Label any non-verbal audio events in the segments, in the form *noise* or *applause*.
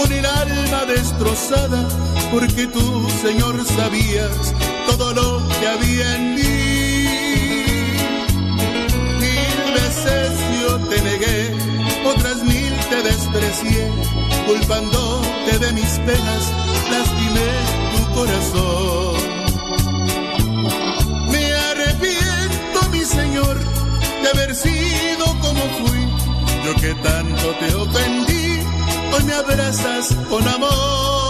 con el alma destrozada, porque tú, Señor, sabías todo lo que había en mí. Mil veces yo te negué, otras mil te desprecié, culpándote de mis penas, lastimé tu corazón. Me arrepiento, mi Señor, de haber sido como fui, yo que tanto te ofendí, hoy me abrazas con amor.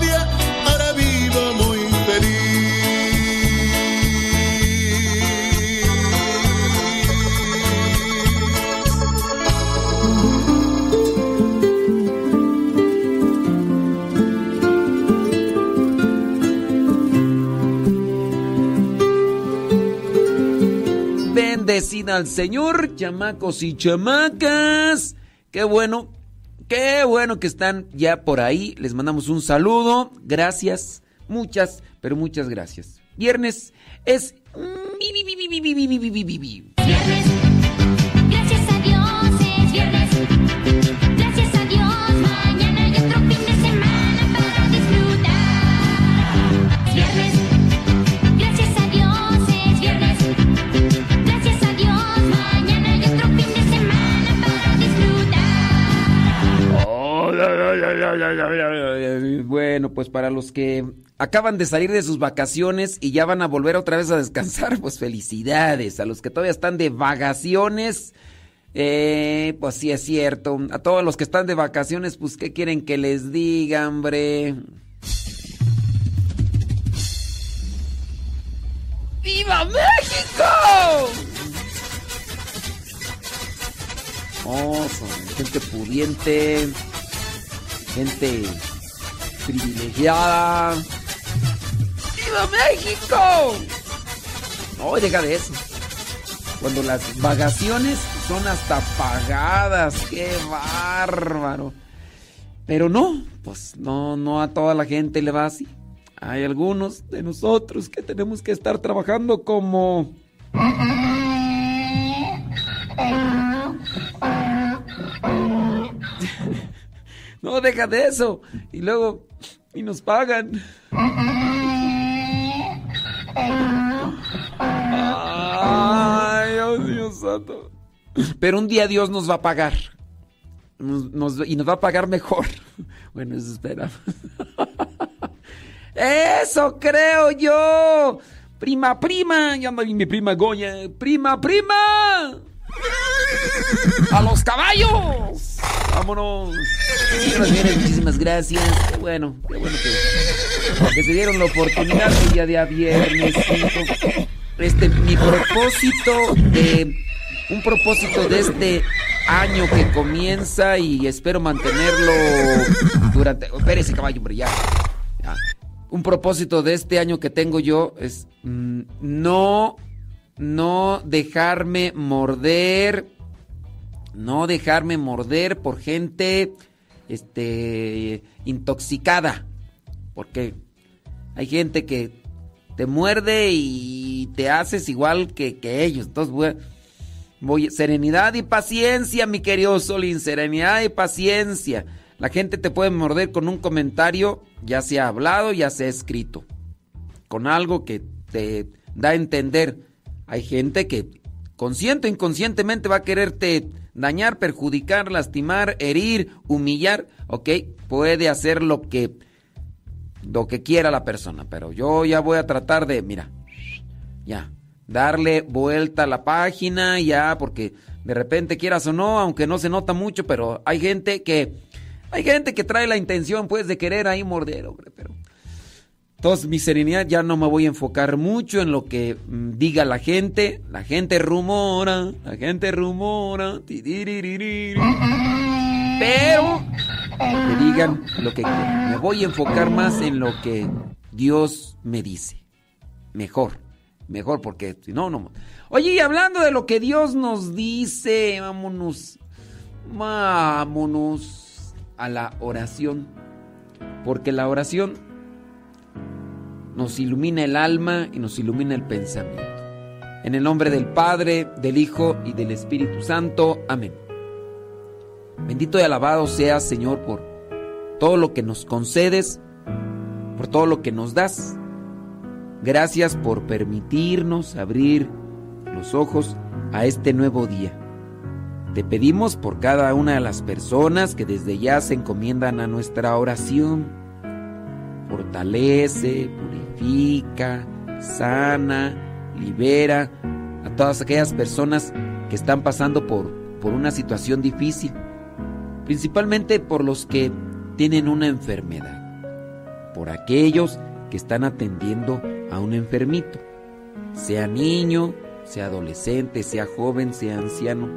Bendecida al Señor, chamacos y chamacas. Qué bueno, qué bueno que están ya por ahí. Les mandamos un saludo. Gracias, muchas, pero muchas gracias. Viernes es... Gracias a Dios es viernes. Bueno, pues para los que acaban de salir de sus vacaciones y ya van a volver otra vez a descansar, *laughs* pues felicidades. A los que todavía están de vacaciones, eh, pues sí es cierto. A todos los que están de vacaciones, pues ¿qué quieren que les diga, hombre? ¡Viva México! Oh, son gente pudiente, gente privilegiada. ¡Viva México! No, deja de eso. Cuando las vacaciones son hasta pagadas, qué bárbaro. Pero no, pues no, no a toda la gente le va así. Hay algunos de nosotros que tenemos que estar trabajando como... *laughs* No, deja de eso. Y luego, y nos pagan. Ay, Dios mío santo. Pero un día Dios nos va a pagar. Y nos va a pagar mejor. *laughs* Bueno, eso esperamos. *laughs* Eso creo yo. Prima, prima. Bien mi prima Goya. Prima, prima. A los caballos. Vámonos. Señores, muchísimas gracias. Qué bueno, qué bueno que, que se dieron la oportunidad el día de viernes 5. Este, mi propósito de. Un propósito de este año que comienza y espero mantenerlo durante. Espérese, caballo, hombre, ya. Ya. Un propósito de este año que tengo yo es mm, no, no dejarme morder, no dejarme morder por gente, este, intoxicada, porque hay gente que te muerde y te haces igual que, que ellos. Entonces, voy, voy- serenidad y paciencia, mi querido Solín, serenidad y paciencia. La gente te puede morder con un comentario, ya sea hablado, ya sea escrito, con algo que te da a entender. Hay gente que consciente o inconscientemente va a quererte dañar, perjudicar, lastimar, herir, humillar, ¿ok? Puede hacer lo que lo que quiera la persona, pero yo ya voy a tratar de, mira, ya, darle vuelta a la página, ya, porque de repente quieras o no, aunque no se nota mucho, pero hay gente que, hay gente que trae la intención, pues, de querer ahí morder, hombre, pero... Entonces, mi serenidad ya no me voy a enfocar mucho en lo que mm, diga la gente. La gente rumora, la gente rumora. Pero que digan lo que quieran. Me voy a enfocar más en lo que Dios me dice. Mejor, mejor, porque si no, no. Oye, y hablando de lo que Dios nos dice, vámonos, vámonos a la oración. Porque la oración nos ilumina el alma y nos ilumina el pensamiento. En el nombre del Padre, del Hijo y del Espíritu Santo. Amén. Bendito y alabado seas, Señor, por todo lo que nos concedes, por todo lo que nos das. Gracias por permitirnos abrir los ojos a este nuevo día. Te pedimos por cada una de las personas que desde ya se encomiendan a nuestra oración. Fortalece, purifica, sana, libera a todas aquellas personas que están pasando por, por una situación difícil principalmente por los que tienen una enfermedad, por aquellos que están atendiendo a un enfermito, sea niño, sea adolescente, sea joven, sea anciano,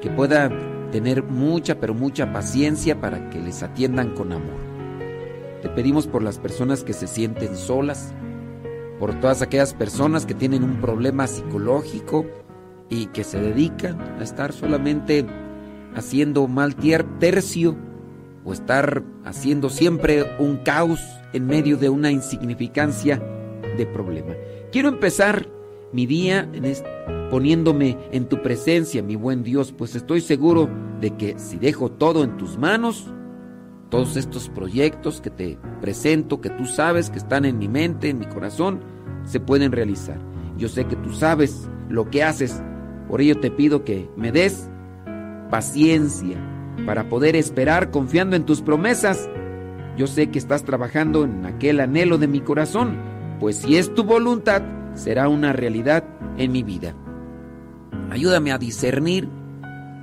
que pueda tener mucha, pero mucha paciencia para que les atiendan con amor. Te pedimos por las personas que se sienten solas, por todas aquellas personas que tienen un problema psicológico y que se dedican a estar solamente haciendo mal tercio o estar haciendo siempre un caos en medio de una insignificancia de problema. Quiero empezar mi día poniéndome en tu presencia, mi buen Dios, pues estoy seguro de que si dejo todo en tus manos, todos estos proyectos que te presento, que tú sabes que están en mi mente, en mi corazón, se pueden realizar. Yo sé que tú sabes lo que haces, por ello te pido que me des paciencia para poder esperar confiando en tus promesas. Yo sé que estás trabajando en aquel anhelo de mi corazón, pues si es tu voluntad, será una realidad en mi vida. Ayúdame a discernir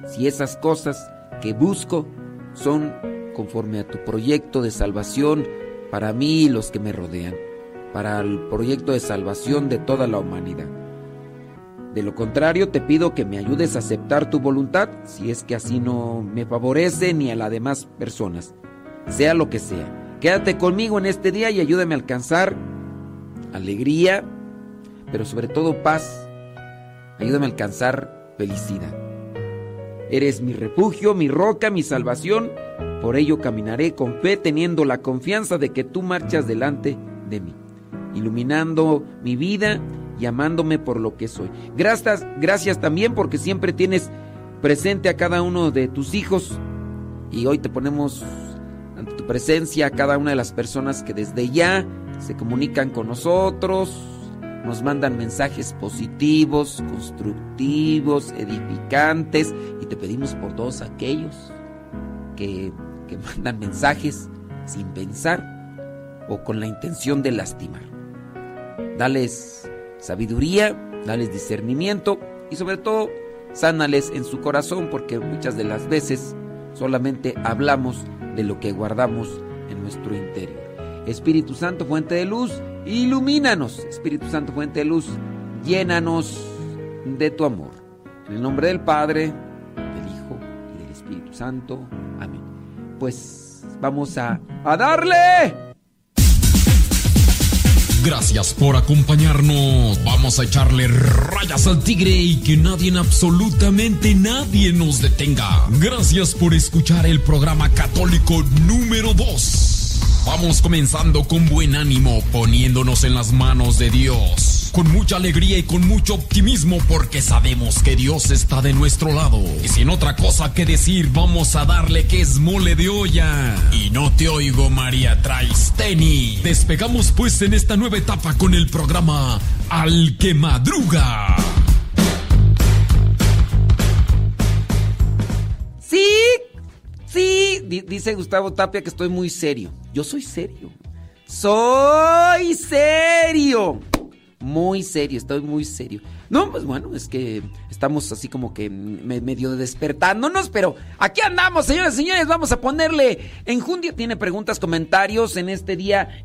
si esas cosas que busco son conforme a tu proyecto de salvación para mí y los que me rodean, para el proyecto de salvación de toda la humanidad. De lo contrario, te pido que me ayudes a aceptar tu voluntad, si es que así no me favorece ni a las demás personas, sea lo que sea. Quédate conmigo en este día y ayúdame a alcanzar alegría, pero sobre todo paz. Ayúdame a alcanzar felicidad. Eres mi refugio, mi roca, mi salvación. Por ello caminaré con fe teniendo la confianza de que tú marchas delante de mí, iluminando mi vida y amándome por lo que soy. Gracias, gracias también porque siempre tienes presente a cada uno de tus hijos y hoy te ponemos ante tu presencia a cada una de las personas que desde ya se comunican con nosotros, nos mandan mensajes positivos, constructivos, edificantes y te pedimos por todos aquellos que, que mandan mensajes sin pensar o con la intención de lastimar. Dales sabiduría, dales discernimiento y sobre todo sánales en su corazón porque muchas de las veces solamente hablamos de lo que guardamos en nuestro interior. Espíritu Santo, fuente de luz, ilumínanos. Espíritu Santo, fuente de luz, llénanos de tu amor. En el nombre del Padre, del Hijo y del Espíritu Santo. Amén. Pues vamos a, a darle. Gracias por acompañarnos. Vamos a echarle rayas al tigre y que nadie, absolutamente nadie nos detenga. Gracias por escuchar el programa católico número 2. Vamos comenzando con buen ánimo, poniéndonos en las manos de Dios. Con mucha alegría y con mucho optimismo porque sabemos que Dios está de nuestro lado. Y sin otra cosa que decir, vamos a darle que es mole de olla. Y no te oigo, María Traisteni. Despegamos pues en esta nueva etapa con el programa Al que Madruga. Sí, sí, di- dice Gustavo Tapia que estoy muy serio. Yo soy serio. Soy serio muy serio, estoy muy serio. No, pues bueno, es que estamos así como que medio despertándonos, pero aquí andamos, señoras y señores, vamos a ponerle enjundia. Tiene preguntas, comentarios en este día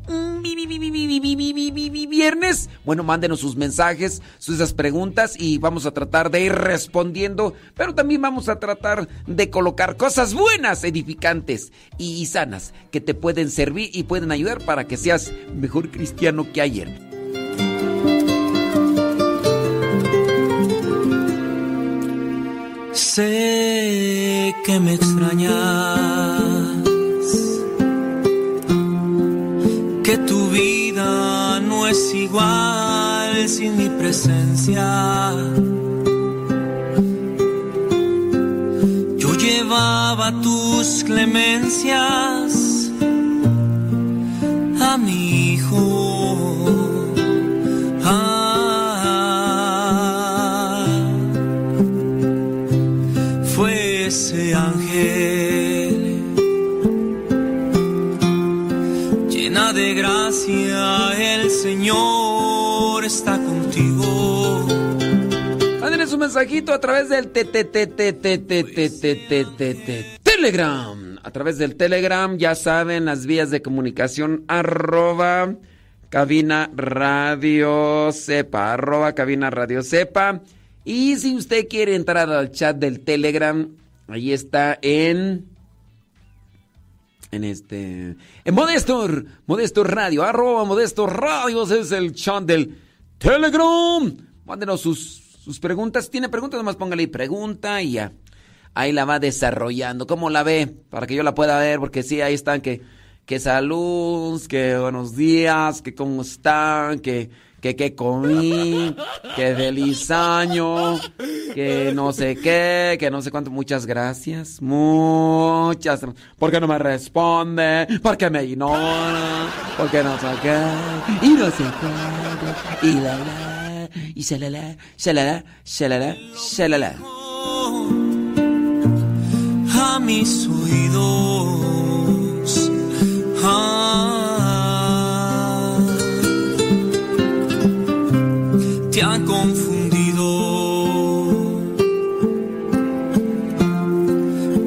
viernes. Bueno, mándenos sus mensajes, sus preguntas y vamos a tratar de ir respondiendo, pero también vamos a tratar de colocar cosas buenas, edificantes y sanas que te pueden servir y pueden ayudar para que seas mejor cristiano que ayer. Sé que me extrañas, que tu vida no es igual sin mi presencia. Yo llevaba tus clemencias a mi hijo. Señor está contigo. Mándenos su mensajito a través del Telegram. A través del Telegram, ya saben, las vías de comunicación arroba cabina radio sepa, arroba cabina radio sepa. Y si usted quiere entrar al chat del Telegram, ahí está en en este en Modestor, Modestor Radio, arroba Modestor Radio, ese es el chat del Telegram. Mándenos sus, sus preguntas. ¿Tiene preguntas? Nomás póngale pregunta y ya. Ahí la va desarrollando. ¿Cómo la ve? Para que yo la pueda ver, porque sí, ahí están que, que salud, que buenos días, que cómo están, que que qué comí, que feliz año, que no sé qué, que no sé cuánto. Muchas gracias, muchas. ¿Por qué no me responde? ¿Por qué me ignora? ¿Por qué no sé qué? Y no sé qué. Y la la, y shalala, shalala, shalala, shalala. a mis oídos. Ah, te han confundido,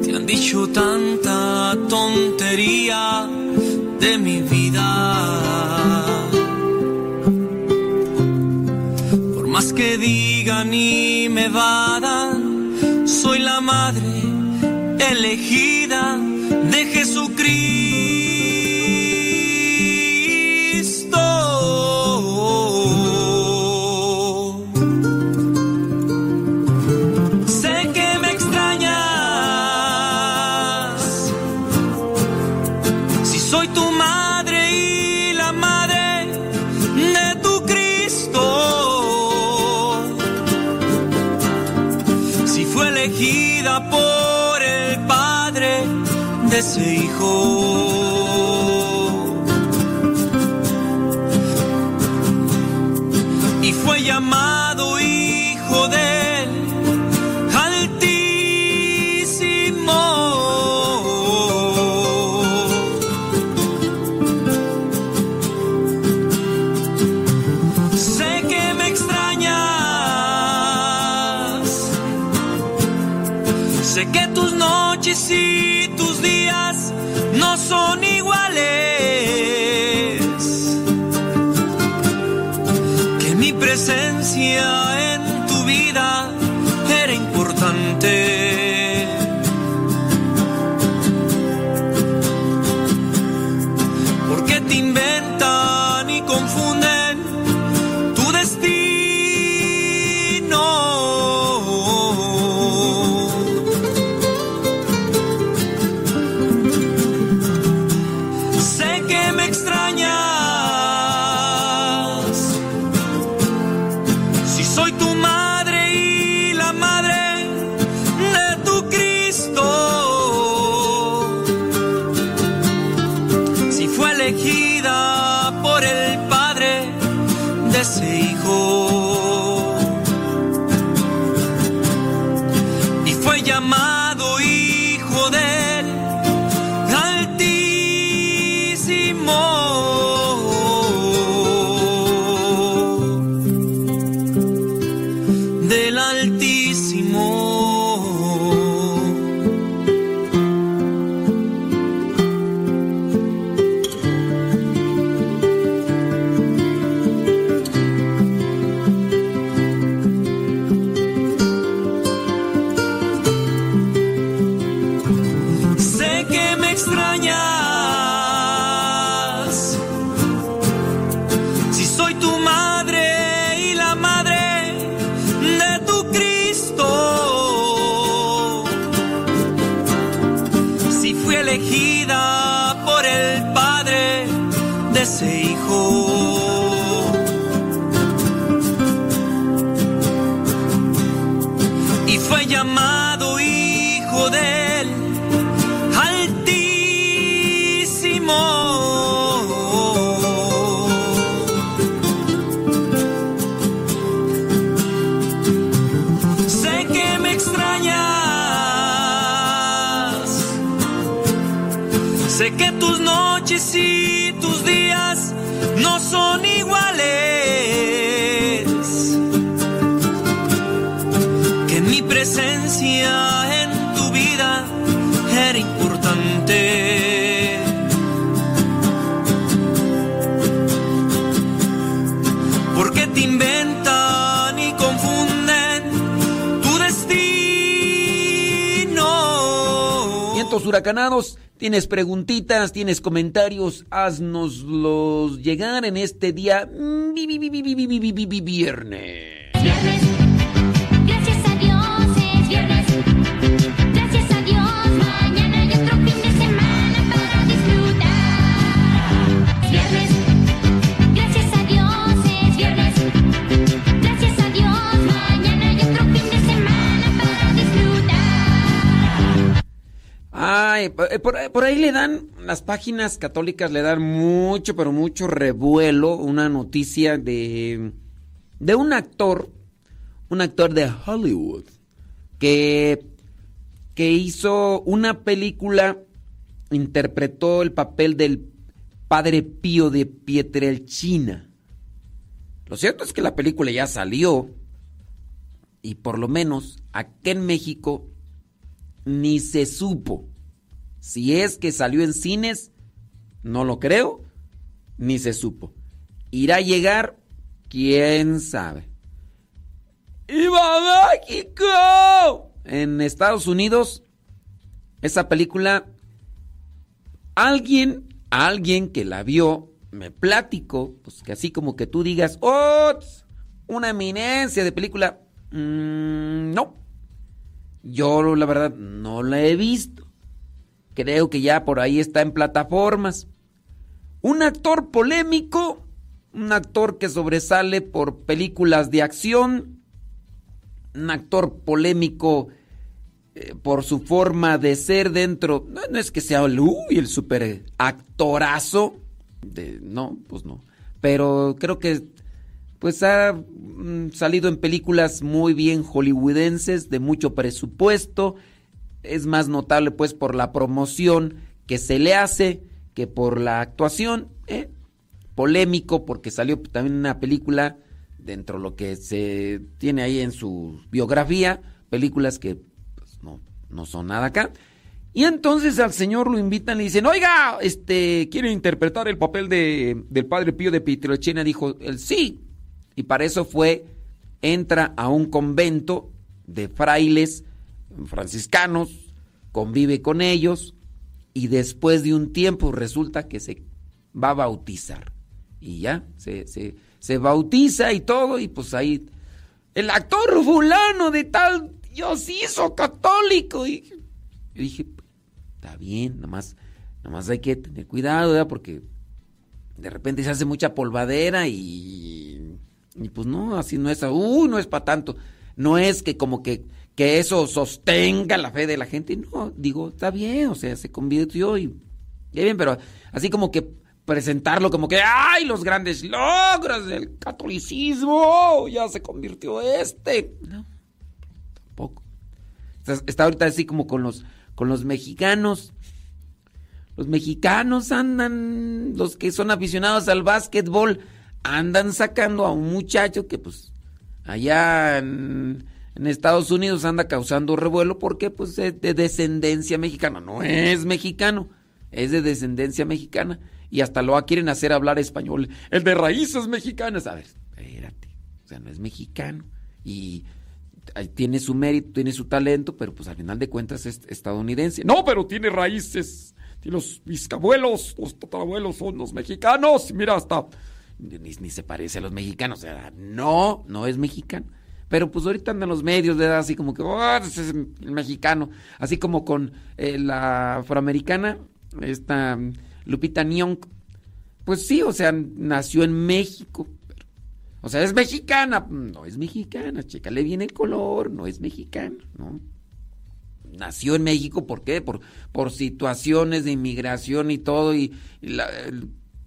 te han dicho tanta tontería de mi vida. Por más que digan y me vadan, soy la madre elegida de Jesucristo. Ese hijo. Hijo. y fue llamado hijo del Altísimo. Sé huracanados. Tienes preguntitas, tienes comentarios, haznoslos llegar en este día viernes. Ay, por, por- ahí le dan, las páginas católicas le dan mucho, pero mucho revuelo, una noticia de, de un actor, un actor de Hollywood, que, que hizo una película, interpretó el papel del padre Pío de Pietrelcina. Lo cierto es que la película ya salió, y por lo menos aquí en México ni se supo. Si es que salió en cines, no lo creo, ni se supo. ¿Irá a llegar? ¿Quién sabe? ¡Iba México! En Estados Unidos, esa película, alguien, alguien que la vio, me platicó, pues que así como que tú digas, ¡Oh! Una eminencia de película. Mm, no. Yo la verdad no la he visto. Creo que ya por ahí está en plataformas. Un actor polémico, un actor que sobresale por películas de acción, un actor polémico eh, por su forma de ser dentro. No, no es que sea el, uy, el super actorazo. De, no, pues no. Pero creo que pues ha mm, salido en películas muy bien hollywoodenses, de mucho presupuesto. Es más notable pues por la promoción que se le hace que por la actuación. ¿eh? Polémico porque salió también una película dentro de lo que se tiene ahí en su biografía, películas que pues, no, no son nada acá. Y entonces al señor lo invitan y dicen, oiga, este, ¿quiere interpretar el papel de, del padre Pío de Pietrelcina? Dijo, él sí. Y para eso fue, entra a un convento de frailes franciscanos, convive con ellos y después de un tiempo resulta que se va a bautizar. Y ya, se, se, bautiza y todo y pues ahí el actor fulano de tal Dios hizo católico. Y yo dije, está bien, nada más, nada más hay que tener cuidado, ¿verdad? Porque de repente se hace mucha polvadera y, y pues no, así no es, uy, no es para tanto. No es que como que, que eso sostenga la fe de la gente. No, digo, está bien, o sea, se convirtió y, y bien, pero así como que presentarlo como que, ¡ay! Los grandes logros del catolicismo. Ya se convirtió este. No, tampoco. Está, está ahorita así como con los, con los mexicanos. Los mexicanos andan, los que son aficionados al básquetbol, andan sacando a un muchacho que pues allá en, Estados Unidos anda causando revuelo porque pues es de descendencia mexicana. No es mexicano, es de descendencia mexicana. Y hasta lo quieren hacer hablar español. El de raíces mexicanas. A ver, espérate. O sea, no es mexicano. Y tiene su mérito, tiene su talento, pero pues al final de cuentas es estadounidense. No, pero tiene raíces. Los bisabuelos, los tatarabuelos son los mexicanos. Mira, hasta ni, se parece a los mexicanos. O sea, no, no es mexicano. Pero pues ahorita andan los medios de edad así como que, oh, es el mexicano. Así como con eh, la afroamericana, esta mm, Lupita Nyong. Pues sí, o sea, nació en México. pero- o sea, es mexicana. No es mexicana, chécale bien el color, no es mexicana, ¿no? Nació en México, ¿por qué? Por, por situaciones de inmigración y todo, y, la-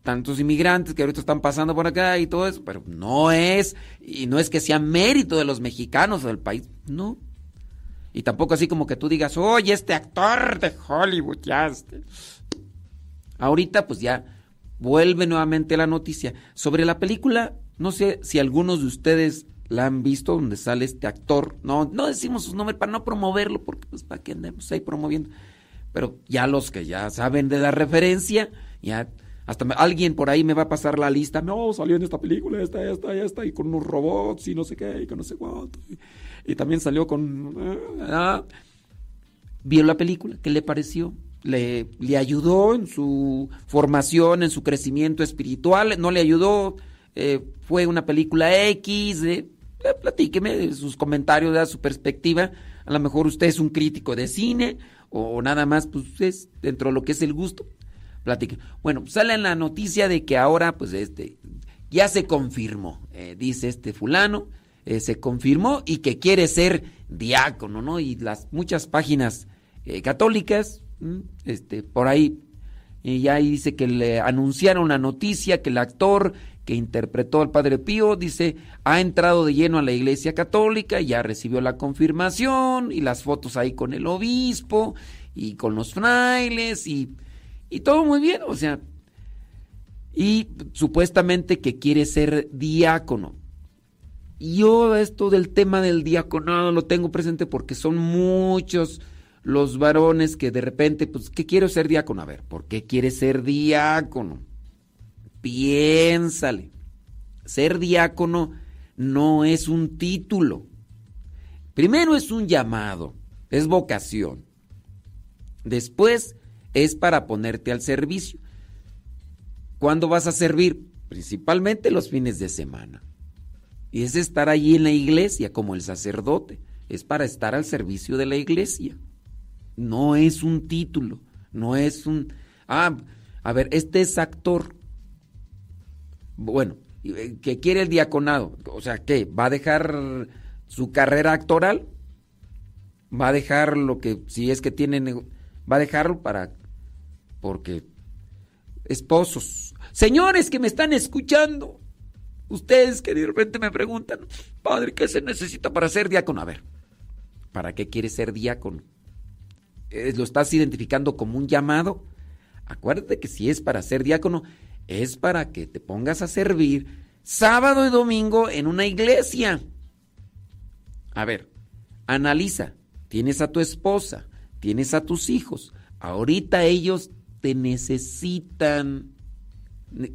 tantos inmigrantes que ahorita están pasando por acá y todo eso, pero no es, y no es que sea mérito de los mexicanos o del país, no. Y tampoco así como que tú digas, oye, este actor de Hollywood, ya este. Ahorita pues ya vuelve nuevamente la noticia. Sobre la película, no sé si algunos de ustedes la han visto, donde sale este actor. No, no decimos su nombre para no promoverlo, porque pues para qué andemos ahí promoviendo. Pero ya los que ya saben de la referencia, ya hasta alguien por ahí me va a pasar la lista. No, salió en esta película, esta, esta, esta, y con unos robots y no sé qué, y con no sé cuánto. Y, también salió con... ah, vio la película, ¿qué le pareció? Le, ayudó en su formación, en su crecimiento espiritual, no le ayudó, eh, fue una película X, eh, eh, platíqueme sus comentarios, de su perspectiva, a lo mejor usted es un crítico de cine o nada más, pues es dentro de lo que es el gusto, platique. Bueno, sale en la noticia de que ahora, pues este, ya se confirmó, eh, dice este fulano, eh, se confirmó y que quiere ser diácono, ¿no? Y las muchas páginas eh, católicas, este, por ahí, y ahí dice que le anunciaron la noticia que el actor que interpretó al Padre Pío, dice, ha entrado de lleno a la Iglesia Católica, ya recibió la confirmación y las fotos ahí con el obispo y con los frailes y, y todo muy bien, o sea, y supuestamente que quiere ser diácono. Yo esto del tema del diaconado lo tengo presente porque son muchos los varones que de repente, pues, ¿qué quiero ser diácono? A ver, ¿por qué quiere ser diácono? Piénsale. Ser diácono no es un título. Primero es un llamado, es vocación. Después es para ponerte al servicio. ¿Cuándo vas a servir? Principalmente los fines de semana. Y es estar allí en la iglesia como el sacerdote. Es para estar al servicio de la iglesia. No es un título. No es un... Ah, a ver, este es actor. Bueno, eh, que quiere el diaconado. O sea, ¿qué? ¿Va a dejar su carrera actoral? ¿Va a dejar lo que, si es que tiene, va a dejarlo para, porque esposos, señores que me están escuchando, ustedes que de repente me preguntan, padre, ¿qué se necesita para ser diácono? A ver, ¿para qué quieres ser diácono? Eh, ¿Lo estás identificando como un llamado? Acuérdate que si es para ser diácono, es para que te pongas a servir sábado y domingo en una iglesia. A ver, analiza, tienes a tu esposa, tienes a tus hijos, ahorita ellos te necesitan, ne-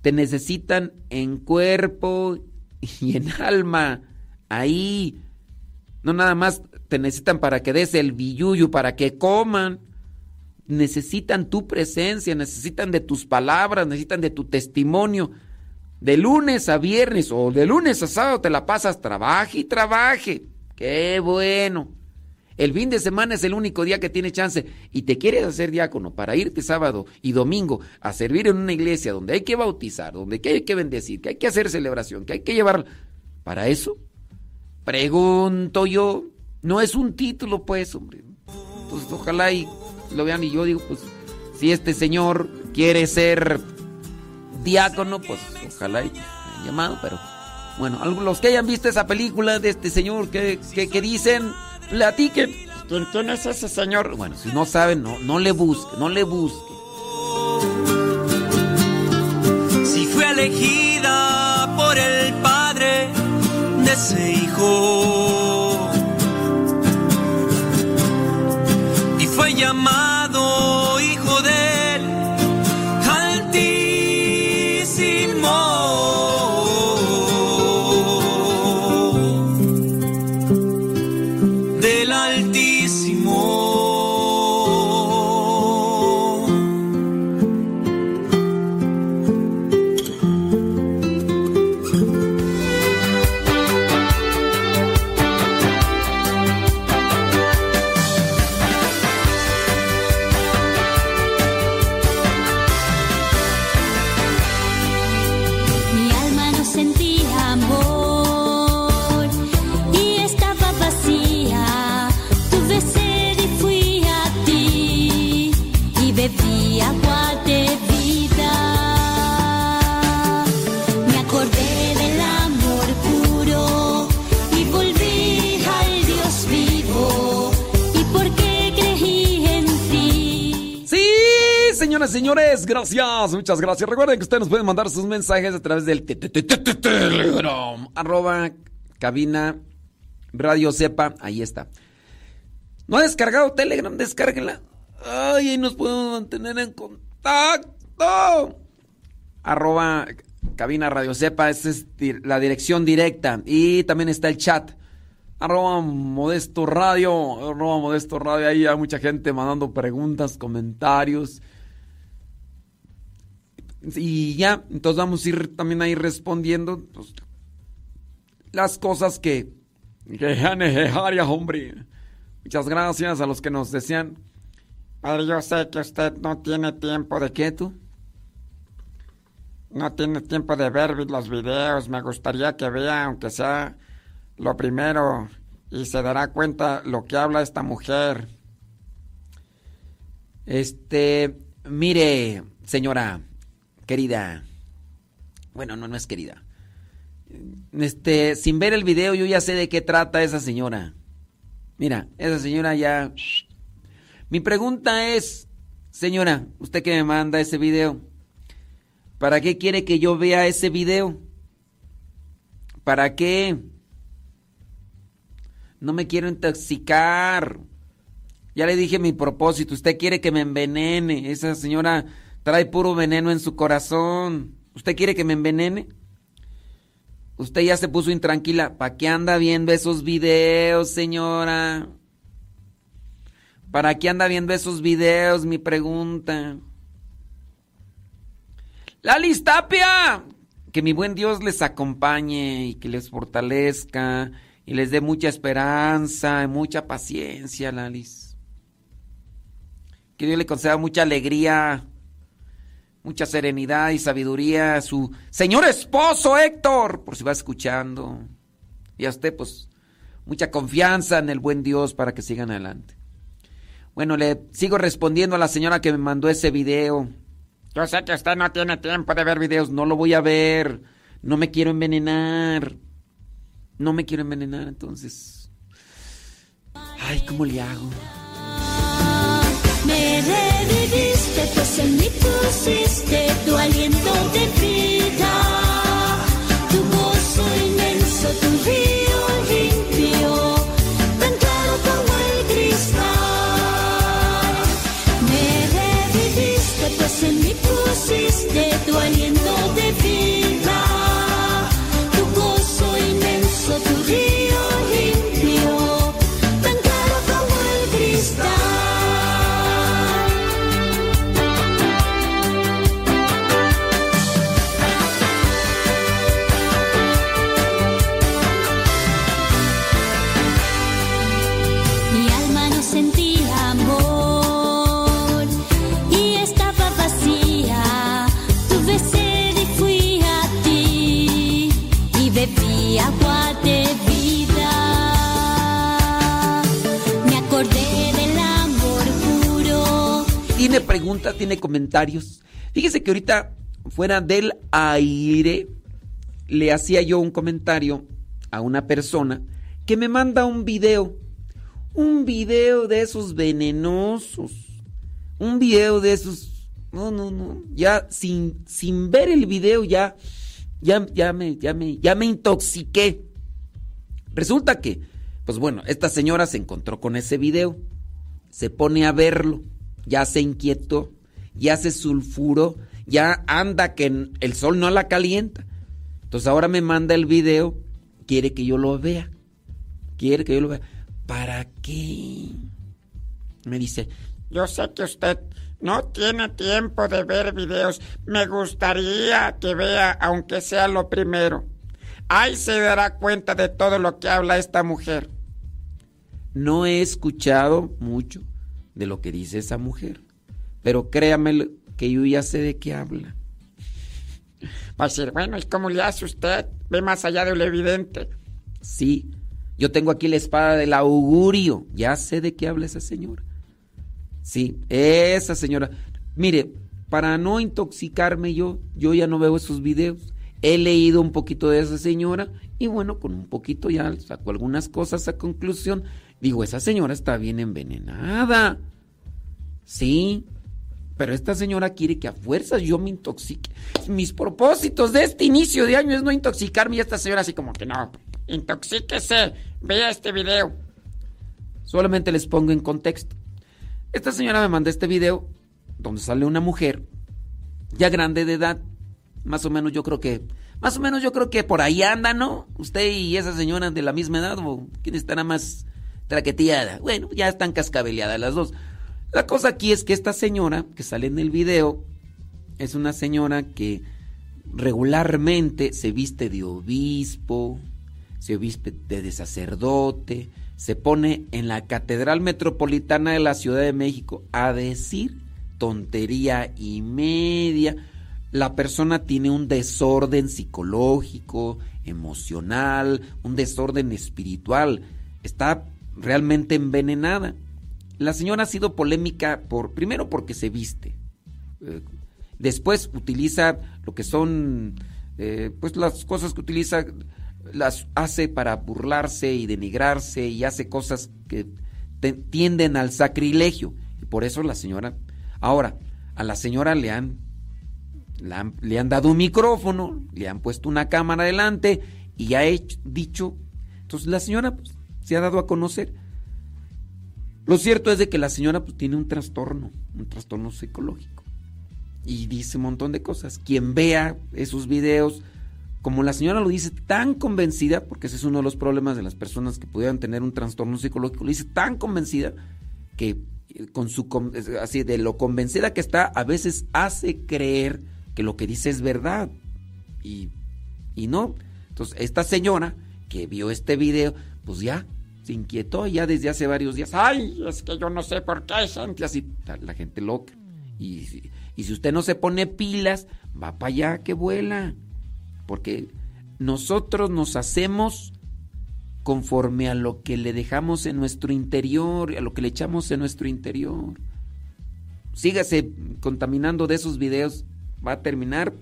te necesitan en cuerpo *laughs* y en alma, ahí, no nada más te necesitan para que des el billuyo, para que coman, necesitan tu presencia, necesitan de tus palabras, necesitan de tu testimonio. De lunes a viernes o de lunes a sábado te la pasas, trabaje y trabaje. Qué bueno. El fin de semana es el único día que tiene chance. Y te quieres hacer diácono para irte sábado y domingo a servir en una iglesia donde hay que bautizar, donde hay que bendecir, que hay que hacer celebración, que hay que llevar... Para eso, pregunto yo, no es un título pues, hombre. Entonces ojalá y lo vean y yo digo, pues si este señor quiere ser diácono, pues ojalá y llamado, pero bueno, los que hayan visto esa película de este señor que dicen, platiquen. ¿Quién, quién es ese señor? Bueno, si no saben, no, no le busque, no le busque. Si fui elegida por el padre de ese hijo y fue llamado señores, gracias, muchas gracias. Recuerden que ustedes nos pueden mandar sus mensajes a través del te- te- te- te- te- Telegram, arroba cabina radio sepa, ahí está. ¿No ha descargado Telegram? Descárguela. Ay, ahí nos podemos mantener en contacto. Arroba cabina radio sepa, esa es la dirección directa. Y también está el chat. Arroba Modesto Radio, arroba Modesto Radio, ahí hay mucha gente mandando preguntas, comentarios. Y ya, entonces vamos a ir también ahí respondiendo pues, las cosas que, que necesarias, hombre. Muchas gracias a los que nos decían. Padre, yo sé que usted no tiene tiempo de qué tú. No tiene tiempo de ver los videos. Me gustaría que vea, aunque sea lo primero, y se dará cuenta lo que habla esta mujer. Este, mire, señora, querida. Bueno, no, no es querida. Este, sin ver el video, yo ya sé de qué trata esa señora. Mira, esa señora ya. Mi pregunta es, señora, usted que me manda ese video, ¿para qué quiere que yo vea ese video? ¿Para qué? No me quiero intoxicar. Ya le dije mi propósito. Usted quiere que me envenene. Esa señora trae puro veneno en su corazón. ¿Usted quiere que me envenene? Usted ya se puso intranquila. ¿Para qué anda viendo esos videos, señora? ¿Para qué anda viendo esos videos? Mi pregunta. ¡Lali Tapia! Que mi buen Dios les acompañe y que les fortalezca y les dé mucha esperanza y mucha paciencia, Lalis. Que Dios le conceda mucha alegría, mucha serenidad y sabiduría a su señor esposo Héctor, por si va escuchando. Y a usted, pues, mucha confianza en el buen Dios para que sigan adelante. Bueno, le sigo respondiendo a la señora que me mandó ese video. Yo sé que usted no tiene tiempo de ver videos, no lo voy a ver. No me quiero envenenar. No me quiero envenenar, entonces. Ay, ¿cómo le hago? Me reviviste, pues en mí pusiste tu aliento de vida, tu gozo inmenso, tu río limpio, tan claro como el cristal. Me reviviste, pues en mí pusiste preguntas, tiene comentarios. Fíjese que ahorita fuera del aire, le hacía yo un comentario a una persona que me manda un video. Un video de esos venenosos. Un video de esos. No, no, no. Ya sin, sin ver el video ya, ya, ya, me, ya, me, ya me intoxiqué. Resulta que, pues bueno, esta señora se encontró con ese video. Se pone a verlo. Ya se inquietó. Ya se sulfuró. Ya anda que el sol no la calienta. Entonces ahora me manda el video. Quiere que yo lo vea. Quiere que yo lo vea. ¿Para qué? Me dice, Yo sé que usted no tiene tiempo de ver videos. Me gustaría que vea, aunque sea lo primero. Ahí se dará cuenta de todo lo que habla esta mujer. no he escuchado mucho de lo que dice esa mujer. Pero créame que yo ya sé de qué habla. Va a decir, bueno, ¿y cómo le hace usted? Ve más allá de lo evidente. Sí, yo tengo aquí la espada del augurio. Ya sé de qué habla esa señora. Sí, esa señora. Mire, para no intoxicarme yo, yo ya no veo esos videos. He leído un poquito de esa señora y bueno, con un poquito ya saco algunas cosas a conclusión. Digo, esa señora está bien envenenada. Sí, pero esta señora quiere que a fuerzas yo me intoxique. Mis propósitos de este inicio de año es no intoxicarme y esta señora así como que no. Intoxíquese. Vea este video. Solamente les pongo en contexto. Esta señora me mandó este video donde sale una mujer ya grande de edad, más o menos yo creo que, más o menos yo creo que por ahí anda, ¿no? Usted y esa señora de la misma edad, o quién estará más traqueteada. Bueno, ya están cascabeleadas las dos. La cosa aquí es que esta señora que sale en el video es una señora que regularmente se viste de obispo, se viste de sacerdote, se pone en la Catedral Metropolitana de la Ciudad de México a decir tontería y media. La persona tiene un desorden psicológico, emocional, un desorden espiritual. Está realmente envenenada. La señora ha sido polémica por primero porque se viste. Eh, después utiliza lo que son eh, pues las cosas que utiliza las hace para burlarse y denigrarse y hace cosas que tienden al sacrilegio y por eso la señora ahora a la señora le han, la han- le han dado un micrófono le han puesto una cámara delante y ha hecho- dicho entonces la señora pues, se ha dado a conocer lo cierto es de que la señora pues, tiene un trastorno un trastorno psicológico y dice un montón de cosas. Quien vea esos videos, como la señora lo dice tan convencida, porque ese es uno de los problemas de las personas que pudieran tener un trastorno psicológico, lo dice tan convencida que eh, con su así de lo convencida que está, a veces hace creer que lo que dice es verdad y, y no. Entonces, esta señora que vio este video, pues ya se inquietó ya desde hace varios días. Ay, es que yo no sé por qué gente así, la, gente loca. Y, y si usted no se pone pilas, va para allá que vuela. Porque nosotros nos hacemos conforme a lo que le dejamos en nuestro interior, a lo que le echamos en nuestro interior. Sígase contaminando de esos videos, va a terminar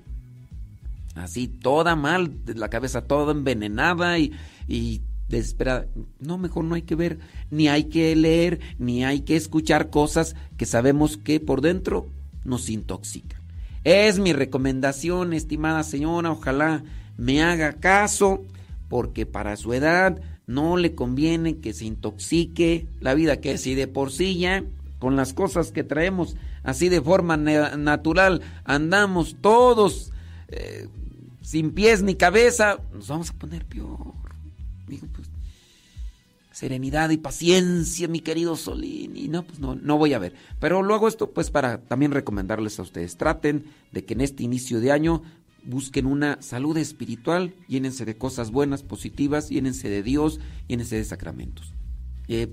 así toda mal, la cabeza toda envenenada y, y desesperada. No, mejor no hay que ver, ni hay que leer, ni hay que escuchar cosas que sabemos que por dentro nos intoxican. Es mi recomendación, estimada señora, ojalá me haga caso, porque para su edad no le conviene que se intoxique la vida que si de por sí ya con las cosas que traemos así de forma na- natural andamos todos eh, sin pies ni cabeza, nos vamos a poner peor. Pues, serenidad y paciencia, mi querido Solín. Y no, pues no, no voy a ver. Pero lo hago esto, pues, para también recomendarles a ustedes. Traten de que en este inicio de año busquen una salud espiritual, llénense de cosas buenas, positivas, llénense de Dios, llénense de sacramentos. Eh,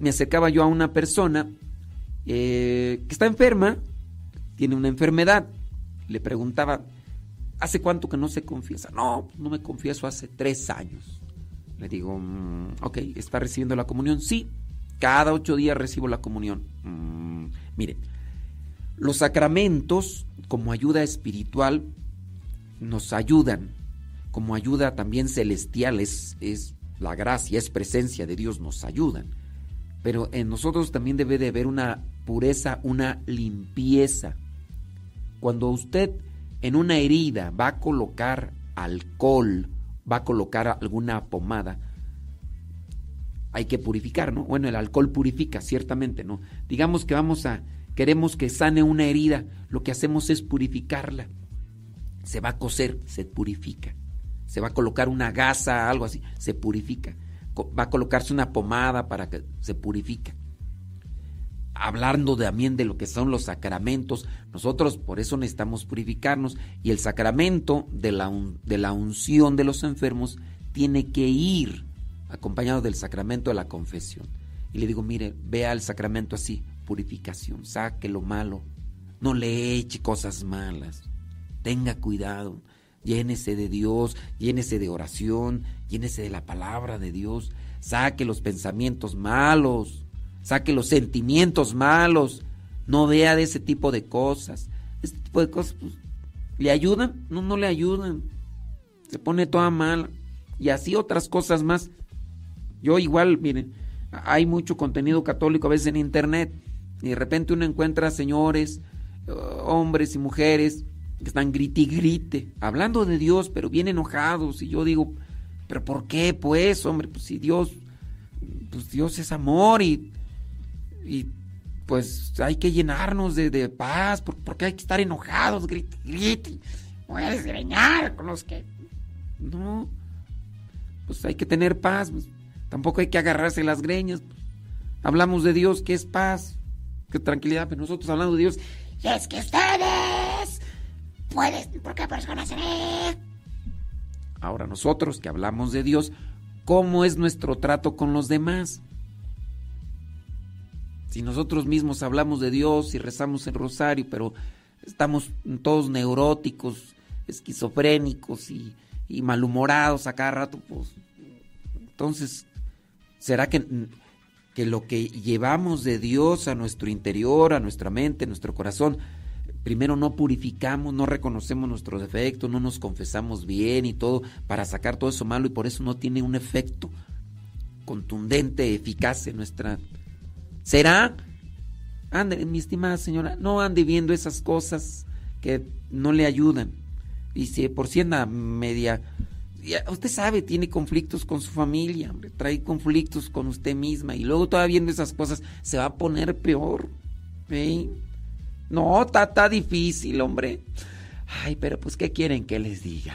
me acercaba yo a una persona eh, que está enferma, tiene una enfermedad. Le preguntaba, ¿hace cuánto que no se confiesa? No, no me confieso hace tres años. Le digo, mm, ok, ¿está recibiendo la comunión? Sí, cada ocho días recibo la comunión. Mm, mire, los sacramentos como ayuda espiritual nos ayudan, como ayuda también celestial, es, es la gracia, es presencia de Dios, nos ayudan. Pero en nosotros también debe de haber una pureza, una limpieza. Cuando usted en una herida va a colocar alcohol, va a colocar alguna pomada, hay que purificar, ¿no? Bueno, el alcohol purifica, ciertamente, ¿no? Digamos que vamos a, queremos que sane una herida, lo que hacemos es purificarla. Se va a coser, se purifica. Se va a colocar una gasa, algo así, se purifica. Va a colocarse una pomada para que se purifica. Hablando también de lo que son los sacramentos, nosotros por eso necesitamos purificarnos y el sacramento de la, de la unción de los enfermos tiene que ir acompañado del sacramento de la confesión. Y le digo, mire, vea el sacramento así, purificación, saque lo malo, no le eche cosas malas, tenga cuidado, llénese de Dios, llénese de oración, llénese de la palabra de Dios, saque los pensamientos malos, saque los sentimientos malos, no vea de ese tipo de cosas. Este tipo de cosas, pues, ¿le ayudan? No, no le ayudan. Se pone toda mala. Y así otras cosas más. Yo igual, miren, hay mucho contenido católico a veces en internet y de repente uno encuentra señores, eh, hombres y mujeres que están grite y grite, hablando de Dios, pero bien enojados y yo digo, pero ¿por qué pues, hombre? Pues si Dios, pues Dios es amor y, y pues hay que llenarnos de, de paz, ¿por, por qué hay que estar enojados, grite, grite? Voy a con los que... No, pues hay que tener paz. pues. Tampoco hay que agarrarse las greñas. pues. Hablamos de Dios, que es paz, que tranquilidad, pero nosotros hablando de Dios, es que ustedes... Pueden... ¿Por qué personas eh? ahora nosotros que hablamos de Dios, ¿cómo es nuestro trato con los demás? Si nosotros mismos hablamos de Dios y rezamos el rosario, pero estamos todos neuróticos, esquizofrénicos y, malhumorados a cada rato, pues entonces, ¿será que, que lo que llevamos de Dios a nuestro interior, a nuestra mente, a nuestro corazón, primero no purificamos, no reconocemos nuestros defectos, no nos confesamos bien y todo para sacar todo eso malo y por eso no tiene un efecto contundente, eficaz en nuestra... ¿Será? Ande, mi estimada señora, no ande viendo esas cosas que no le ayudan. Y si por si anda media... Usted sabe, tiene conflictos con su familia, hombre, trae conflictos con usted misma y luego todavía viendo esas cosas se va a poner peor. ¿sí? No, está difícil, hombre. Ay, pero pues, ¿qué quieren que les diga?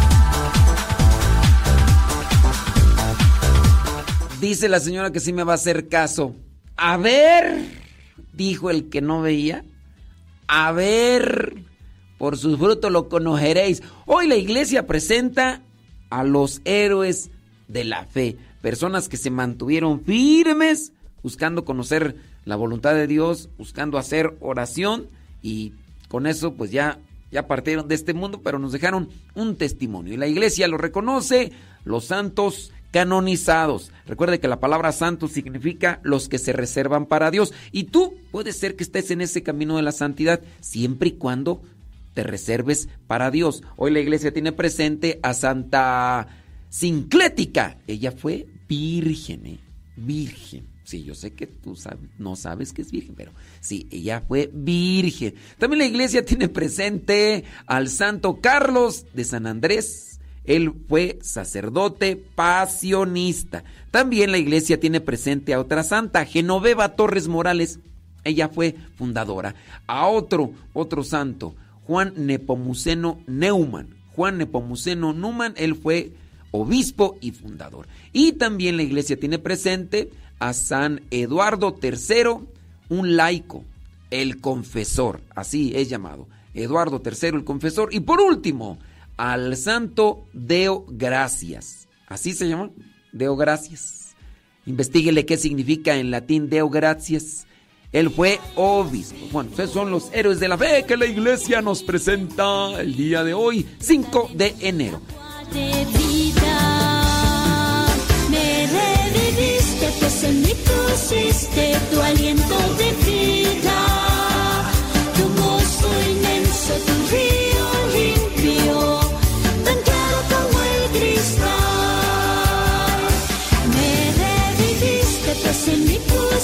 Dice la señora que sí me va a hacer caso. A ver, dijo el que no veía. A ver, por sus frutos lo conoceréis. Hoy la iglesia presenta a los héroes de la fe. Personas que se mantuvieron firmes, buscando conocer la voluntad de Dios, buscando hacer oración y con eso pues ya, ya partieron de este mundo, pero nos dejaron un testimonio. Y la iglesia lo reconoce, los santos canonizados. Recuerde que la palabra santo significa los que se reservan para Dios. Y tú puedes ser que estés en ese camino de la santidad siempre y cuando te reserves para Dios. Hoy la iglesia tiene presente a Santa Sinclética. Ella fue virgen, ¿eh? virgen. Sí, yo sé que tú no sabes que es virgen, pero sí, ella fue virgen. También la iglesia tiene presente al Santo Carlos de San Andrés. Él fue sacerdote pasionista. También la iglesia tiene presente a otra santa, Genoveva Torres Morales. Ella fue fundadora. A otro, otro santo, Juan Nepomuceno Neumann. Juan Nepomuceno Neumann, él fue obispo y fundador. Y también la iglesia tiene presente a San Eduardo III, un laico, el confesor, así es llamado. Eduardo III, el confesor. Y por último, al santo Deo Gracias. Así se llama, Deo Gracias. Investíguele qué significa en latín Deo Gracias. Él fue obispo. Bueno, esos son los héroes de la fe que la iglesia nos presenta el día de hoy, 5 de enero. Me reviviste, pues en mí pusiste tu aliento de vida.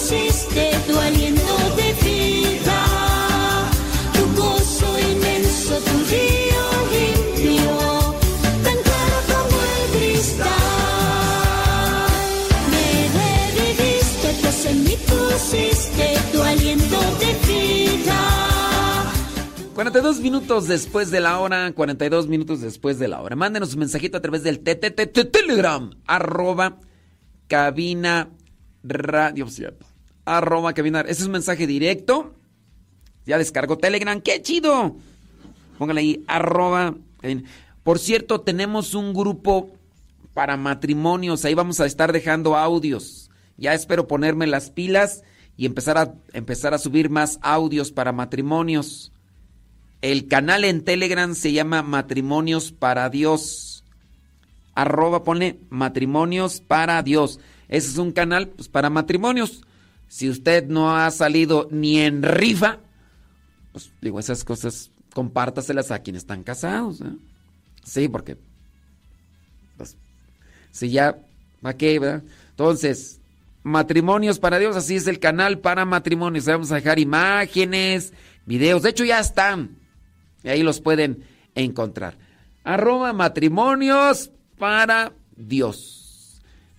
Pusiste tu aliento de vida. Tu gozo inmenso, tu río limpio, tan claro como el cristal. Me reviviste, pues en mí pusiste tu aliento de vida. 42 minutos después de la hora, 42 minutos después de la hora. Mándenos un mensajito a través del TTT Telegram, arroba cabina radio. Arroba cabina. Ese es un mensaje directo. Ya descargó Telegram, ¡qué chido! Póngale ahí, arroba. Por cierto, tenemos un grupo para matrimonios. Ahí vamos a estar dejando audios. Ya espero ponerme las pilas y empezar a, empezar a subir más audios para matrimonios. El canal en Telegram se llama Matrimonios para Dios. Arroba pone Matrimonios para Dios. Ese es un canal pues, para matrimonios. Si usted no ha salido ni en rifa, pues digo, esas cosas compártaselas a quienes están casados. ¿eh? Sí, porque pues, si ya, ¿para qué? verdad? Entonces, Matrimonios para Dios, así es el canal para matrimonios. Vamos a dejar imágenes, videos. De hecho, ya están. Y ahí los pueden encontrar. Arroba matrimonios para Dios.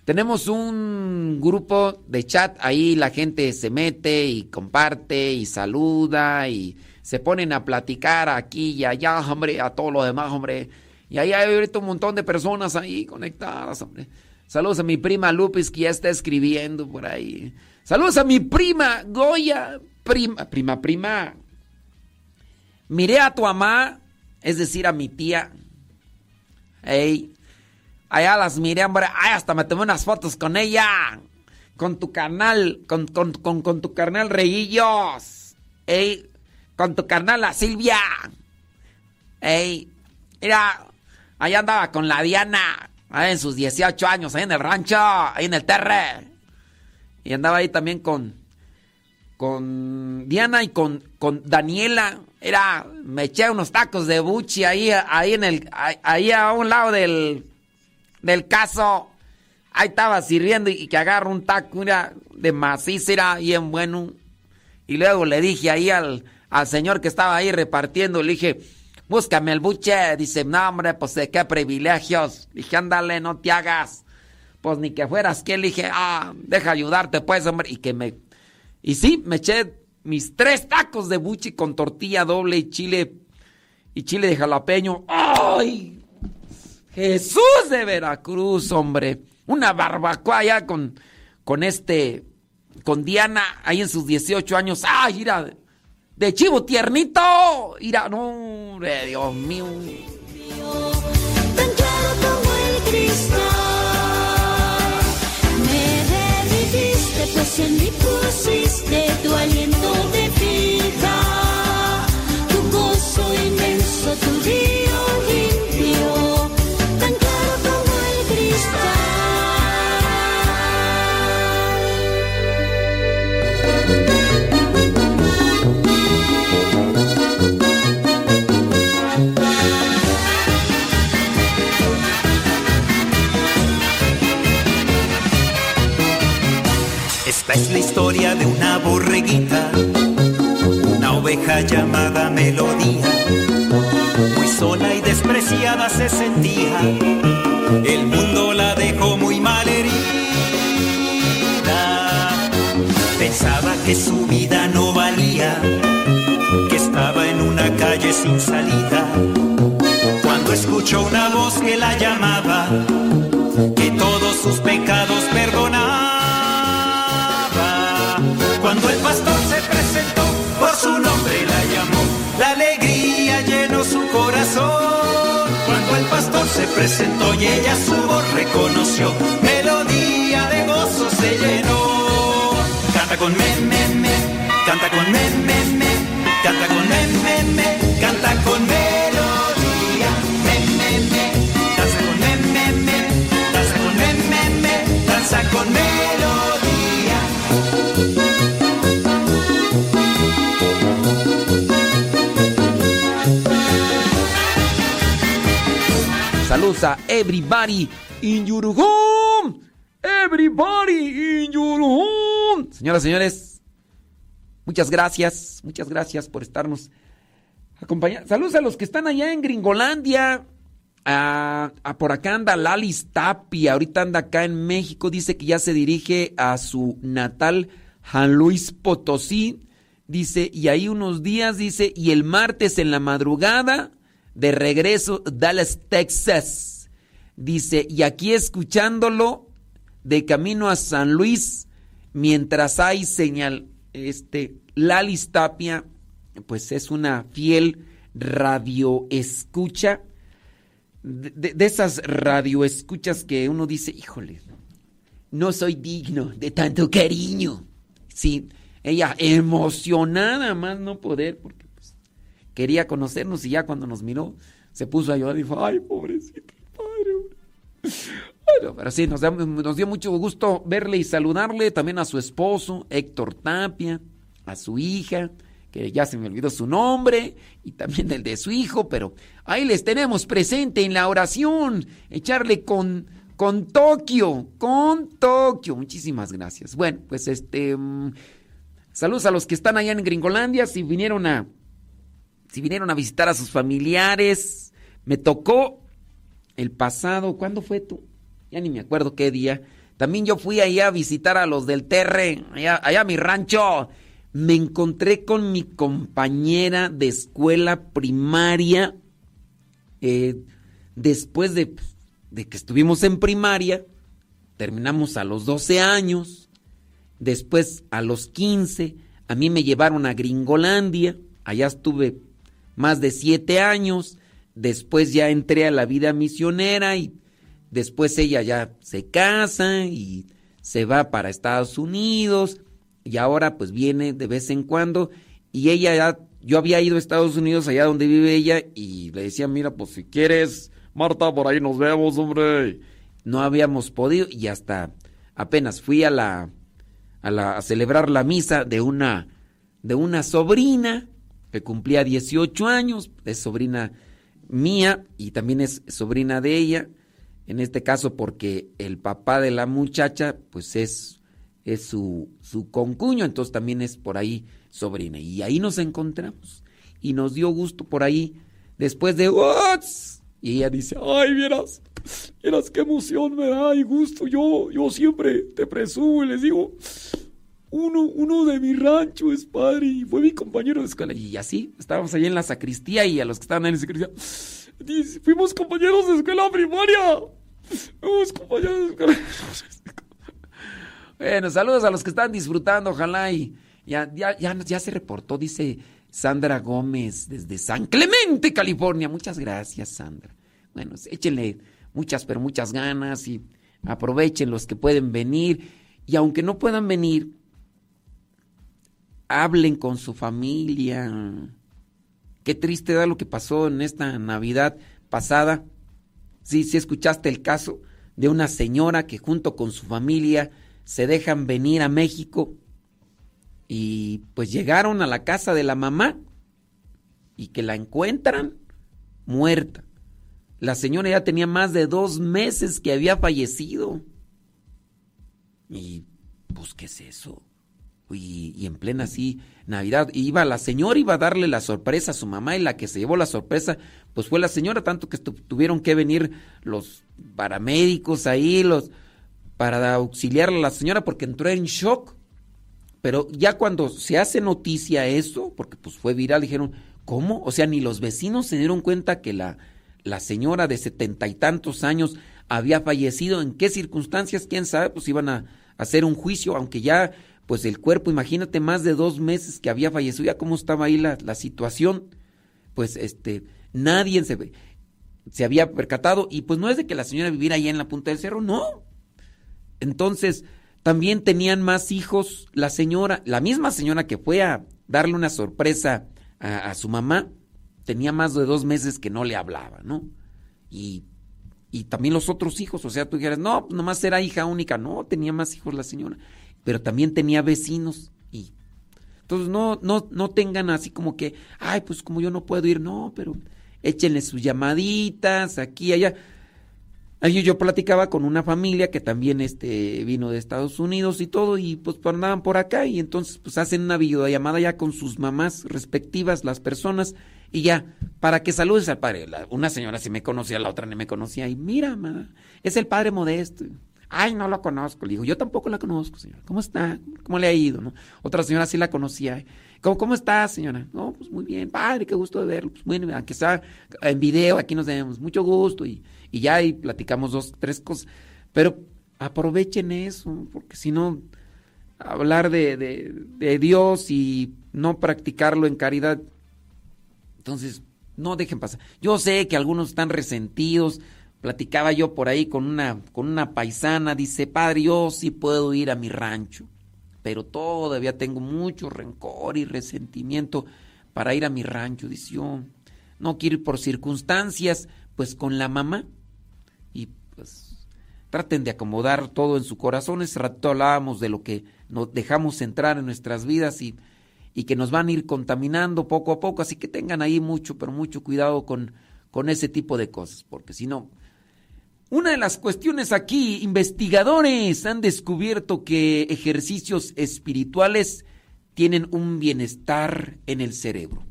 Tenemos un grupo de chat, ahí la gente se mete y comparte y saluda y se ponen a platicar aquí y allá, hombre, a todo lo demás, hombre. Y ahí hay ahorita un montón de personas ahí conectadas, hombre. Saludos a mi prima Lupis que ya está escribiendo por ahí. Saludos a mi prima Goya, prima, prima, prima. Miré a tu mamá, es decir, a mi tía. Ey, allá las miré, hombre. Ay, hasta me tomé unas fotos con ella. Con tu carnal, con, con, con, con tu carnal Reyillos. Ey, con tu carnal la Silvia. Ey, mira, allá andaba con la Diana. Ahí en sus 18 años, ahí en el rancho, ahí en el terre. Y andaba ahí también con, con Diana y con, con Daniela. Era, me eché unos tacos de buchi ahí, ahí en el, ahí a un lado del, del caso. Ahí estaba sirviendo y que agarro un taco, mira, de maciza, era bien bueno. Y luego le dije ahí al, al señor que estaba ahí repartiendo, le dije, búscame el buche. Dice, no, hombre, pues de qué privilegios. Dije, ándale, no te hagas. Pues ni que fueras que le dije, ah, deja ayudarte, pues, hombre. Y que me. Y sí, me eché mis tres tacos de buchi con tortilla doble y chile. Y chile de jalapeño. ¡Ay! Jesús de Veracruz, hombre. Una barbacoa allá con, con este. Con Diana, ahí en sus 18 años. ¡Ay, mira! De chivo tiernito. Mira, no, hombre, Dios mío. tan claro como el cristal. Me reviviste, pues en mí pusiste tu aliento de vida. Tu gozo inmenso, tu río Esta es la historia de una borreguita, una oveja llamada Melodía. Muy sola y despreciada se sentía, el mundo la dejó muy mal herida. Pensaba que su vida no valía, que estaba en una calle sin salida. Cuando escuchó una voz que la llamaba, que todos sus pecados perdonaba. Su nombre la llamó. La alegría llenó su corazón. Cuando presentó y ella su voz reconoció. Melodía de gozo se llenó. Canta con me, me, me, canta con me, me, me, canta con me, me, me, canta con melodía. Saludos a everybody in your. Everybody in your. Señoras y señores, muchas gracias, muchas gracias por estarnos acompañando. Saludos a los que están allá en Gringolandia. Por acá anda Lalis Tapia, ahorita anda acá en México, dice que ya se dirige a su natal San Luis Potosí, dice, y ahí unos días, dice, y el martes en la madrugada, de regreso, Dallas, Texas, dice, y aquí escuchándolo de camino a San Luis, mientras hay señal, este, Lalis Tapia, pues es una fiel radio escucha de, esas radioescuchas que uno dice, híjole, no soy digno de tanto cariño. Sí, ella emocionada más no poder, porque quería conocernos y ya cuando nos miró se puso a llorar y dijo, ay, pobrecito padre. hombre". Bueno, pero sí, nos, nos dio mucho gusto verle y saludarle también a su esposo, Héctor Tapia, a su hija, que ya se me olvidó su nombre, y también el de su hijo, pero ahí les tenemos presente en la oración, echarle con, con Tokio, con Tokio. Muchísimas gracias. Bueno, pues este, mm, saludos a los que están allá en Gringolandia, si vinieron a, si vinieron a visitar a sus familiares, me tocó el pasado, ¿cuándo fue tú? Ya ni me acuerdo qué día. También yo fui allá a visitar a los del Terre, allá, a mi rancho. Me encontré con mi compañera de escuela primaria. eh, después de, de que estuvimos en primaria, terminamos a los 12 años. Después a los 15, a mí me llevaron a Gringolandia. Allá estuve más de 7 años. Después ya entré a la vida misionera y después ella ya se casa y se va para Estados Unidos y ahora pues viene de vez en cuando y ella ya, yo había ido a Estados Unidos allá donde vive ella y le decía, mira, pues si quieres, Marta, por ahí nos vemos, hombre. No habíamos podido y hasta apenas fui a la a, la, a celebrar la misa de una de una sobrina que cumplía 18 años, es sobrina mía y también es sobrina de ella, en este caso porque el papá de la muchacha pues es, es su, su concuño, entonces también es por ahí sobrina. Y ahí nos encontramos y nos dio gusto por ahí después de "What's?", Y ella dice, ay, vieras, vieras qué emoción me da y gusto. Yo, yo siempre te presumo y les digo, uno, uno de mi rancho es padre y fue mi compañero de escuela. Y así, estábamos allí en la sacristía y a los que estaban en la sacristía, fuimos compañeros de escuela primaria. Fuimos compañeros de escuela. *laughs* Bueno, saludos a los que están disfrutando, ojalá y ya, ya, ya se reportó, dice Sandra Gómez desde San Clemente, California. Muchas gracias, Sandra. Bueno, échenle muchas, pero muchas ganas y aprovechen los que pueden venir. Y aunque no puedan venir, hablen con su familia. Qué triste da lo que pasó en esta Navidad pasada. Sí, sí escuchaste el caso de una señora que junto con su familia se dejan venir a México y pues llegaron a la casa de la mamá y que la encuentran muerta. La señora ya tenía más de dos meses que había fallecido. Y pues, ¿qué es eso? Y, y en plena así Navidad, iba la señora, iba a darle la sorpresa a su mamá y la que se llevó la sorpresa, pues fue la señora, tanto que tuvieron que venir los paramédicos ahí, los para auxiliar a la señora porque entró en shock. Pero ya cuando se hace noticia eso, porque pues fue viral, dijeron, ¿cómo? O sea, ni los vecinos se dieron cuenta que la, la señora de setenta y tantos años había fallecido, en qué circunstancias, quién sabe, pues iban a hacer un juicio, aunque ya, pues el cuerpo, imagínate, más de dos meses que había fallecido, ya cómo estaba ahí la, la situación, pues este, nadie se se había percatado. Y pues no es de que la señora viviera allá en la punta del cerro, no. Entonces, también tenían más hijos la señora, la misma señora que fue a darle una sorpresa a, su mamá, tenía más de dos meses que no le hablaba, ¿no? Y, y también los otros hijos, o sea, tú dijeras, no, nomás era hija única, no, tenía más hijos la señora, pero también tenía vecinos y entonces no, no, no tengan así como que, ay, pues como yo no puedo ir, no, pero échenle sus llamaditas aquí, allá. Ahí yo platicaba con una familia que también este, vino de Estados Unidos y todo, y pues andaban por acá, y entonces pues hacen una videollamada ya con sus mamás respectivas, las personas, y ya, para que saludes al padre. Una señora sí me conocía, la otra no me conocía, y mira, ma, es el padre modesto. Ay, no lo conozco. Le digo, yo tampoco la conozco, señora. ¿Cómo está? ¿Cómo le ha ido? no? Otra señora sí la conocía. ¿Cómo, ¿Cómo está, señora? No, pues muy bien, padre, qué gusto de verlo. Pues bueno, aunque sea en video, aquí nos vemos. Mucho gusto. Y, y ya ahí platicamos dos, tres cosas. Pero aprovechen eso, porque si no, hablar de, de, de Dios y no practicarlo en caridad, entonces no dejen pasar. Yo sé que algunos están resentidos. Platicaba yo por ahí con una, con una paisana, dice, padre, yo sí puedo ir a mi rancho, pero todavía tengo mucho rencor y resentimiento para ir a mi rancho. Dice, yo no quiero ir por circunstancias, pues con la mamá. Y pues traten de acomodar todo en su corazón. Ese rato hablábamos de lo que nos dejamos entrar en nuestras vidas y, y que nos van a ir contaminando poco a poco. Así que tengan ahí mucho, pero mucho cuidado con, con ese tipo de cosas, porque si no... Una de las cuestiones aquí, investigadores han descubierto que ejercicios espirituales tienen un bienestar en el cerebro.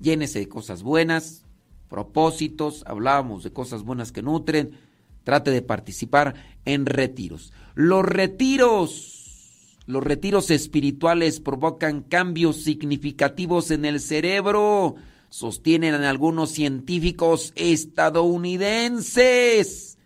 Llénese de cosas buenas, propósitos, hablábamos de cosas buenas que nutren, trate de participar en retiros. Los retiros, los retiros espirituales provocan cambios significativos en el cerebro, sostienen algunos científicos estadounidenses.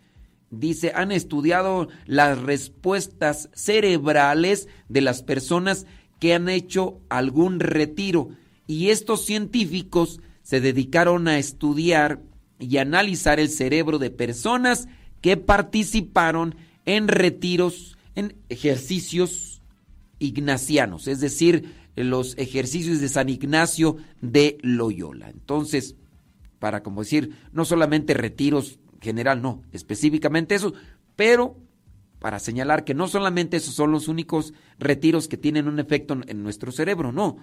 Dice, han estudiado las respuestas cerebrales de las personas que han hecho algún retiro y estos científicos se dedicaron a estudiar y analizar el cerebro de personas que participaron en retiros, en ejercicios ignacianos, es decir, los ejercicios de San Ignacio de Loyola. Entonces, para como decir, no solamente retiros general, no, específicamente eso, pero para señalar que no solamente esos son los únicos retiros que tienen un efecto en- nuestro cerebro, no.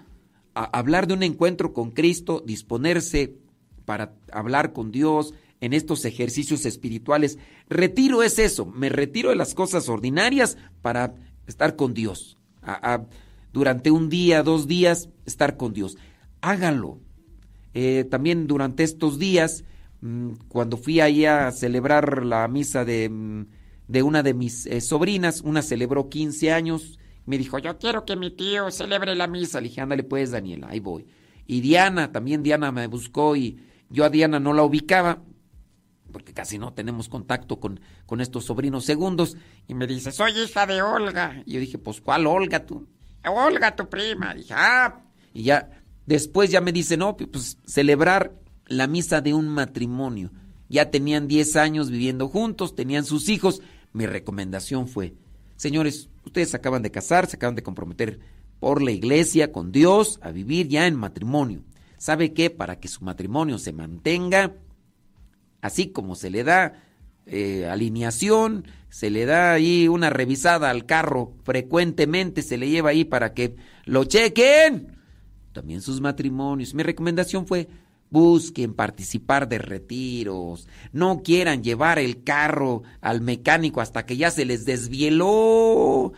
Hablar de un encuentro con Cristo, disponerse para hablar con Dios en estos ejercicios espirituales. Retiro es eso, me retiro de las cosas ordinarias para estar con Dios. A- durante un día, dos días, estar con Dios. Hágalo. Eh, también durante estos días, mm, cuando fui ahí a celebrar la misa de, mm, de una de mis eh, sobrinas, una celebró 15 años, me dijo, yo quiero que mi tío celebre la misa. Le dije, ándale pues, Daniela, ahí voy. Y Diana, también Diana me buscó y yo a Diana no la ubicaba, porque casi no tenemos contacto con, con estos sobrinos segundos. Y me dice, soy hija de Olga. Y yo dije, pues, ¿cuál Olga tú? Olga, tu prima. Dije, ah. Y ya, después ya me dice, no, pues celebrar la misa de un matrimonio. Ya tenían 10 años viviendo juntos, tenían sus hijos. Mi recomendación fue, señores, ustedes acaban de casar, se acaban de comprometer por la iglesia, con Dios, a vivir ya en matrimonio. ¿Sabe qué? Para que su matrimonio se mantenga, así como se le da eh, alineación, se le da ahí una revisada al carro frecuentemente, se le lleva ahí para que lo chequen. También sus matrimonios. Mi recomendación fue busquen participar de retiros, no quieran llevar el carro al mecánico hasta que ya se les desvieló.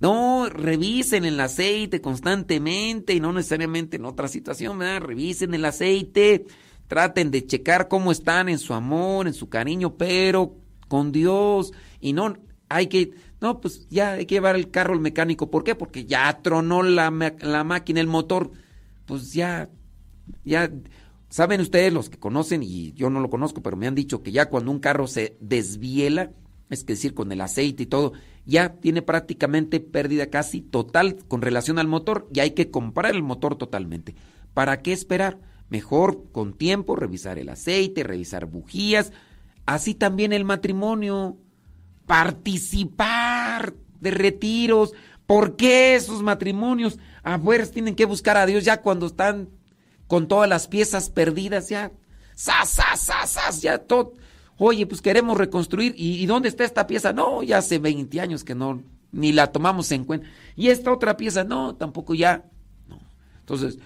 No, revisen el aceite constantemente y no necesariamente en otra situación. Revisen el aceite, traten de checar cómo están en su amor, en su cariño, pero con Dios. Y no, hay que, no, pues ya hay que llevar el carro al mecánico. ¿Por qué? Porque ya tronó la, la máquina, el motor. Pues ya, ya, saben ustedes los que conocen, y yo no lo conozco, pero me han dicho que ya cuando un carro se desviela, es decir, con el aceite y todo, ya tiene prácticamente pérdida casi total con relación al motor y hay que comprar el motor totalmente. ¿Para qué esperar? Mejor con tiempo revisar el aceite, revisar bujías. Así también el matrimonio. Participar de retiros. ¿Por qué esos matrimonios afuera tienen que buscar a Dios ya cuando están con todas las piezas perdidas? Ya, ¡zas, zas, zas, zas! Ya todo. Oye, pues queremos reconstruir. ¿Y, y dónde está esta pieza? No, ya hace 20 años que no, ni la tomamos en cuenta. Y esta otra pieza, no, tampoco ya. No. Entonces,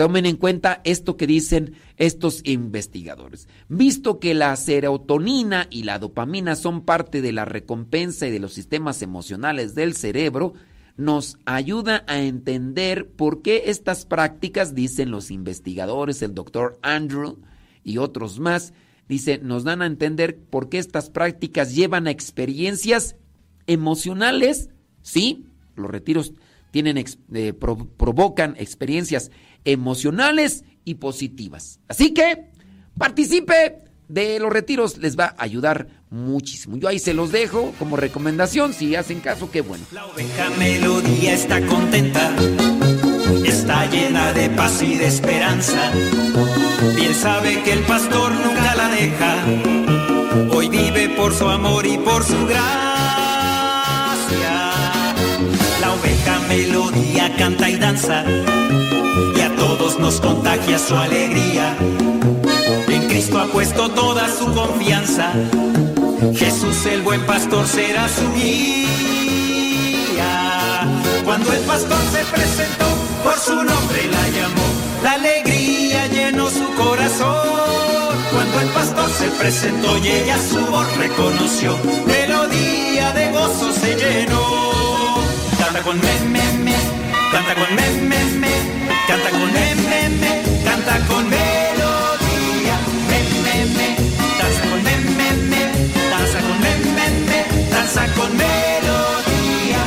tomen en cuenta esto que dicen estos investigadores. Visto que la serotonina y la dopamina son parte de la recompensa y de los sistemas emocionales del cerebro, nos ayuda a entender por qué estas prácticas, dicen los investigadores, el doctor Andrew y otros más, dice, nos dan a entender por qué estas prácticas llevan a experiencias emocionales, ¿sí? Los retiros tienen, eh, pro- provocan experiencias emocionales y positivas. Así que participe de los retiros, les va a ayudar muchísimo. Yo ahí se los dejo como recomendación, si hacen caso, qué bueno. La oveja melodía está contenta, está llena de paz y de esperanza. Bien sabe que el pastor nunca la deja, hoy vive por su amor y por su gracia. La oveja melodía canta y danza, y a todos nos contagia su alegría. En Cristo ha puesto toda su confianza. Jesús el buen pastor será su guía. Cuando el pastor se presentó, por su nombre la llamó. La alegría llenó su corazón. Cuando el pastor se presentó y ella su voz reconoció, melodía de gozo se llenó. Con canta con me, me, me, canta con me, me, me, canta con melodía. Me, danza con me, danza con me, danza con melodía.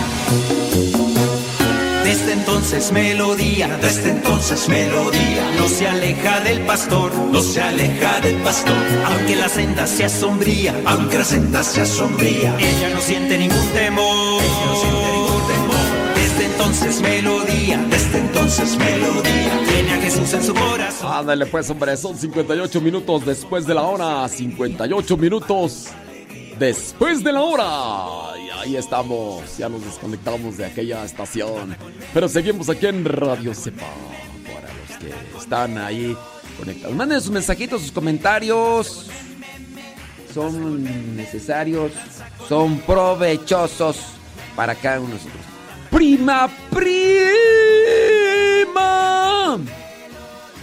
Desde entonces melodía, desde entonces melodía, no se aleja del pastor, no se aleja del pastor, aunque la senda sea sombría, aunque la senda sea sombría, ella no siente ningún temor, ella no siente entonces melodía, desde entonces melodía, tiene a Jesús en su corazón. Ándale pues, hombre, son 58 minutos después de la hora. 58 minutos después de la hora. Y ahí estamos, ya nos desconectamos de aquella estación. Pero seguimos aquí en Radio Cepa. Para los que están ahí conectados. Manden sus mensajitos, sus comentarios. Son necesarios, son provechosos para cada uno de nosotros. Prima, prima.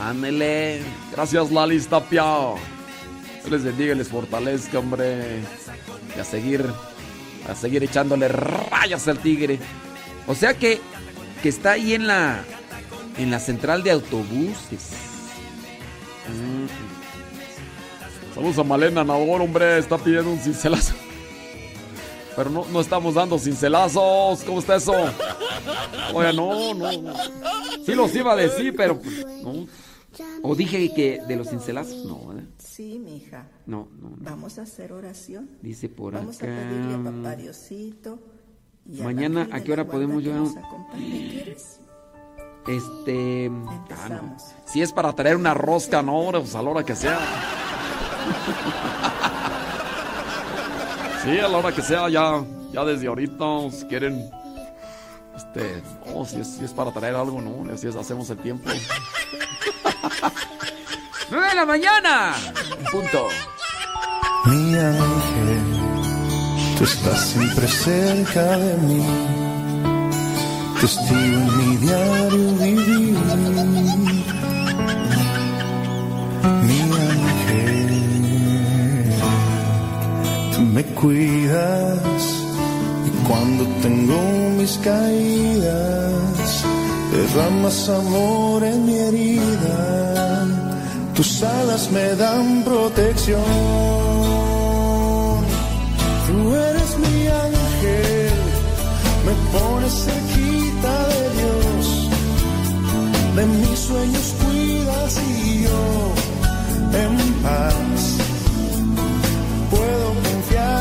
Ándele. Gracias, la lista. Dios les bendiga y les fortalezca, hombre. Y a seguir, a seguir echándole rayas al tigre. O sea que, que está ahí en la, en la central de autobuses. Mm. Saludos a Malena Nador, hombre. Está pidiendo un cincelazo. Pero no, no estamos dando cincelazos. ¿Cómo está eso? Oye, no, no. no. Sí los iba a decir, pero pues, no. O dije que de los cincelazos, no, ¿verdad? Sí, mija. No, no, no. Vamos a hacer oración. Dice por Vamos acá. a pedirle a papá Diosito. y Mañana, ¿a qué hora podemos ¿quieres? Este. ah, no. Si es para traer una rosca, no, pues a la hora que sea. Sí, a la hora que sea, ya, ya desde ahorita, si quieren. Este, no, si es, si es para traer algo, no, así es, hacemos el tiempo. *laughs* ¡Nueve de la mañana! Punto. Mi ángel, tú estás siempre cerca de mí, testigo en mi diario vivir. Me cuidas y cuando tengo mis caídas, derramas amor en mi herida. Tus alas me dan protección. Tú eres mi ángel, me pones cerquita de Dios. De mis sueños cuidas y yo en paz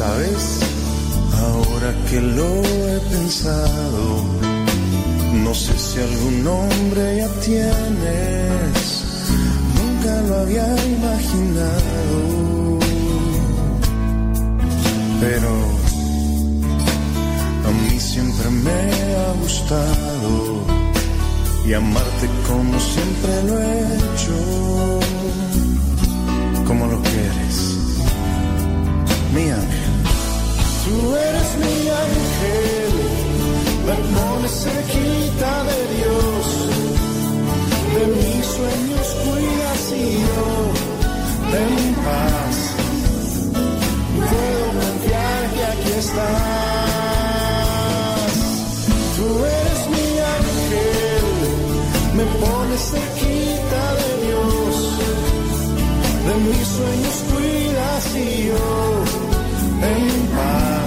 Sabes, ahora que lo he pensado, no sé si algún nombre ya tienes, nunca lo había imaginado, pero a mí siempre me ha gustado y amarte como siempre lo he hecho, como lo quieres, mi ángel. Tú eres mi ángel, pones cerquita de Dios, de mis sueños cuidas y yo, en paz, puedo confiar que aquí estás. Tú eres mi ángel, me pones cerquita de Dios, de mis sueños cuidas y yo, en paz,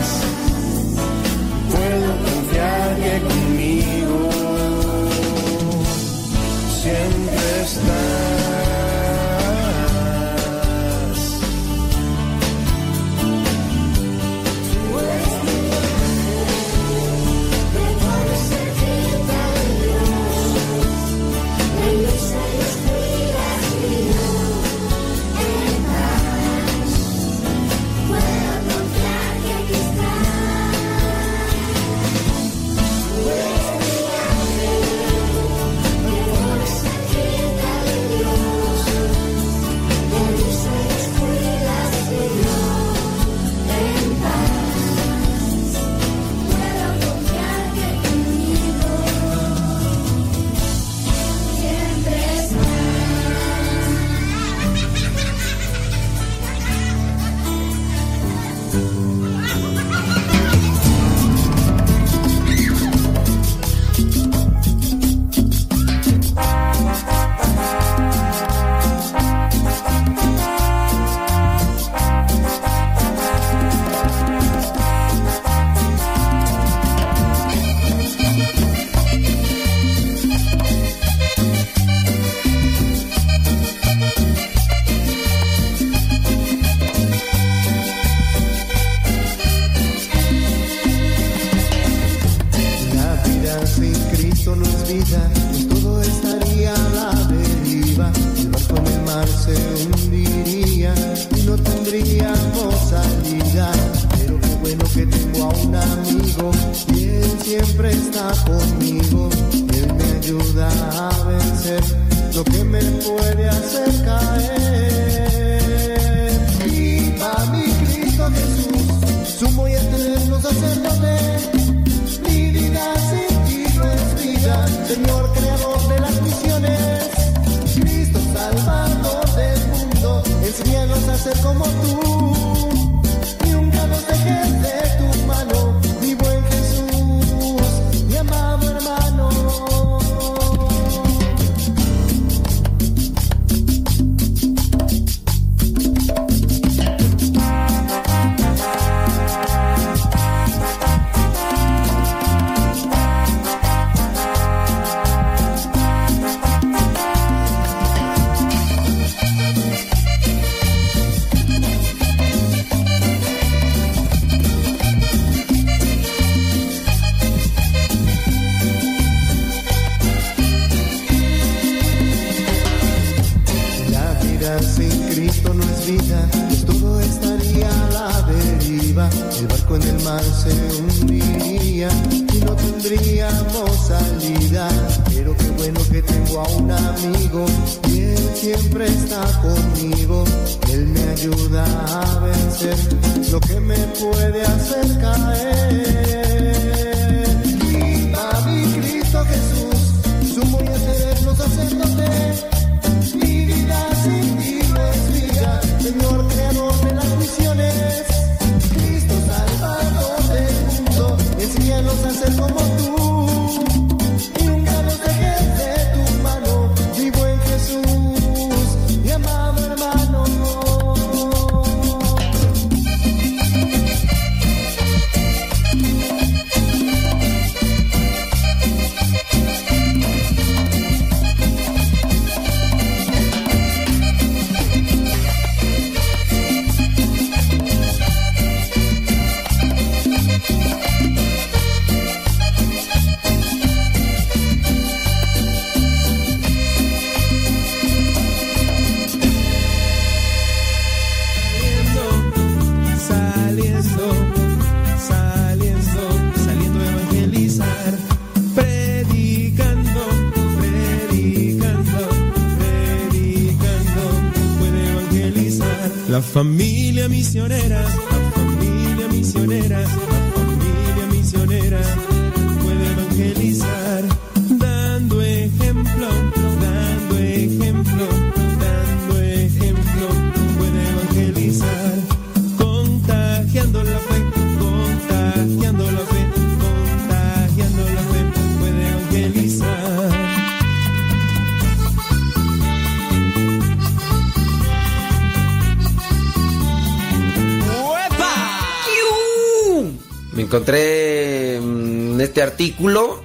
artículo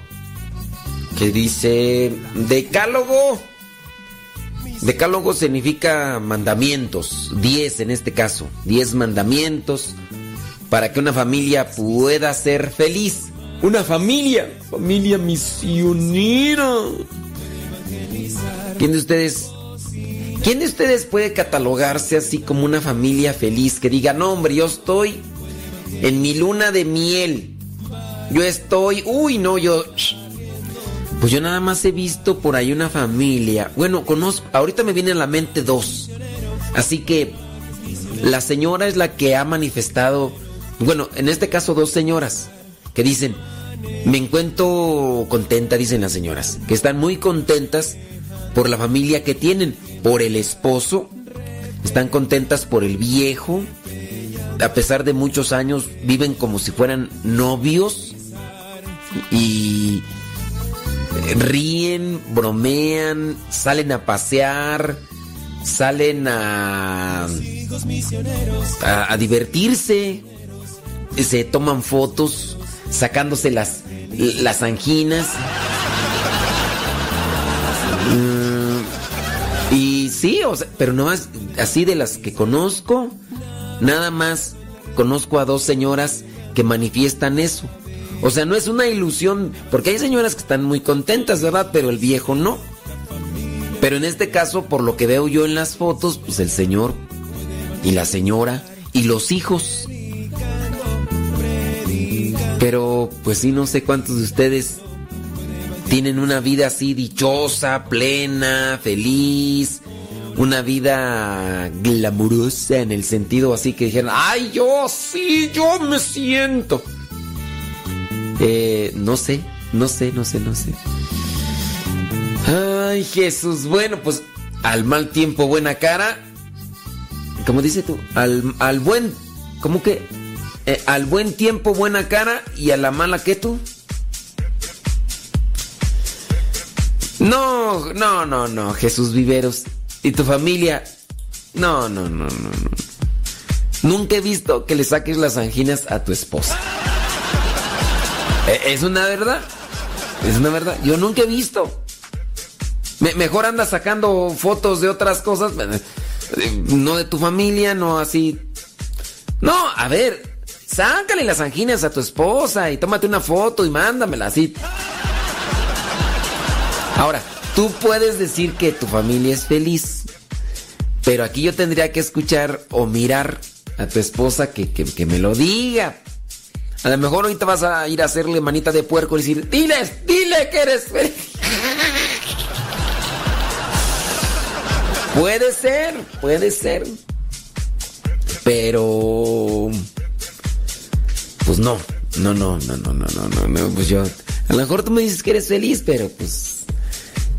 que dice decálogo. Decálogo significa mandamientos, 10 en este caso, 10 mandamientos para que una familia pueda ser feliz. Una familia, familia misionera. ¿Quién de ustedes ¿Quién de ustedes puede catalogarse así como una familia feliz que diga, "No, hombre, yo estoy en mi luna de miel. Yo estoy, uy, no, yo pues yo nada más he visto por ahí una familia. Bueno, conozco, ahorita me vienen a la mente dos. Así que la señora es la que ha manifestado, bueno, en este caso dos señoras que dicen, me encuentro contenta, dicen las señoras, que están muy contentas por la familia que tienen, por el esposo, están contentas por el viejo, a pesar de muchos años viven como si fueran novios y ríen, bromean, salen a pasear, salen a, a, divertirse, se toman fotos sacándose las, las anginas. Mm, y sí, pero no más así de las que conozco, nada más conozco a dos señoras que manifiestan eso. O sea, no es una ilusión, porque hay señoras que están muy contentas, ¿verdad? Pero el viejo no. Pero en este caso, por lo que veo yo en las fotos, pues el señor y la señora y los hijos. Pero pues sí, no sé cuántos de ustedes tienen una vida así dichosa, plena, feliz, una vida glamurosa en el sentido así que dijeron, ay, yo sí, yo me siento. Eh, no sé, no sé, no sé, no sé. Ay, Jesús, bueno, pues al mal tiempo buena cara. Como dice tú, al, al buen, ¿cómo que? Eh, al buen tiempo buena cara y a la mala que tú. No, no, no, no, Jesús Viveros. ¿Y tu familia? No, no, no, no, no. Nunca he visto que le saques las anginas a tu esposa. Eh, Es una verdad. Es una verdad. Yo nunca he visto. Me- mejor anda sacando fotos de otras cosas. eh, No de tu familia, no así. No, a ver. Sácale las anginas a tu esposa y tómate una foto y mándamela así. Ahora, tú puedes decir que tu familia es feliz, pero aquí yo tendría que escuchar o mirar a tu esposa que, que- que me lo diga. A lo mejor ahorita vas a ir a hacerle manita de puerco y decir, diles, dile que eres feliz. Puede ser, puede ser. Pero... Pues no, no, no, no, no, no, no, no, no, pues yo... A lo mejor tú me dices que eres feliz, pero pues...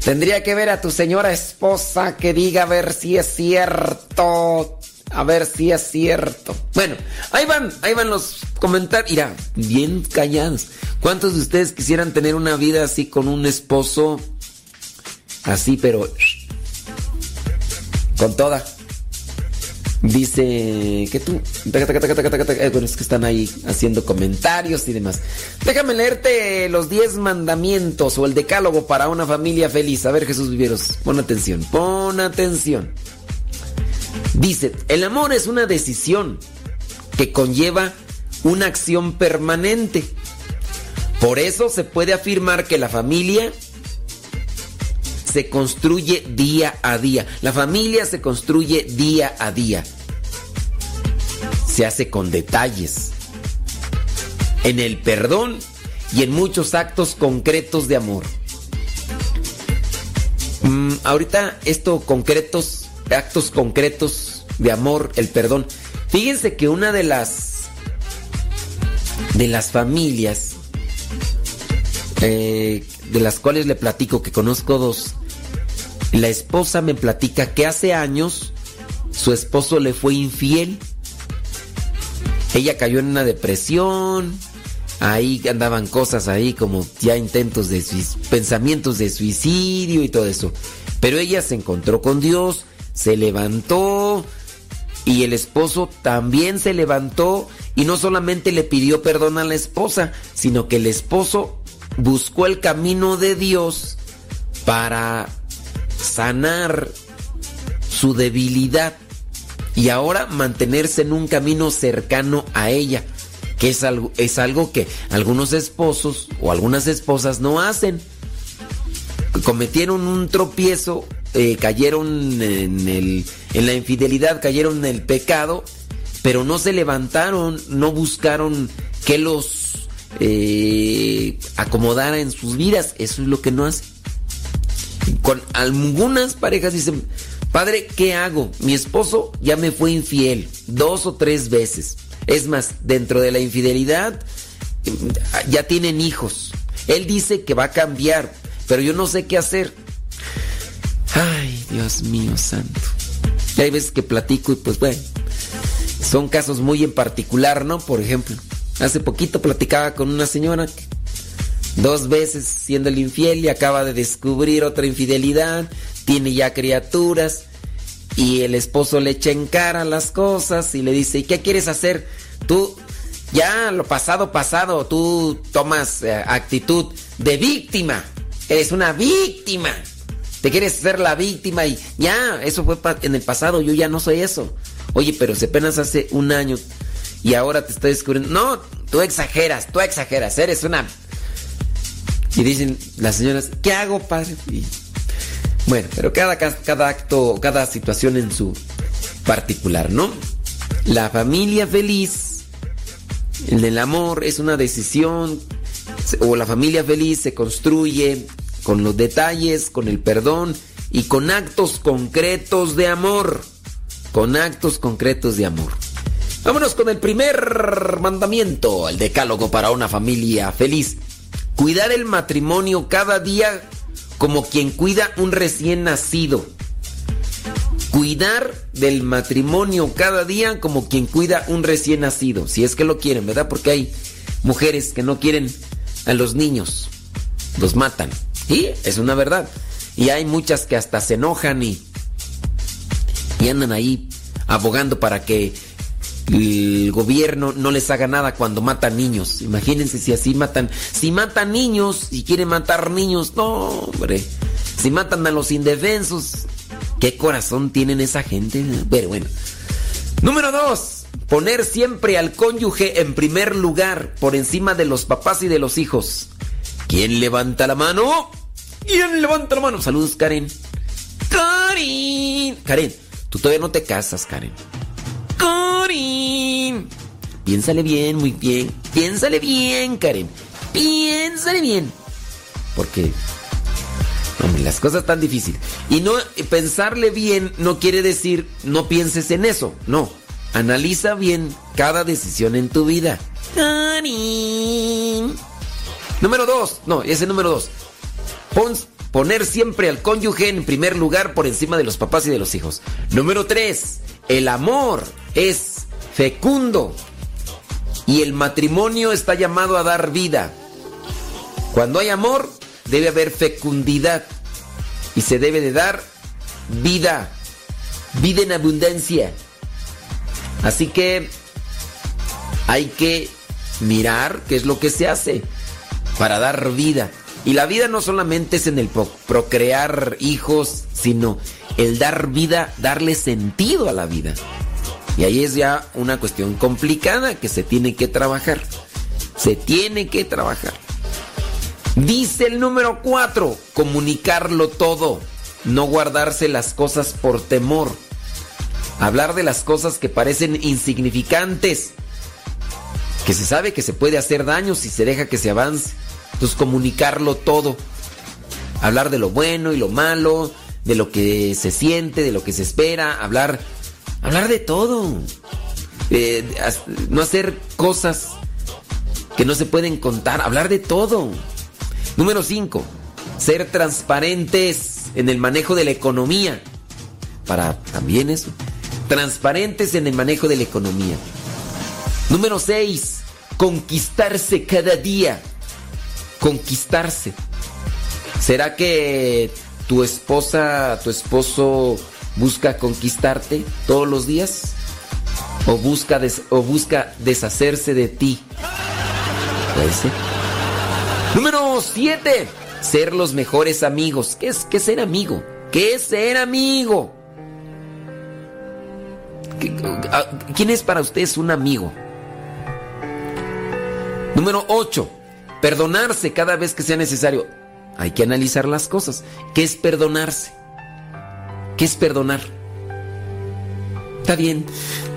Tendría que ver a tu señora esposa que diga a ver si es cierto. A ver si es cierto. Bueno, ahí van, ahí van los comentarios. Mira, bien callados. ¿Cuántos de ustedes quisieran tener una vida así con un esposo? Así, pero... Con toda. Dice que tú. Eh, Bueno, es que están ahí haciendo comentarios y demás. Déjame leerte los 10 mandamientos o el decálogo para una familia feliz. A ver, Jesús Viveros, pon atención, pon atención. Dice: El amor es una decisión que conlleva una acción permanente. Por eso se puede afirmar que la familia se construye día a día. La familia se construye día a día. Se hace con detalles. En el perdón y en muchos actos concretos de amor. Mm, ahorita esto concretos, actos concretos, de amor, el perdón. Fíjense que una de las de las familias eh, de las cuales le platico que conozco dos, la esposa me platica que hace años su esposo le fue infiel. Ella cayó en una depresión. Ahí andaban cosas ahí como ya intentos de pensamientos de suicidio y todo eso. Pero ella se encontró con Dios, se levantó y el esposo también se levantó y no solamente le pidió perdón a la esposa, sino que el esposo buscó el camino de Dios para sanar su debilidad y ahora mantenerse en un camino cercano a ella, que es algo, es algo que algunos esposos o algunas esposas no hacen. Cometieron un tropiezo, eh, cayeron en, el, en la infidelidad, cayeron en el pecado, pero no se levantaron, no buscaron que los eh, acomodara en sus vidas. Eso es lo que no hacen. Con algunas parejas dicen, padre, ¿qué hago? Mi esposo ya me fue infiel dos o tres veces. Es más, dentro de la infidelidad ya tienen hijos. Él dice que va a cambiar, pero yo no sé qué hacer. Ay, Dios mío santo. Y hay veces que platico y pues bueno, son casos muy en particular, ¿no? Por ejemplo, hace poquito platicaba con una señora que dos veces siendo el infiel y acaba de descubrir otra infidelidad, tiene ya criaturas y el esposo le echa en cara las cosas y le dice, ¿y qué quieres hacer? Tú, ya lo pasado, pasado, tú tomas eh, actitud de víctima, eres una víctima, te quieres ser la víctima y ya, eso fue en el pasado, yo ya no soy eso. Oye, pero si apenas hace un año y ahora te estoy descubriendo, no, tú exageras, tú exageras, eres una y dicen las señoras, ¿qué hago, padre? Bueno, pero cada, ca- cada acto, cada situación en su particular, ¿no? La familia feliz, el amor, es una decisión, o la familia feliz se construye con los detalles, con el perdón y con actos concretos de amor. Con actos concretos de amor. Vámonos con el primer mandamiento, el decálogo para una familia feliz. Cuidar el matrimonio cada día como quien cuida un recién nacido. Cuidar del matrimonio cada día como quien cuida un recién nacido. Si es que lo quieren, ¿verdad? Porque hay mujeres que no quieren a los niños. Los matan. Y es una verdad. Y hay muchas que hasta se enojan y, y andan ahí abogando para que el gobierno no les haga nada cuando matan niños. Imagínense si así matan. Si matan niños y quieren matar niños, no, hombre. Si matan a los indefensos, ¿qué corazón tienen esa gente? Pero bueno. Número dos, poner siempre al cónyuge en primer lugar, por encima de los papás y de los hijos. ¿Quién levanta la mano? ¿Quién levanta la mano? Saludos, Karen. Karen. Karen, tú todavía no te casas, Karen. Karen. Piénsale bien, muy bien. Piénsale bien, Karen. Piénsale bien. Porque, las cosas están difíciles. Y no pensarle bien no quiere decir no pienses en eso. No. Analiza bien cada decisión en tu vida. Número dos. No, ese número dos. Pon- poner siempre al cónyuge en primer lugar por encima de los papás y de los hijos. Número 3. El amor es fecundo y el matrimonio está llamado a dar vida. Cuando hay amor, debe haber fecundidad y se debe de dar vida, vida en abundancia. Así que hay que mirar qué es lo que se hace para dar vida. Y la vida no solamente es en el pro- procrear hijos, sino el dar vida, darle sentido a la vida. Y ahí es ya una cuestión complicada que se tiene que trabajar. Se tiene que trabajar. Dice el número 4, comunicarlo todo, no guardarse las cosas por temor. Hablar de las cosas que parecen insignificantes, que se sabe que se puede hacer daño si se deja que se avance. Entonces comunicarlo todo. Hablar de lo bueno y lo malo, de lo que se siente, de lo que se espera, hablar Hablar de todo. Eh, no hacer cosas que no se pueden contar. Hablar de todo. Número 5. Ser transparentes en el manejo de la economía. Para también eso. Transparentes en el manejo de la economía. Número 6. Conquistarse cada día. Conquistarse. ¿Será que tu esposa, tu esposo busca conquistarte todos los días? ¿O busca, o busca deshacerse de ti? Puede ser. Número 7. Ser los mejores amigos. ¿Qué es, qué es ser amigo? ¿Qué es ser amigo? ¿Qué- a- ¿Quién es para ustedes un amigo? Número 8. Perdonarse cada vez que sea necesario. Hay que analizar las cosas. ¿Qué es perdonarse? ¿Qué es perdonar? Está bien.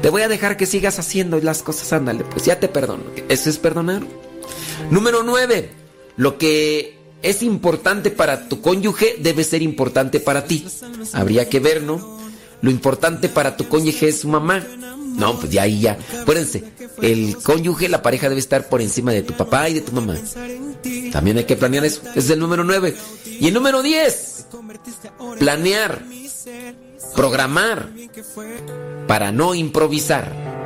Te voy a dejar que sigas haciendo las cosas. Ándale, pues ya te perdono. Eso es perdonar. Número 9. Lo que es importante para tu cónyuge debe ser importante para ti. Habría que ver, ¿no? Lo importante para tu cónyuge es su mamá. No, pues ya ahí ya. Acuérdense, el cónyuge, la pareja debe estar por encima de tu papá y de tu mamá. También hay que planear eso. Es el número 9. Y el número 10. Planear. Programar. Para no improvisar.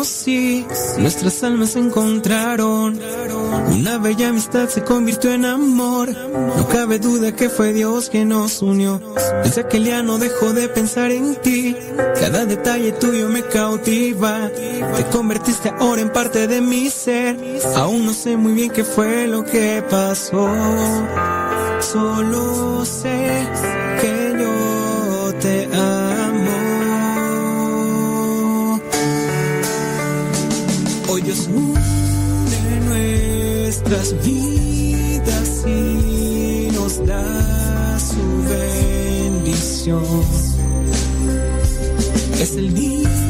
Conocí? Nuestras almas se encontraron. Una bella amistad se convirtió en amor. No cabe duda que fue Dios quien nos unió. Desde aquel día no dejo de pensar en ti. Cada detalle tuyo me cautiva. Te convertiste ahora en parte de mi ser. Aún no sé muy bien qué fue lo que pasó. Solo sé que yo te amo. Dios une nuestras vidas y nos da su bendición. Es el día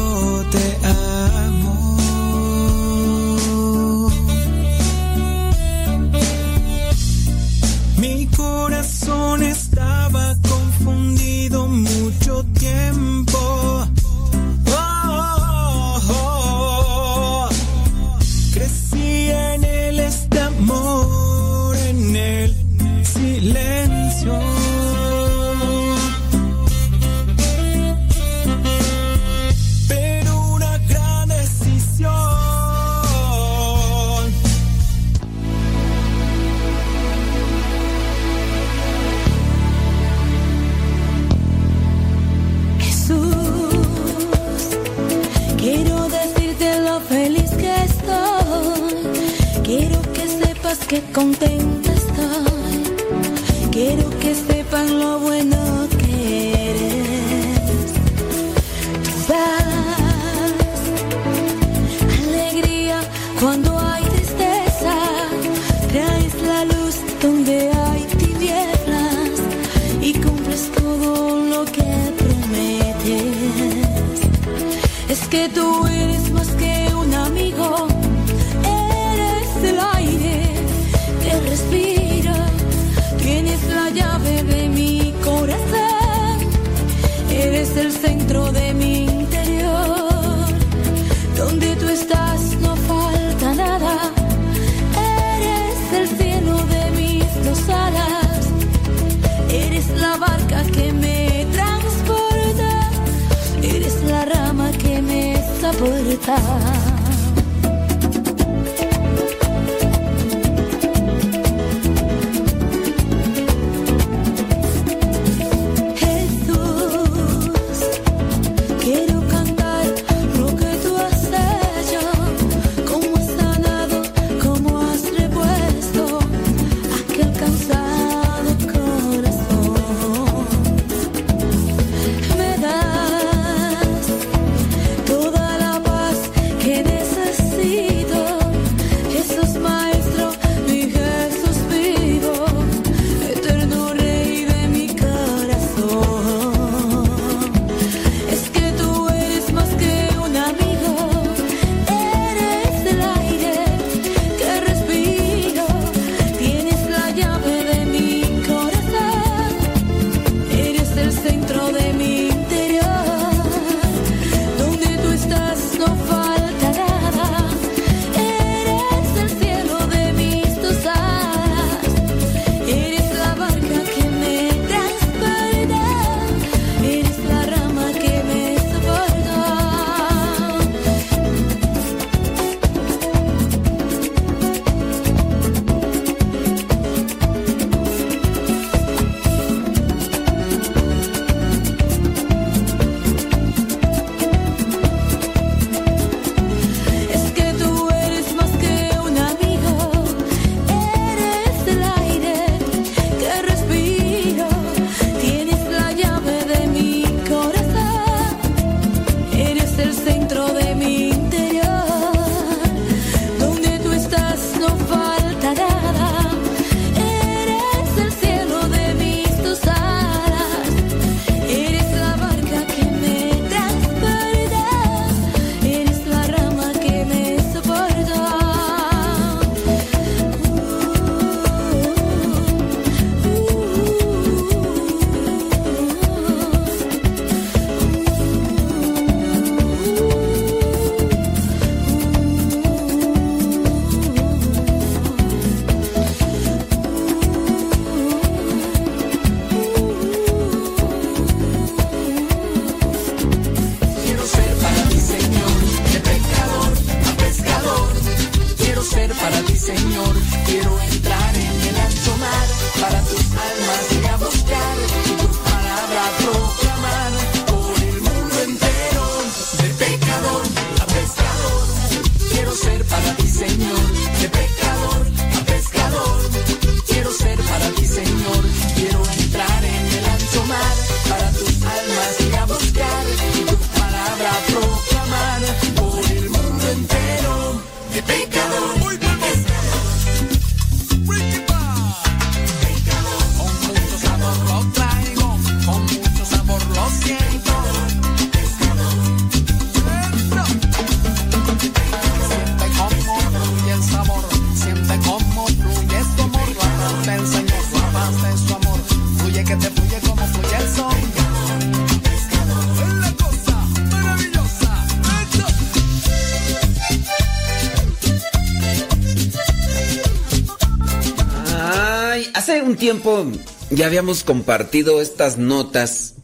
hace un tiempo ya habíamos compartido estas notas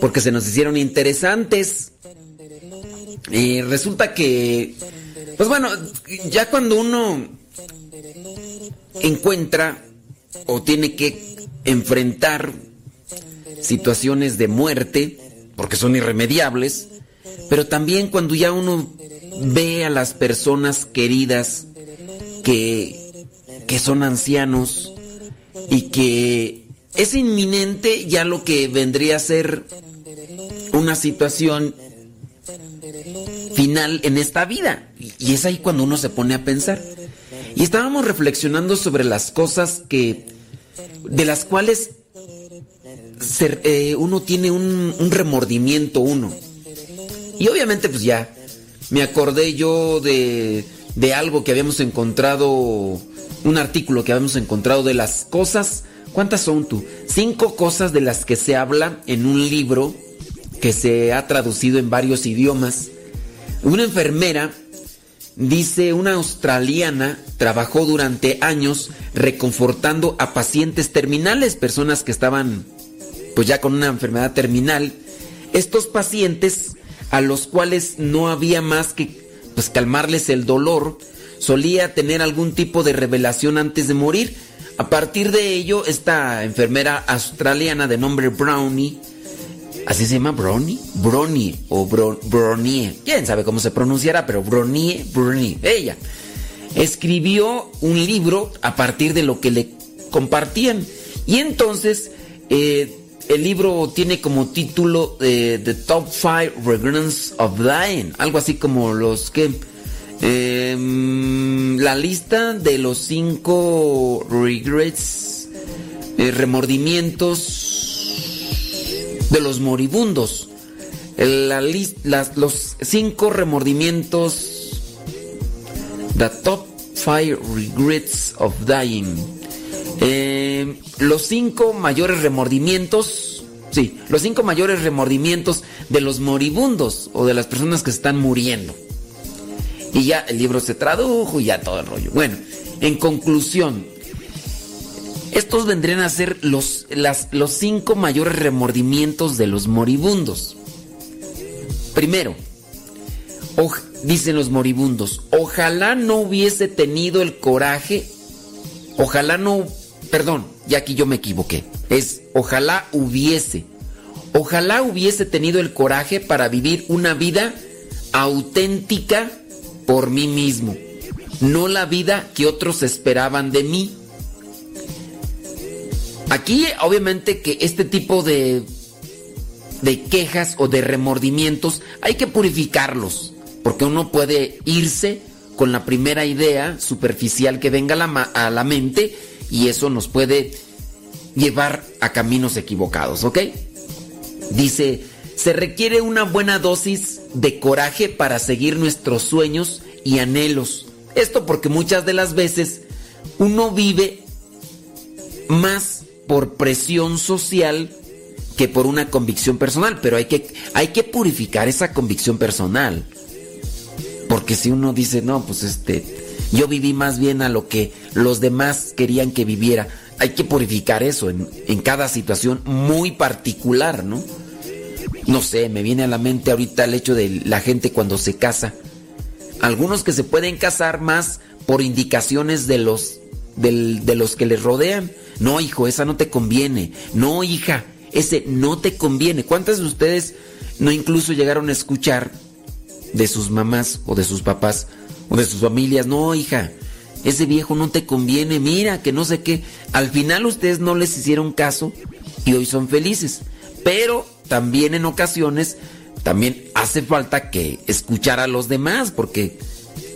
porque se nos hicieron interesantes. Y resulta que, pues bueno, ya cuando uno encuentra o tiene que enfrentar situaciones de muerte, porque son irremediables, pero también cuando ya uno ve a las personas queridas que, que son ancianos, y que es inminente ya lo que vendría a ser una situación final en esta vida. Y es ahí cuando uno se pone a pensar. Y estábamos reflexionando sobre las cosas que de las cuales eh, uno tiene un, un, remordimiento uno. Y obviamente pues ya me acordé yo de de algo que habíamos encontrado, un artículo que habíamos encontrado de las cosas, ¿cuántas son tú? Cinco cosas de las que se habla en un libro que se ha traducido en varios idiomas. Una enfermera Dice una australiana trabajó durante años reconfortando a pacientes terminales, personas que estaban pues ya con una enfermedad terminal. Estos pacientes a los cuales no había más que pues calmarles el dolor, solía tener algún tipo de revelación antes de morir. A partir de ello, esta enfermera australiana de nombre Brownie ¿Así se llama Brownie? Brownie o Bro, Brownie. ¿Quién sabe cómo se pronunciará? Pero Brownie, Brownie. Ella escribió un libro a partir de lo que le compartían. Y entonces eh, el libro tiene como título eh, The Top 5 Regrets of Dying. Algo así como los que... em, la lista de los cinco regrets, eh, remordimientos de los moribundos. La los cinco remordimientos. The top five regrets of dying. Eh, los cinco mayores remordimientos. Sí, los cinco mayores remordimientos de los moribundos o de las personas que están muriendo. Y ya el libro se tradujo y ya todo el rollo. Bueno, en conclusión, estos vendrían a ser los, las- los cinco mayores remordimientos de los moribundos. Primero, oj- dicen los moribundos, ojalá no hubiese tenido el coraje, ojalá no, perdón, ya aquí yo me equivoqué, es ojalá hubiese, ojalá hubiese tenido el coraje para vivir una vida auténtica por mí mismo, no la vida que otros esperaban de mí. Aquí obviamente que este tipo de, de quejas o de remordimientos hay que purificarlos, porque uno puede irse con la primera idea superficial que venga a la, mente y eso nos puede llevar a caminos equivocados, ¿ok? Dice, se requiere una buena dosis de coraje para seguir nuestros sueños y anhelos. Esto porque muchas de las veces uno vive más por presión social que por una convicción personal, pero hay que, hay que purificar esa convicción personal. Porque si uno dice, no, pues este, yo viví más bien a lo que los demás querían que viviera, hay que purificar eso en, en cada situación muy particular, ¿no? No sé, me viene a la mente ahorita el hecho de la gente cuando se casa. Algunos que se pueden casar más por indicaciones de los, del- de los que les rodean. No, hijo, esa no te conviene. No, hija, ese no te conviene. ¿Cuántas de ustedes no incluso llegaron a escuchar de sus mamás o de sus papás o de sus familias? No, hija, ese viejo no te conviene. Mira, que no sé qué. Al final ustedes no les hicieron caso y hoy son felices. Pero también en ocasiones también hace falta que escuchar a los demás porque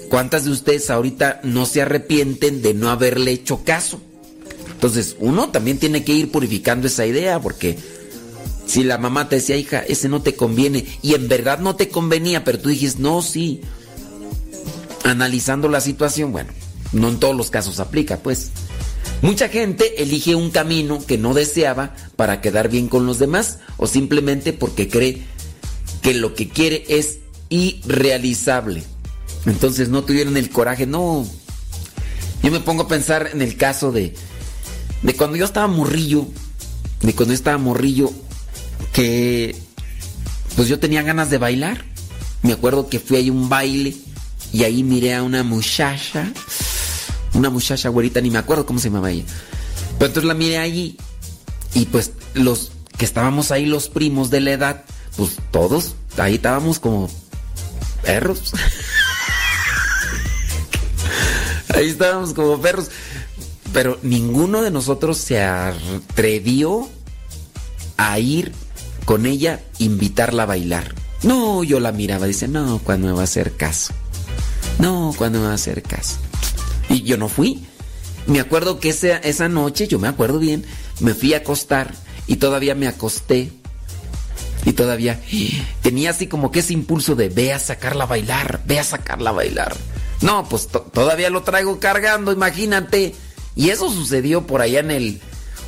¿cuántas de ustedes ahorita no se arrepienten de no haberle hecho caso? Entonces, uno también tiene que ir purificando esa idea porque si la mamá te decía, hija, ese no te conviene y en verdad no te convenía, pero tú dijiste, no, sí. Analizando la situación, bueno, no en todos los casos aplica, pues. Mucha gente elige un camino que no deseaba para quedar bien con los demás o simplemente porque cree que lo que quiere es irrealizable. Entonces no tuvieron el coraje, no. Yo me pongo a pensar en el caso de, de cuando yo estaba morrillo, de cuando yo estaba morrillo, pues yo tenía ganas de bailar. Me acuerdo que fui a un baile y ahí miré a una muchacha, una muchacha güerita, ni me acuerdo cómo se llamaba ella. Pero entonces la miré allí y pues los que estábamos ahí, los primos de la edad, pues todos ahí estábamos como perros. *laughs* ahí estábamos como perros. Pero ninguno de nosotros se atrevió a ir con ella, invitarla a bailar. No, yo la miraba, dice, no, cuando me va a hacer caso. No, cuando me va a hacer caso. Y yo no fui. Me acuerdo que esa, esa noche, yo me acuerdo bien, me fui a acostar y todavía me acosté Y todavía tenía así como que ese impulso de ve a sacarla a bailar, ve a sacarla a bailar. No, pues to- todavía lo traigo cargando, imagínate. Y eso sucedió por allá en el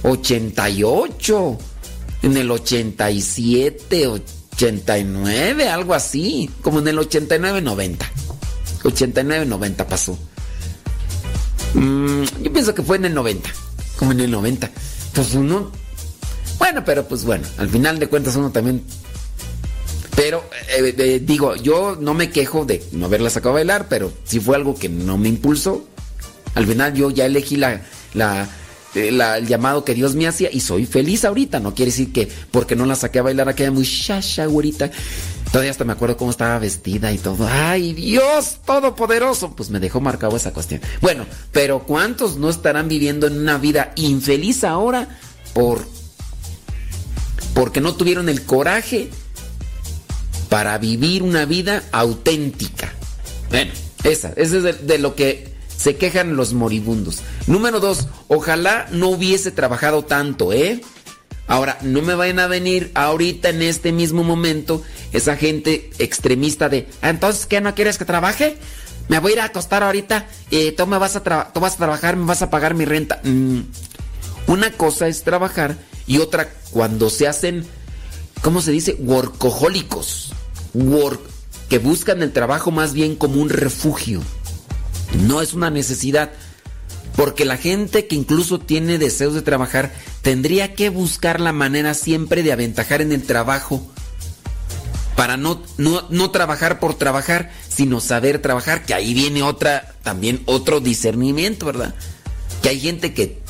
88, en el 87, 89, algo así, como en el 89-90. 89-90 pasó. Mm, yo pienso que fue en el 90, como en el 90. Pues uno... Bueno, pero pues bueno, al final de cuentas uno también... Pero eh, eh, digo, yo no me quejo de no haberla sacado a bailar, pero sí fue algo que no me impulsó. Al final yo ya elegí la, la- el llamado que Dios me hacía y soy feliz ahorita. No quiere decir que porque no la saqué a bailar aquella muy shasha, güerita. Todavía hasta me acuerdo cómo estaba vestida y todo. ¡Ay, Dios todopoderoso! Pues me dejó marcado esa cuestión. Bueno, pero ¿cuántos no estarán viviendo en una vida infeliz ahora por porque no tuvieron el coraje para vivir una vida auténtica? Bueno, esa, esa es de lo que se quejan los moribundos. Número dos, ojalá no hubiese trabajado tanto, ¿eh? Ahora, no me vayan a venir ahorita en este mismo momento esa gente extremista de, "Ah, entonces, ¿qué no quieres que trabaje? Me voy a ir a acostar ahorita y tú me vas a, vas a trabajar, me vas a pagar mi renta. Mm, Una cosa es trabajar y otra cuando se hacen, ¿cómo se dice? Workahólicos. Work, que buscan el trabajo más bien como un refugio. No es una necesidad. Porque la gente que incluso tiene deseos de trabajar tendría que buscar la manera siempre de aventajar en el trabajo. Para no, no, no trabajar por trabajar, sino saber trabajar, que ahí viene otra, también otro discernimiento, ¿verdad? Que hay gente que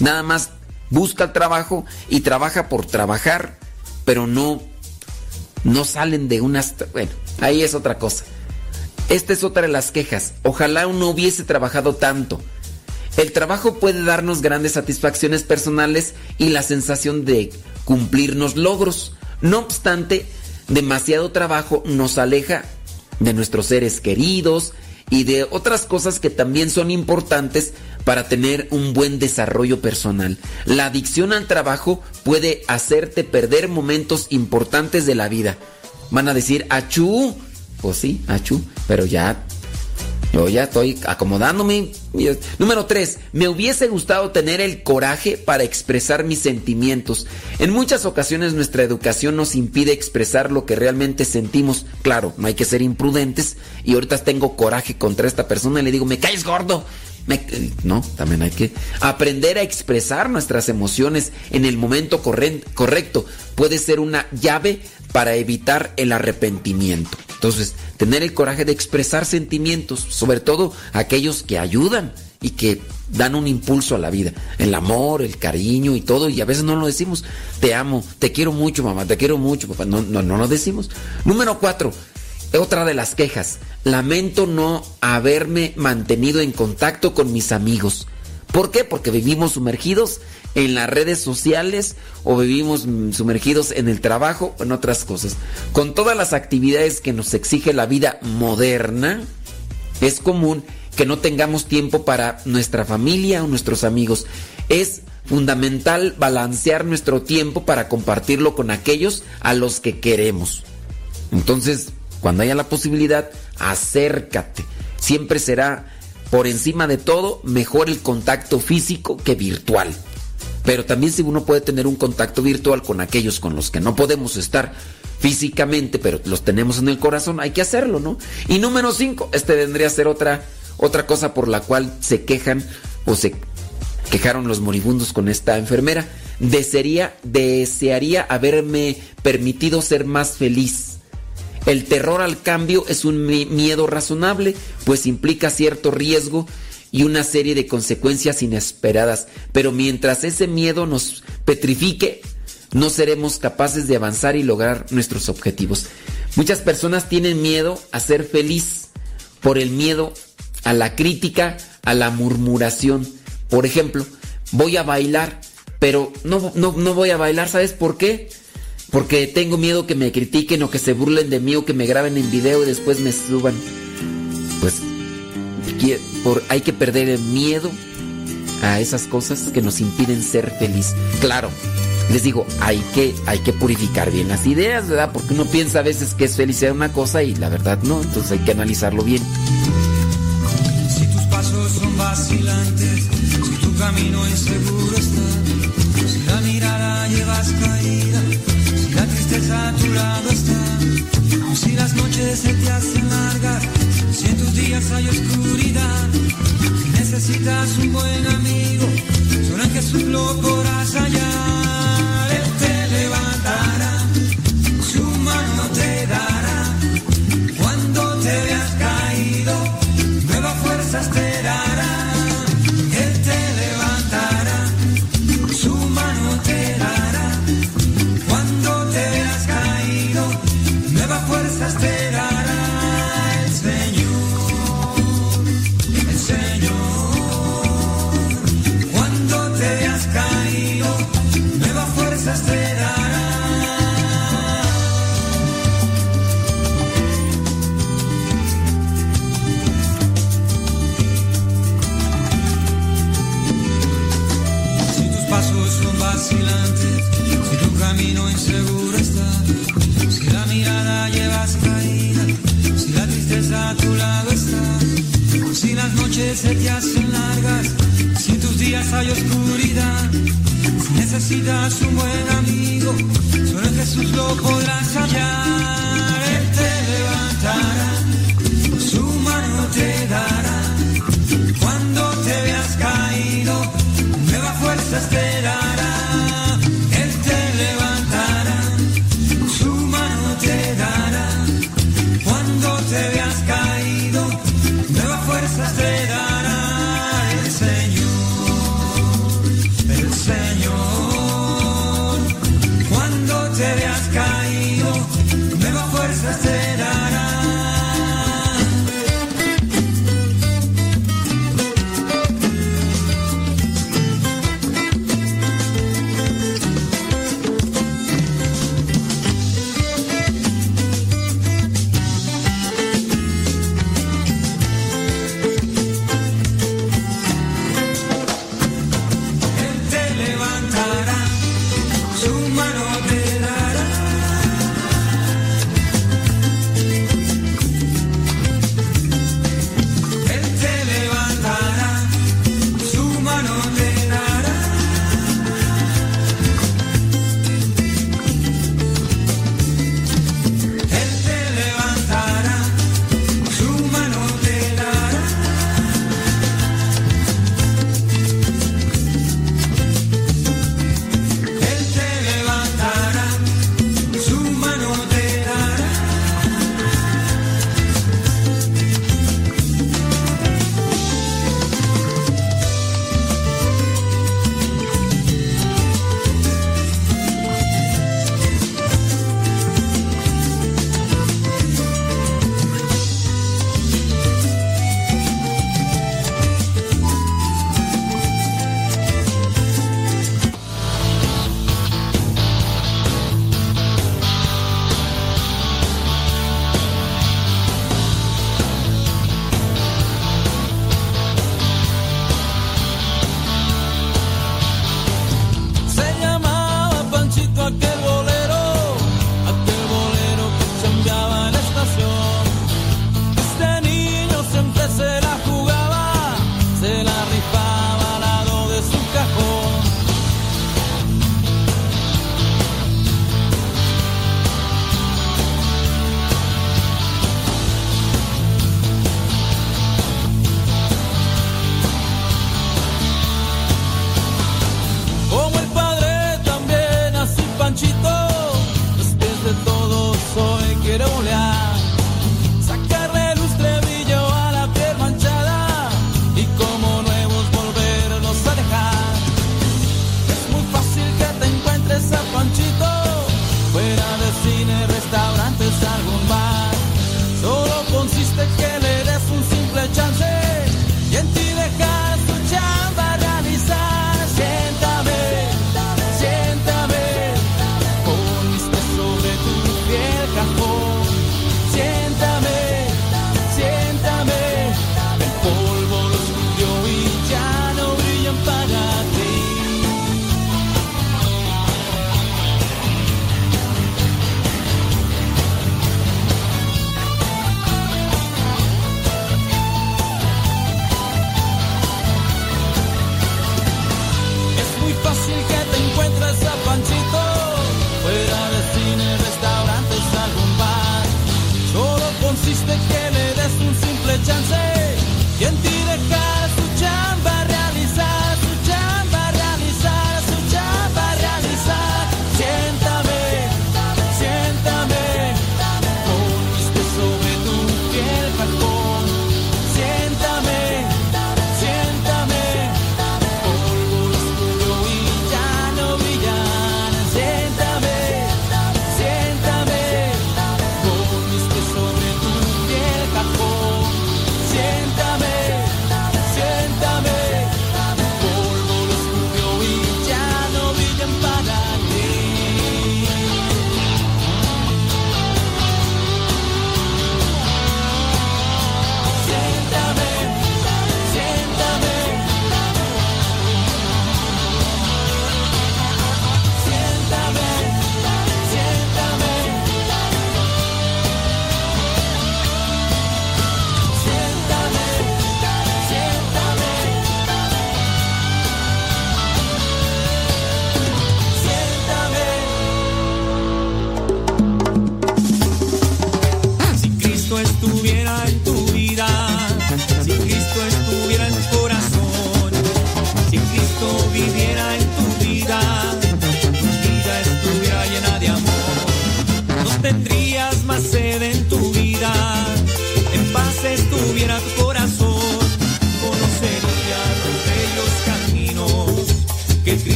nada más busca trabajo y trabaja por trabajar, pero no, no salen de unas... Bueno, ahí es otra cosa. Esta es otra de las quejas. Ojalá uno hubiese trabajado tanto. El trabajo puede darnos grandes satisfacciones personales y la sensación de cumplirnos logros. No obstante, demasiado trabajo nos aleja de nuestros seres queridos y de otras cosas que también son importantes para tener un buen desarrollo personal. La adicción al trabajo puede hacerte perder momentos importantes de la vida. Van a decir, achú. Pues sí, achú, pero ya yo ya estoy acomodándome. Número 3. Me hubiese gustado tener el coraje para expresar mis sentimientos. En muchas ocasiones nuestra educación nos impide expresar lo que realmente sentimos. Claro, no hay que ser imprudentes. Y ahorita tengo coraje contra esta persona y le digo, me caes gordo. No, también hay que aprender a expresar nuestras emociones en el momento correcto. Puede ser una llave para evitar el arrepentimiento. Entonces, tener el coraje de expresar sentimientos, sobre todo aquellos que ayudan y que dan un impulso a la vida. El amor, el cariño y todo, y a veces no lo decimos. Te amo, te quiero mucho, mamá, te quiero mucho, papá. No, no, no lo decimos. Número cuatro, otra de las quejas. Lamento no haberme mantenido en contacto con mis amigos. ¿Por qué? Porque vivimos sumergidos en las redes sociales o vivimos sumergidos en el trabajo o en otras cosas. Con todas las actividades que nos exige la vida moderna, es común que no tengamos tiempo para nuestra familia o nuestros amigos. Es fundamental balancear nuestro tiempo para compartirlo con aquellos a los que queremos. Entonces, cuando haya la posibilidad, acércate. Siempre será, por encima de todo, mejor el contacto físico que virtual. Pero también si uno puede tener un contacto virtual con aquellos con los que no podemos estar físicamente, pero los tenemos en el corazón, hay que hacerlo, ¿no? Y número 5, este vendría a ser otra, otra cosa por la cual se quejan o se quejaron los moribundos con esta enfermera. Desearía, desearía haberme permitido ser más feliz. El terror al cambio es un mi- miedo razonable, pues implica cierto riesgo y una serie de consecuencias inesperadas. Pero mientras ese miedo nos petrifique, no seremos capaces de avanzar y lograr nuestros objetivos. Muchas personas tienen miedo a ser feliz por el miedo a la crítica, a la murmuración. Por ejemplo, voy a bailar, pero no, no, no voy a bailar, ¿sabes por qué? Porque tengo miedo que me critiquen o que se burlen de mí o que me graben en video y después me suban. Pues qui- por, hay que perder el miedo a esas cosas que nos impiden ser feliz. Claro, Les digo, hay que, hay que purificar bien las ideas, ¿verdad? Porque uno piensa a veces que es felicidad una cosa y la verdad no, entonces hay que analizarlo bien. Si tus pasos son vacilantes, si tu camino inseguro está, si la mirada llevas caída, si la tristeza a tu lado está, si las noches se te hacen largas, si en tus días hay oscuridad, si necesitas un buen amigo, solo en Jesús lo noches se te hacen largas, si en tus días hay oscuridad, si necesitas un buen amigo, solo en Jesús lo podrás hallar. Él te levantará, su mano te dará. Cuando te veas caído, nuevas fuerzas te dará.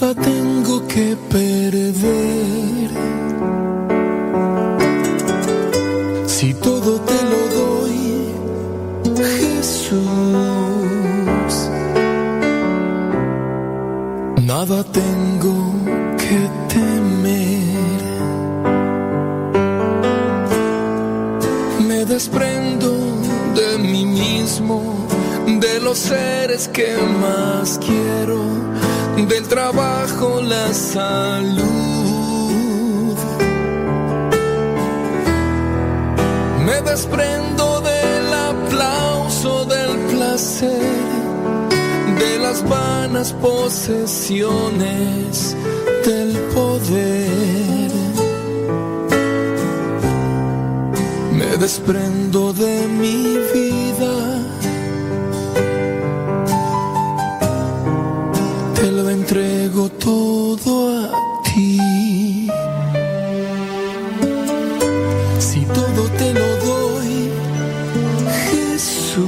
nada tengo que perder. Si todo te lo doy, Jesús, nada tengo que temer. Me desprendo de mí mismo, de los seres que más quiero del trabajo, la salud. Me desprendo del aplauso, del placer, de las vanas posesiones del poder. Me desprendo de mi vida todo a ti. Si todo te lo doy, Jesús,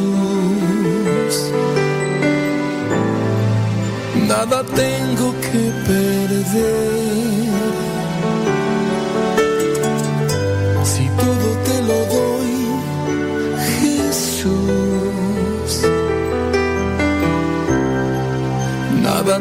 nada tengo que perder. Si todo te lo doy, Jesús, nada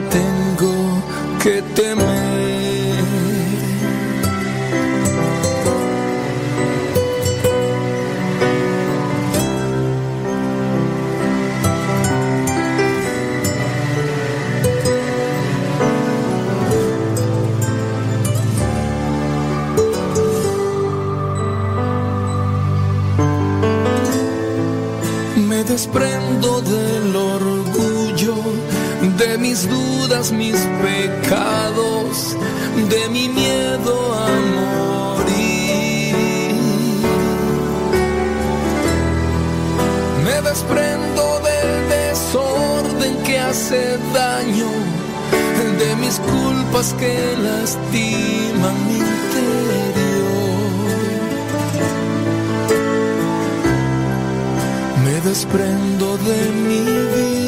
del orgullo, de mis dudas, mis pecados, de mi miedo a morir. Me desprendo del desorden que hace daño, de mis culpas que lastiman mi desprendo de mi vida.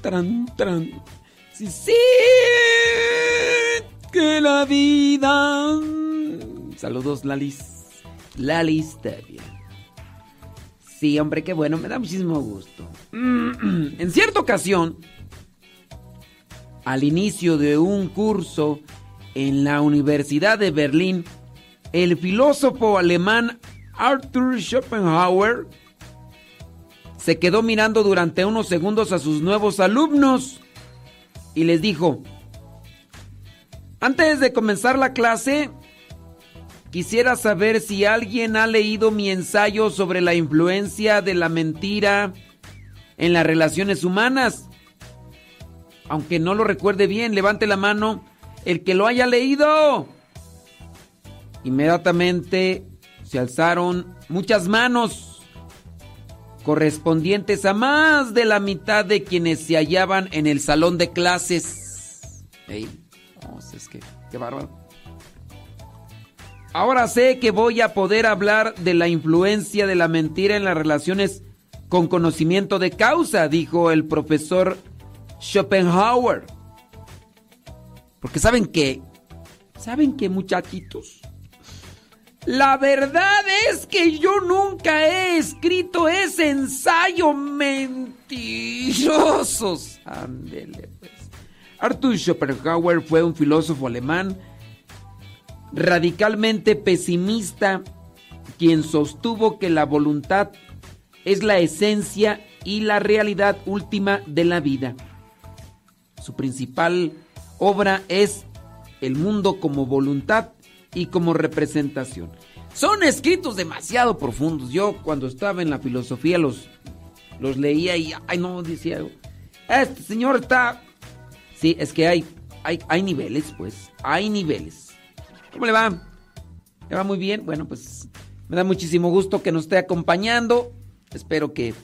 Tan, tan. Sí, sí, que la vida. Saludos, Lalis. Lalis bien. Sí, hombre, qué bueno, me da muchísimo gusto. *clears throat* En cierta ocasión, al inicio de un curso en la Universidad de Berlín, el filósofo alemán Arthur Schopenhauer se quedó mirando durante unos segundos a sus nuevos alumnos y les dijo, antes de comenzar la clase, quisiera saber si alguien ha leído mi ensayo sobre la influencia de la mentira en las relaciones humanas. Aunque no lo recuerde bien, levante la mano el que lo haya leído. Inmediatamente se alzaron muchas manos correspondientes a más de la mitad de quienes se hallaban en el salón de clases. Ey, es que, qué bárbaro. Ahora sé que voy a poder hablar de la influencia de la mentira en las relaciones con conocimiento de causa, dijo el profesor Schopenhauer. Porque saben que, saben que muchachitos, la verdad es que yo nunca he escrito ese ensayo mentirosos. Ándele, pues. Arthur Schopenhauer fue un filósofo alemán radicalmente pesimista quien sostuvo que la voluntad es la esencia y la realidad última de la vida. Su principal obra es El mundo como voluntad y como representación. Son escritos demasiado profundos. Yo cuando estaba en la filosofía los, los leía y, ay no, decía, este señor está... Sí, es que hay, hay, hay niveles, pues, hay niveles. ¿Cómo le va? ¿Le va muy bien? Bueno, pues me da muchísimo gusto que nos esté acompañando. Espero que,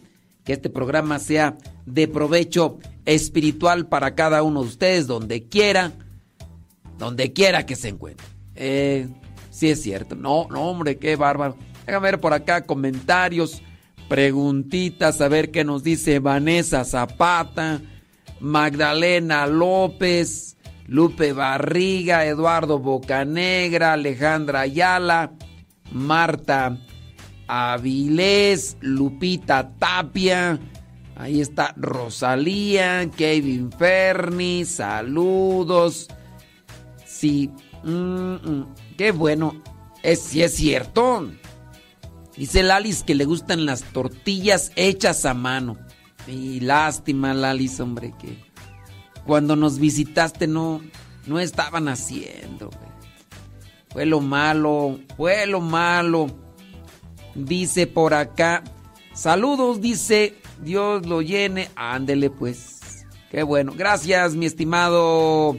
que este programa sea de provecho espiritual para cada uno de ustedes, donde quiera, donde quiera que se encuentre. Eh, sí es cierto. No, no, hombre, qué bárbaro. Déjame ver por acá comentarios, preguntitas, a ver qué nos dice Vanessa Zapata, Magdalena López, Lupe Barriga, Eduardo Bocanegra, Alejandra Ayala, Marta Avilés, Lupita Tapia. Ahí está Rosalía, Kevin Ferni, saludos. Sí, Mm, qué bueno. Es, sí es cierto. Dice Lalis que le gustan las tortillas hechas a mano. Y lástima, Lalis, hombre, que cuando nos visitaste no, no estaban haciendo. Fue lo malo, fue lo malo. Dice por acá. Saludos, dice. Dios lo llene. Ándele pues. Qué bueno. Gracias, mi estimado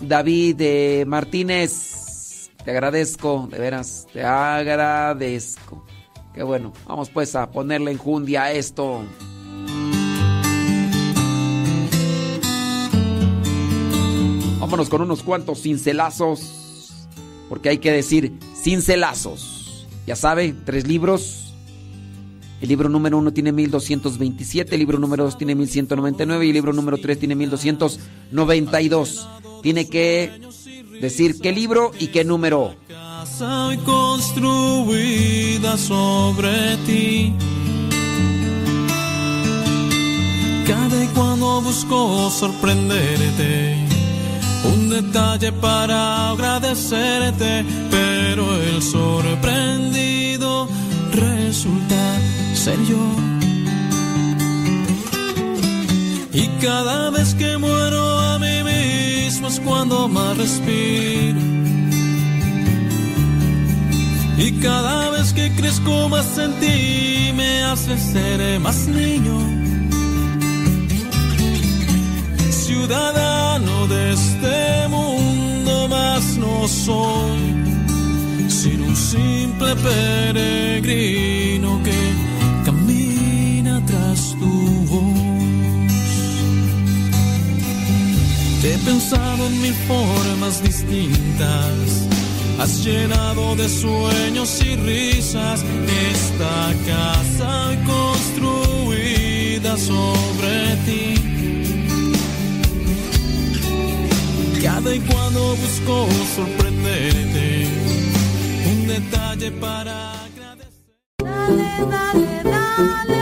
David eh, Martínez, te agradezco, de veras, te agradezco. Qué bueno, vamos pues a ponerle enjundia a esto. Vámonos con unos cuantos cincelazos, porque hay que decir cincelazos. Ya sabe, tres libros. El libro número uno tiene 1227, el libro número dos tiene 1199 y el libro número tres tiene 1292 tiene que decir qué libro y qué número. Hoy construida sobre ti. Cada y cuando busco sorprenderte, un detalle para agradecerte, pero el sorprendido resulta ser yo. Y cada vez que muero a mí mismo es cuando más respiro. Y cada vez que crezco más en ti me hace ser más niño. ciudadano de este mundo, más no soy, sino un simple peregrino que Te he pensado en mil formas distintas. Has llenado de sueños y risas esta casa construida sobre ti. Cada y cuando busco sorprenderte, un detalle para Vámonos,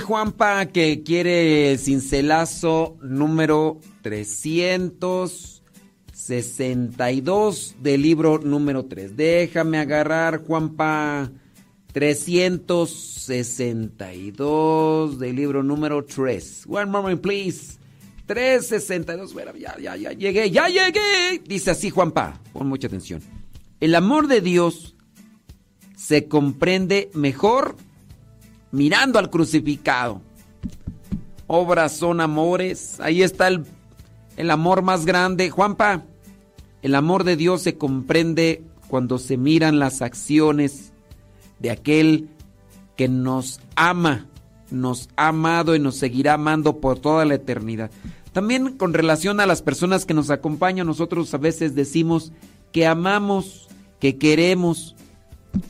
Juanpa que quiere el cincelazo número 362 del libro número 3. Déjame agarrar, Juanpa, 362 del libro número 3. One moment, please. 362, bueno, ya, ya, ya llegué, ya llegué. Dice así Juanpa, pon mucha atención. El amor de Dios se comprende mejor mirando al crucificado. Obras son amores. Ahí está el, el amor más grande. Juanpa, el amor de Dios se comprende cuando se miran las acciones de aquel que nos ama, nos ha amado y nos seguirá amando por toda la eternidad. También con relación a las personas que nos acompañan, nosotros a veces decimos que amamos, que queremos,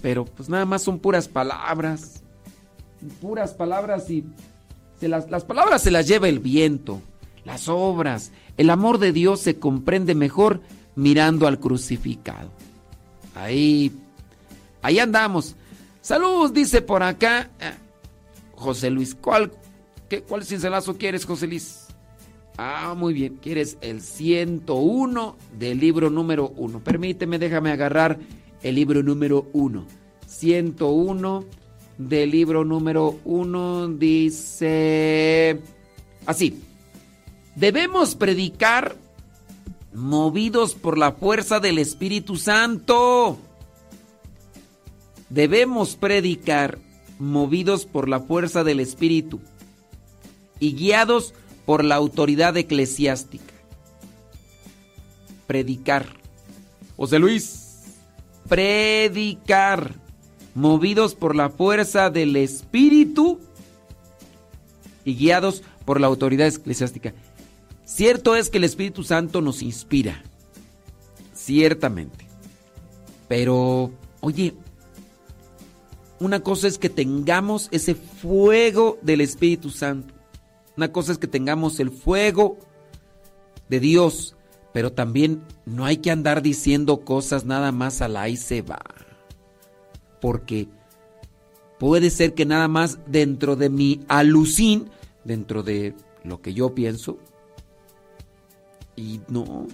pero pues nada más son puras palabras puras palabras y se las, las palabras se las lleva el viento, las obras. El amor de Dios se comprende mejor mirando al crucificado. Ahí, ahí andamos. Salud, dice por acá eh, José Luis. ¿Cuál, qué, cuál cincelazo quieres, José Luis? Ah, muy bien. Quieres el 101 del libro número 1. Permíteme, déjame agarrar el libro número 1. 101 del libro número 1 dice así. Debemos predicar movidos por la fuerza del Espíritu Santo. Debemos predicar movidos por la fuerza del Espíritu y guiados por la autoridad eclesiástica. Predicar. José Luis. Predicar movidos por la fuerza del Espíritu y guiados por la autoridad eclesiástica. Cierto es que el Espíritu Santo nos inspira, ciertamente. Pero, oye, una cosa es que tengamos ese fuego del Espíritu Santo. Una cosa es que tengamos el fuego de Dios, pero también no hay que andar diciendo cosas nada más a la y se va porque puede ser que nada más dentro de mi alucín, dentro de lo que yo pienso, y no,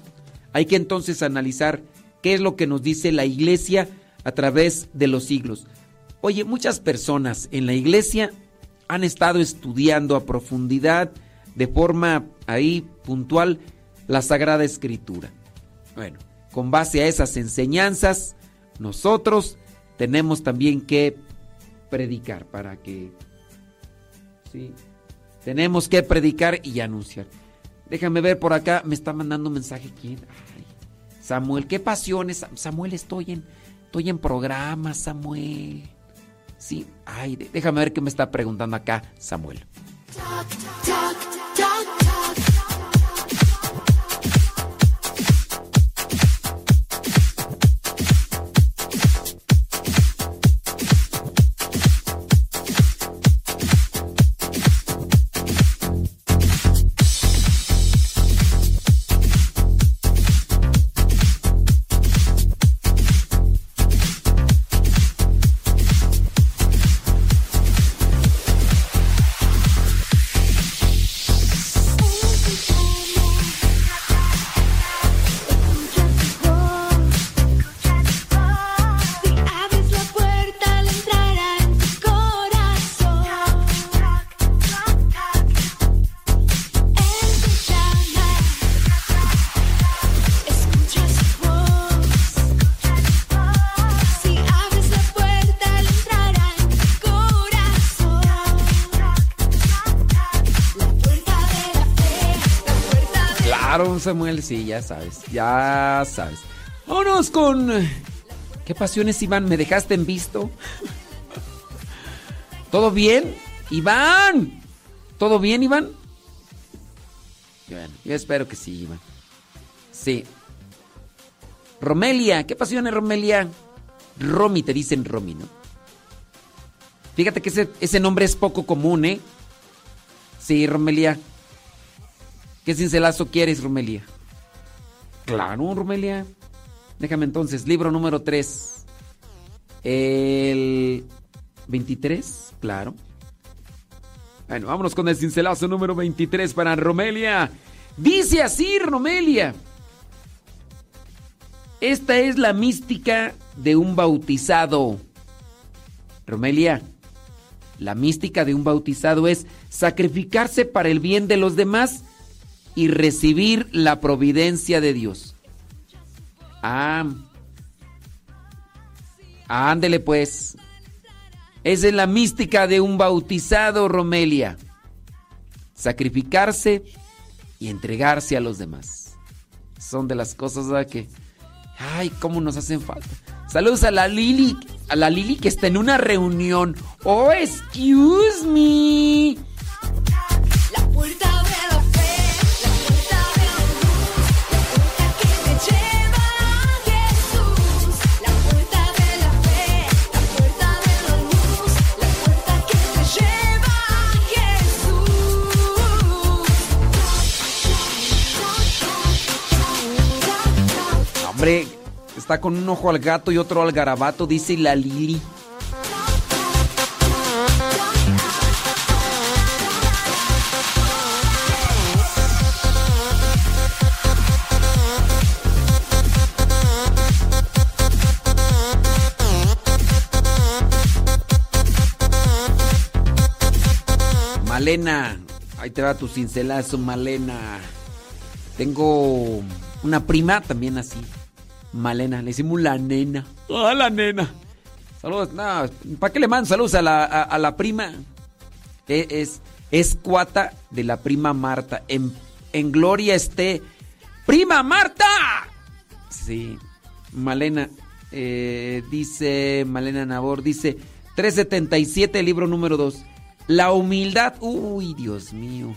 hay que entonces analizar qué es lo que nos dice la iglesia a través de los siglos. Oye, muchas personas en la iglesia han estado estudiando a profundidad, de forma ahí puntual, la Sagrada Escritura. Bueno, con base a esas enseñanzas, nosotros tenemos también que predicar para que... Sí, tenemos que predicar y anunciar. Déjame ver por acá, me está mandando un mensaje quién. Samuel, qué pasiones. Samuel, estoy en, estoy en programa, Samuel. Sí, ay, déjame ver qué me está preguntando acá, Samuel. Samuel, sí, ya sabes, ya sabes. Vámonos con... ¿Qué pasiones, Iván? ¿Me dejaste en visto? ¿Todo bien? Iván. ¿Todo bien, Iván? Bueno, yo espero que sí, Iván. Sí. Romelia, ¿qué pasiones, Romelia? Romy, te dicen Romy, ¿no? Fíjate que ese, ese nombre es poco común, ¿eh? Sí, Romelia. ¿Qué cincelazo quieres, Romelia? Claro, Romelia. Déjame entonces, libro número 3. El 23, claro. Bueno, vámonos con el cincelazo número 23 para Romelia. Dice así, Romelia. Esta es la mística de un bautizado. Romelia, la mística de un bautizado es sacrificarse para el bien de los demás y recibir la providencia de Dios. Ah. Ándele pues. Esa es la mística de un bautizado, Romelia. Sacrificarse y entregarse a los demás. Son de las cosas ¿verdad? que... Ay, cómo nos hacen falta. Saludos a la Lili, a la Lili que está en una reunión. Oh, excuse me. La puerta Hombre, está con un ojo al gato y otro al garabato, dice la Lili. Malena, ahí te va tu cincelazo, Malena. Tengo una prima también así. Malena, le decimos la nena. Ah, la nena. Saludos, no, ¿para qué le mando saludos a la, a, a la prima? E- Es, es cuata de la prima Marta. En, en gloria esté. ¡Prima Marta! Sí, Malena, eh, dice Malena Nabor, dice 377, libro número 2. La humildad, uy, Dios mío.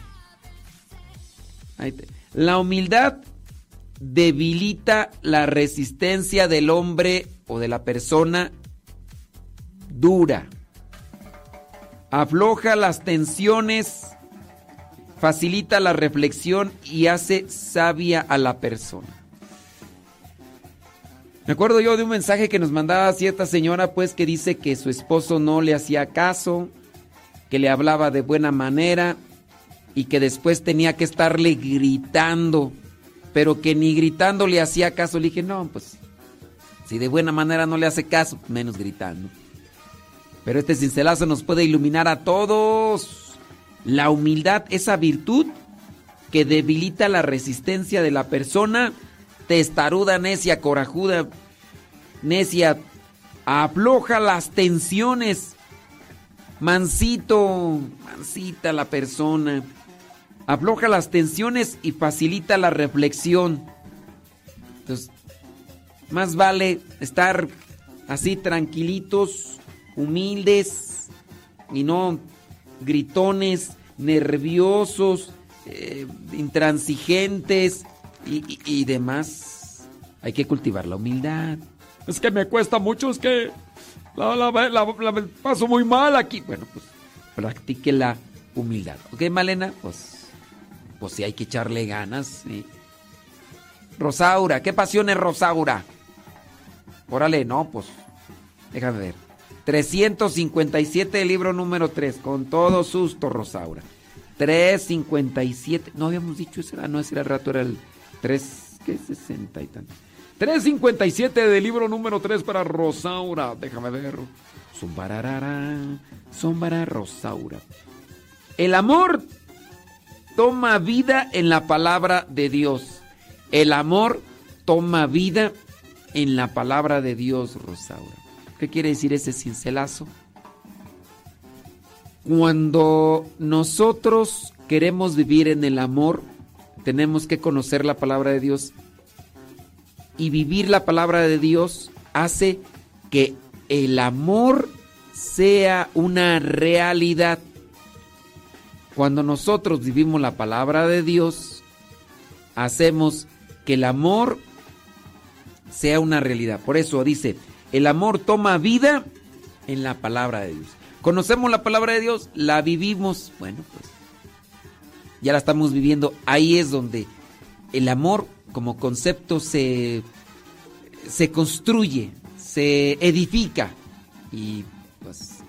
Ahí te- La humildad debilita la resistencia del hombre o de la persona dura. Afloja las tensiones, facilita la reflexión y hace sabia a la persona. Me acuerdo yo de un mensaje que nos mandaba cierta señora, pues, que dice que su esposo no le hacía caso, que le hablaba de buena manera y que después tenía que estarle gritando, pero que ni gritando le hacía caso. Le dije, no, pues, si de buena manera no le hace caso, menos gritando. Pero este cincelazo nos puede iluminar a todos. La humildad, esa virtud que debilita la resistencia de la persona testaruda, necia, corajuda, necia, afloja las tensiones. Mansito, mansita la persona. Afloja las tensiones y facilita la reflexión. Entonces, más vale estar así tranquilitos, humildes y no gritones, nerviosos, eh, intransigentes y, y- y demás. Hay que cultivar la humildad. Es que me cuesta mucho, es que la, la- paso muy mal aquí. Bueno, pues practique la humildad. ¿Ok, Malena? Pues, pues sí hay que echarle ganas. sí. Rosaura, ¿qué pasión es Rosaura? Órale, no, pues, déjame ver. 357, libro número 3, con todo susto, Rosaura. 357, no habíamos dicho ese, ah, no, ese era el rato, era el 3, ¿qué? 60 y tanto. 357 del libro número 3 para Rosaura, déjame ver. Zumbararara, zumbara Rosaura. El amor toma vida en la palabra de Dios. El amor toma vida en la palabra de Dios, Rosaura. ¿Qué quiere decir ese cincelazo? Cuando nosotros queremos vivir en el amor, tenemos que conocer la palabra de Dios y vivir la palabra de Dios hace que el amor sea una realidad. Cuando nosotros vivimos la palabra de Dios, hacemos que el amor sea una realidad. Por eso dice, el amor toma vida en la palabra de Dios. Conocemos la palabra de Dios, la vivimos, bueno, pues ya la estamos viviendo. Ahí es donde el amor como concepto se, se construye, se edifica. Y pues,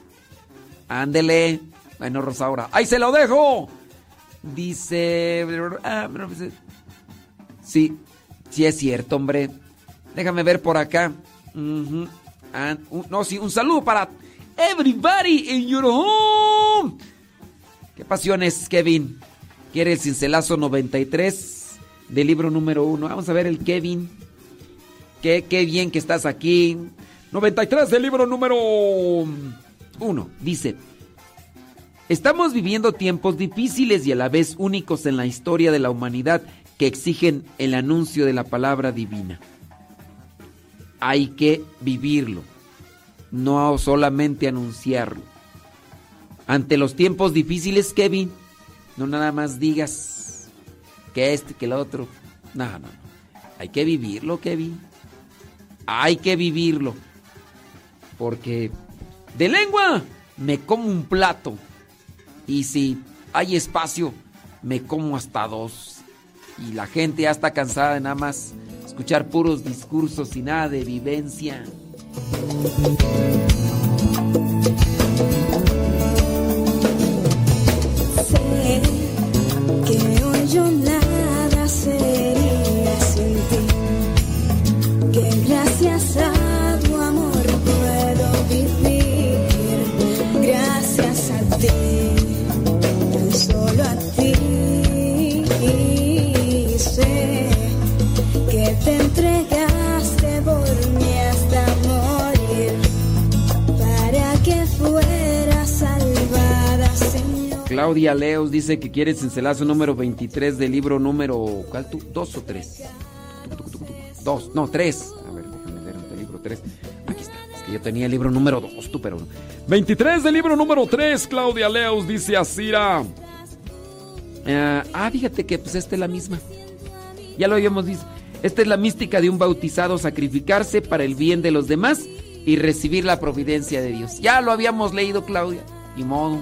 ándele. Bueno, Rosaura, ahí se lo dejo. Dice... ah, pues, Sí, sí es cierto, hombre. Déjame ver por acá. Ah, no, sí, un saludo para everybody in your home. ¿Qué pasiones, Kevin? Quiere el cincelazo 93 del libro número 1. Vamos a ver el Kevin. Qué, qué bien que estás aquí. 93 del libro número 1. Dice, estamos viviendo tiempos difíciles y a la vez únicos en la historia de la humanidad que exigen el anuncio de la palabra divina. Hay que vivirlo, no solamente anunciarlo. Ante los tiempos difíciles, Kevin, no nada más digas que este, que el otro. No, no. Hay que vivirlo, Kevin. Hay que vivirlo. Porque de lengua me como un plato. Y si hay espacio, me como hasta dos. Y la gente ya está cansada de nada más escuchar puros discursos y nada de vivencia. Sé que hoy yo nada sería sin que gracias a Claudia Leos dice que quiere el cincelazo número 23 del libro número. ¿Cuál tú? ¿Dos o tres? Dos, no, tres. A ver, déjame leer el libro tres. Aquí está. Es que yo tenía el libro número dos, tú, pero no. 23 del libro número 3, Claudia Leos dice Asira. Ah, ah, fíjate que pues esta es la misma. Ya lo habíamos visto. Esta es la mística de un bautizado sacrificarse para el bien de los demás y recibir la providencia de Dios. Ya lo habíamos leído, Claudia. Ni modo.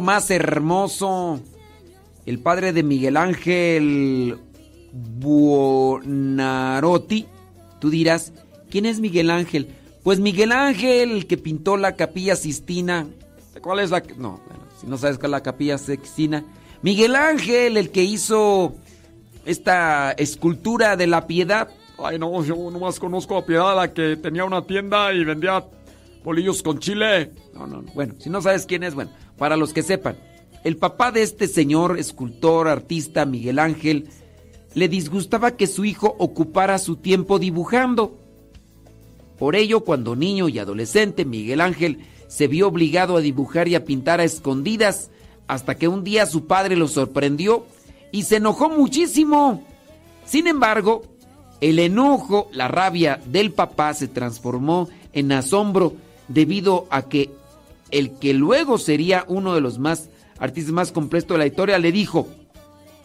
Más hermoso, el padre de Miguel Ángel Buonarotti, tú dirás, ¿quién es Miguel Ángel? Pues Miguel Ángel, el que pintó la capilla Sistina. ¿Cuál es la? No, bueno, si no sabes cuál es la capilla Sixtina. Miguel Ángel, el que hizo esta escultura de la piedad. Ay, no, yo nomás conozco a Piedad, la que tenía una tienda y vendía bolillos con chile. No, no, no. Bueno, si no sabes quién es, bueno, para los que sepan, el papá de este señor, escultor, artista, Miguel Ángel, le disgustaba que su hijo ocupara su tiempo dibujando. Por ello, cuando niño y adolescente, Miguel Ángel se vio obligado a dibujar y a pintar a escondidas, hasta que un día su padre lo sorprendió y se enojó muchísimo. Sin embargo, el enojo, la rabia del papá se transformó en asombro debido a que el que luego sería uno de los más artistas más completos de la historia le dijo,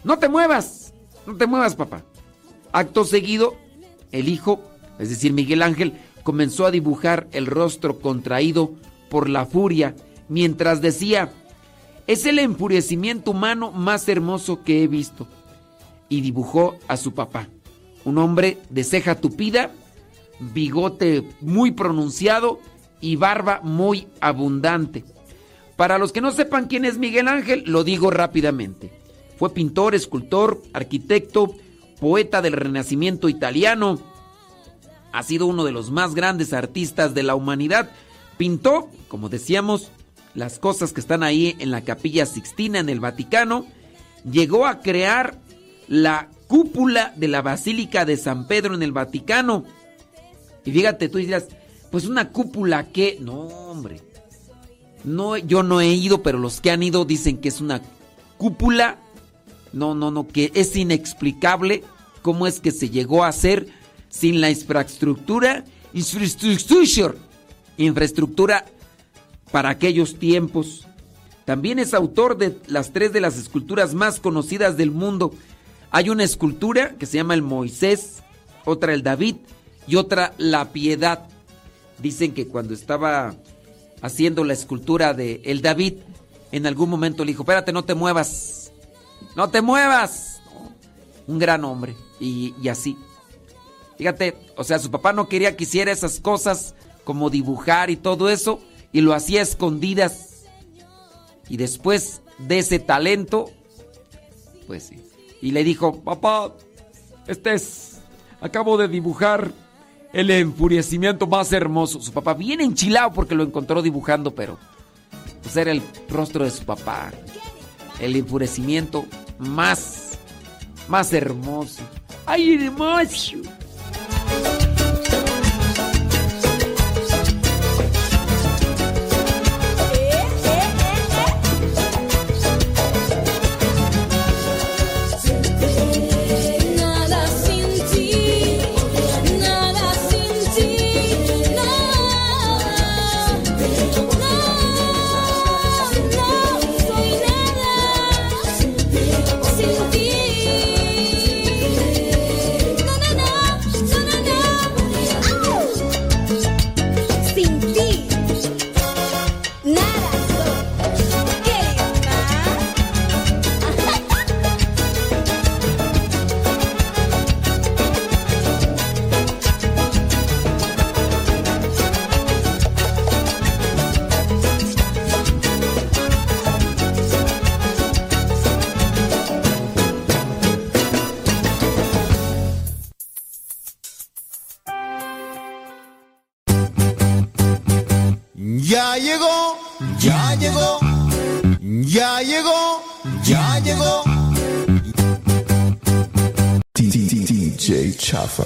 no te muevas, no te muevas papá. Acto seguido, el hijo, es decir, Miguel Ángel, comenzó a dibujar el rostro contraído por la furia mientras decía, es el enfurecimiento humano más hermoso que he visto. Y dibujó a su papá, un hombre de ceja tupida, bigote muy pronunciado y barba muy abundante. Para los que no sepan quién es Miguel Ángel, lo digo rápidamente. Fue pintor, escultor, arquitecto, poeta del Renacimiento italiano. Ha sido uno de los más grandes artistas de la humanidad. Pintó, como decíamos, las cosas que están ahí en la capilla Sixtina en el Vaticano. Llegó a crear la cúpula de la Basílica de San Pedro en el Vaticano. Y fíjate, tú dirás, pues una cúpula que... No, hombre. No, yo no he ido, pero los que han ido dicen que es una cúpula. No, no, no, que es inexplicable cómo es que se llegó a hacer sin la infraestructura. Infrastructura. Infraestructura para aquellos tiempos. También es autor de las tres de las esculturas más conocidas del mundo. Hay una escultura que se llama el Moisés, otra el David y otra la Piedad. Dicen que cuando estaba haciendo la escultura de el David, en algún momento le dijo, espérate, no te muevas, no te muevas. Un gran hombre y, y así. Fíjate, o sea, su papá no quería que hiciera esas cosas como dibujar y todo eso, y lo hacía escondidas. Y después de ese talento, pues sí. Y le dijo, papá, este es, acabo de dibujar el enfurecimiento más hermoso. Su papá bien enchilado porque lo encontró dibujando, pero pues era el rostro de su papá. El enfurecimiento más, más hermoso. ¡Ay, hermoso! Schaffer.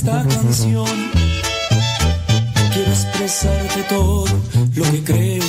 Esta canción. Quiero expresarte todo lo que creo.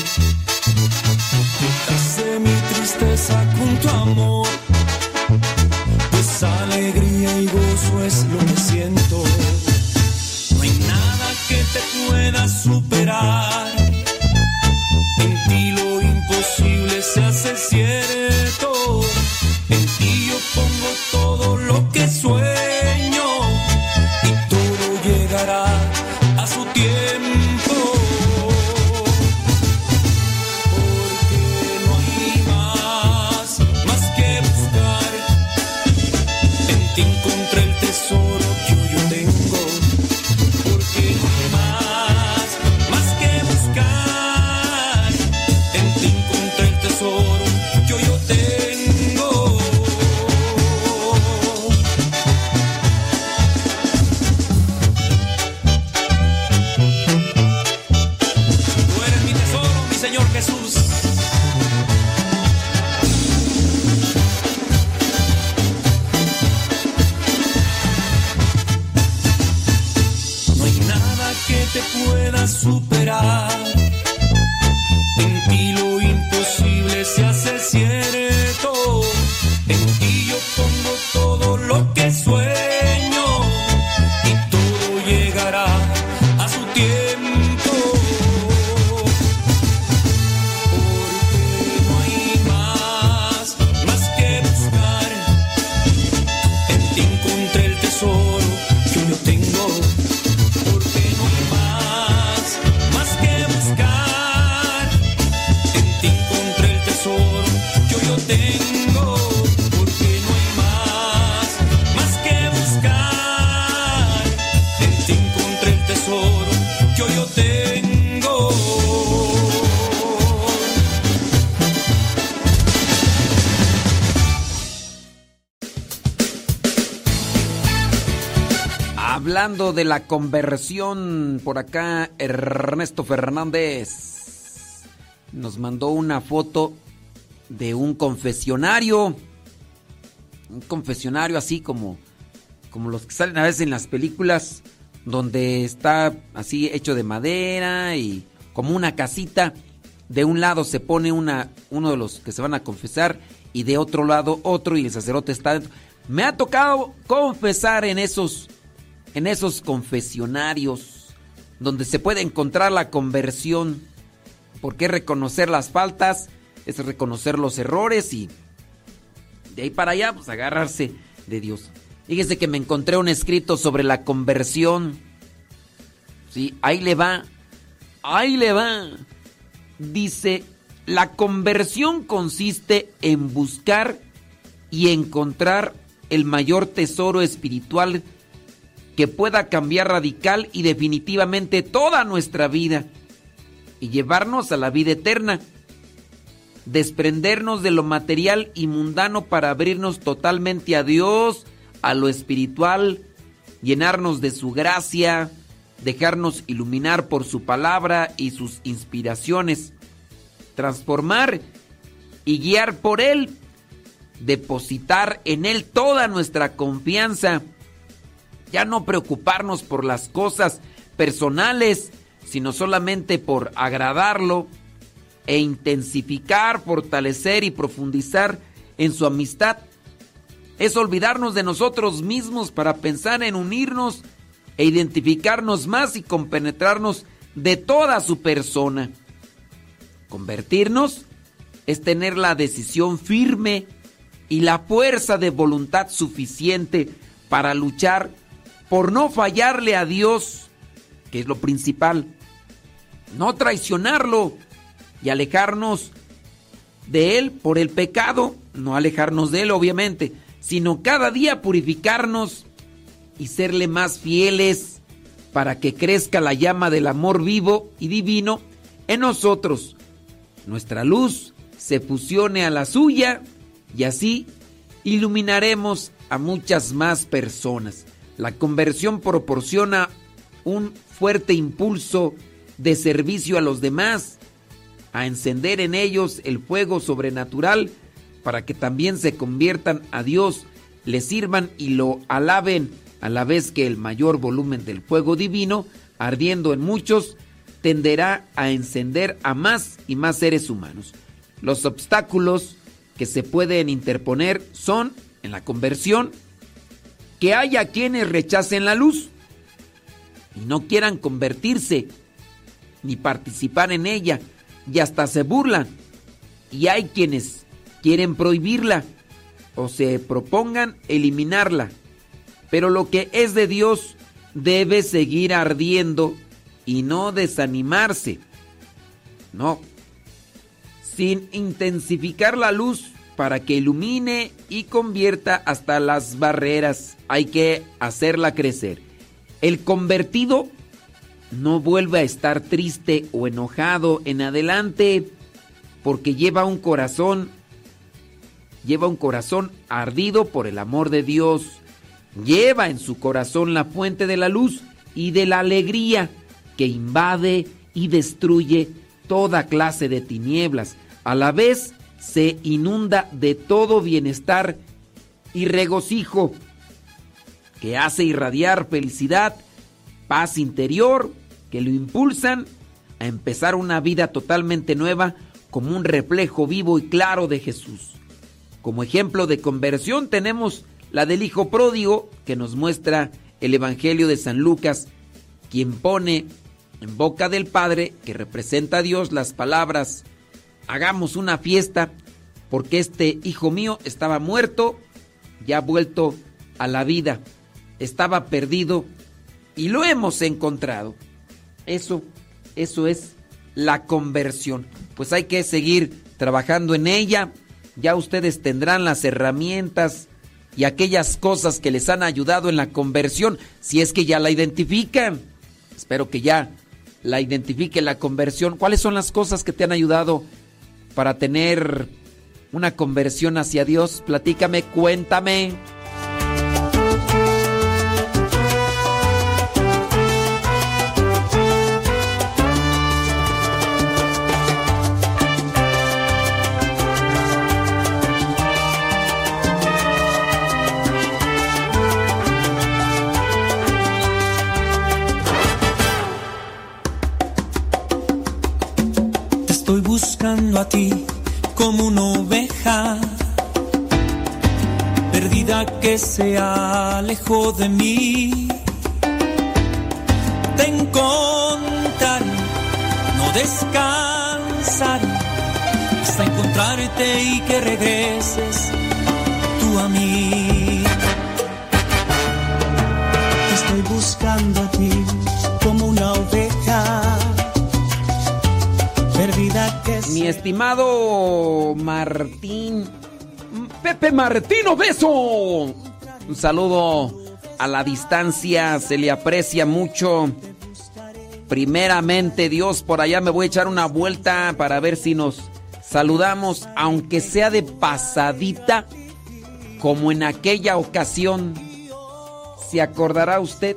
La conversión, por acá Ernesto Fernández nos mandó una foto de un confesionario. Un confesionario así como, como los que salen a veces en las películas, donde está así hecho de madera y como una casita. De un lado se pone una, uno de los que se van a confesar y de otro lado otro y el sacerdote está dentro. Me ha tocado confesar en esos en esos confesionarios donde se puede encontrar la conversión. Porque reconocer las faltas es reconocer los errores y de ahí para allá, pues agarrarse de Dios. Fíjese que me encontré un escrito sobre la conversión. Sí, ahí le va. Ahí le va. Dice, la conversión consiste en buscar y encontrar el mayor tesoro espiritual que pueda cambiar radical y definitivamente toda nuestra vida y llevarnos a la vida eterna. Desprendernos de lo material y mundano para abrirnos totalmente a Dios, a lo espiritual, llenarnos de su gracia, dejarnos iluminar por su palabra y sus inspiraciones, transformar y guiar por Él, depositar en Él toda nuestra confianza, ya no preocuparnos por las cosas personales, sino solamente por agradarlo e intensificar, fortalecer y profundizar en su amistad. Es olvidarnos de nosotros mismos para pensar en unirnos e identificarnos más y compenetrarnos de toda su persona. Convertirnos es tener la decisión firme y la fuerza de voluntad suficiente para luchar por no fallarle a Dios, que es lo principal, no traicionarlo y alejarnos de Él por el pecado, no alejarnos de Él obviamente, sino cada día purificarnos y serle más fieles para que crezca la llama del amor vivo y divino en nosotros. Nuestra luz se fusione a la suya y así iluminaremos a muchas más personas. La conversión proporciona un fuerte impulso de servicio a los demás, a encender en ellos el fuego sobrenatural para que también se conviertan a Dios, le sirvan y lo alaben, a la vez que el mayor volumen del fuego divino, ardiendo en muchos, tenderá a encender a más y más seres humanos. Los obstáculos que se pueden interponer son, en la conversión, que haya quienes rechacen la luz y no quieran convertirse ni participar en ella y hasta se burlan. Y hay quienes quieren prohibirla o se propongan eliminarla. Pero lo que es de Dios debe seguir ardiendo y no desanimarse. No. Sin intensificar la luz para que ilumine y convierta hasta las barreras. Hay que hacerla crecer. El convertido no vuelve a estar triste o enojado en adelante porque lleva un corazón lleva un corazón ardido por el amor de Dios. Lleva en su corazón la fuente de la luz y de la alegría que invade y destruye toda clase de tinieblas. A la vez se inunda de todo bienestar y regocijo que hace irradiar felicidad, paz interior que lo impulsan a empezar una vida totalmente nueva como un reflejo vivo y claro de Jesús. Como ejemplo de conversión tenemos la del Hijo Pródigo que nos muestra el Evangelio de San Lucas, quien pone en boca del Padre, que representa a Dios, las palabras, hagamos una fiesta porque este hijo mío estaba muerto, ya vuelto a la vida, estaba perdido y lo hemos encontrado. Eso, eso es la conversión. Pues hay que seguir trabajando en ella. Ya ustedes tendrán las herramientas y aquellas cosas que les han ayudado en la conversión, si es que ya la identifican. Espero que ya la identifique la conversión. ¿Cuáles son las cosas que te han ayudado para tener una conversión hacia Dios? Platícame, cuéntame. Como una oveja perdida que se alejó de mí. Te encontraré, no descansaré hasta encontrarte y que regreses tú a mí. Te estoy buscando a ti Mi estimado Martín. Pepe Martino Beso. Un saludo a la distancia, se le aprecia mucho. Primeramente, Dios, por allá me voy a echar una vuelta para ver si nos saludamos, aunque sea de pasadita, como en aquella ocasión. ¿Se acordará usted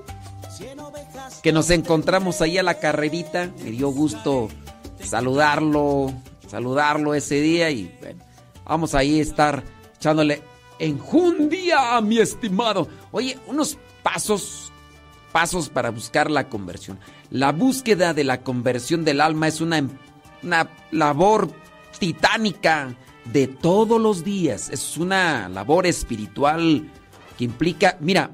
que nos encontramos ahí a la carrerita? Me dio gusto saludarlo, saludarlo ese día y bueno, vamos ahí a estar echándole enjundia a mi estimado. Oye, unos pasos, pasos para buscar la conversión. La búsqueda de la conversión del alma es una, una labor titánica de todos los días. Es una labor espiritual que implica, mira,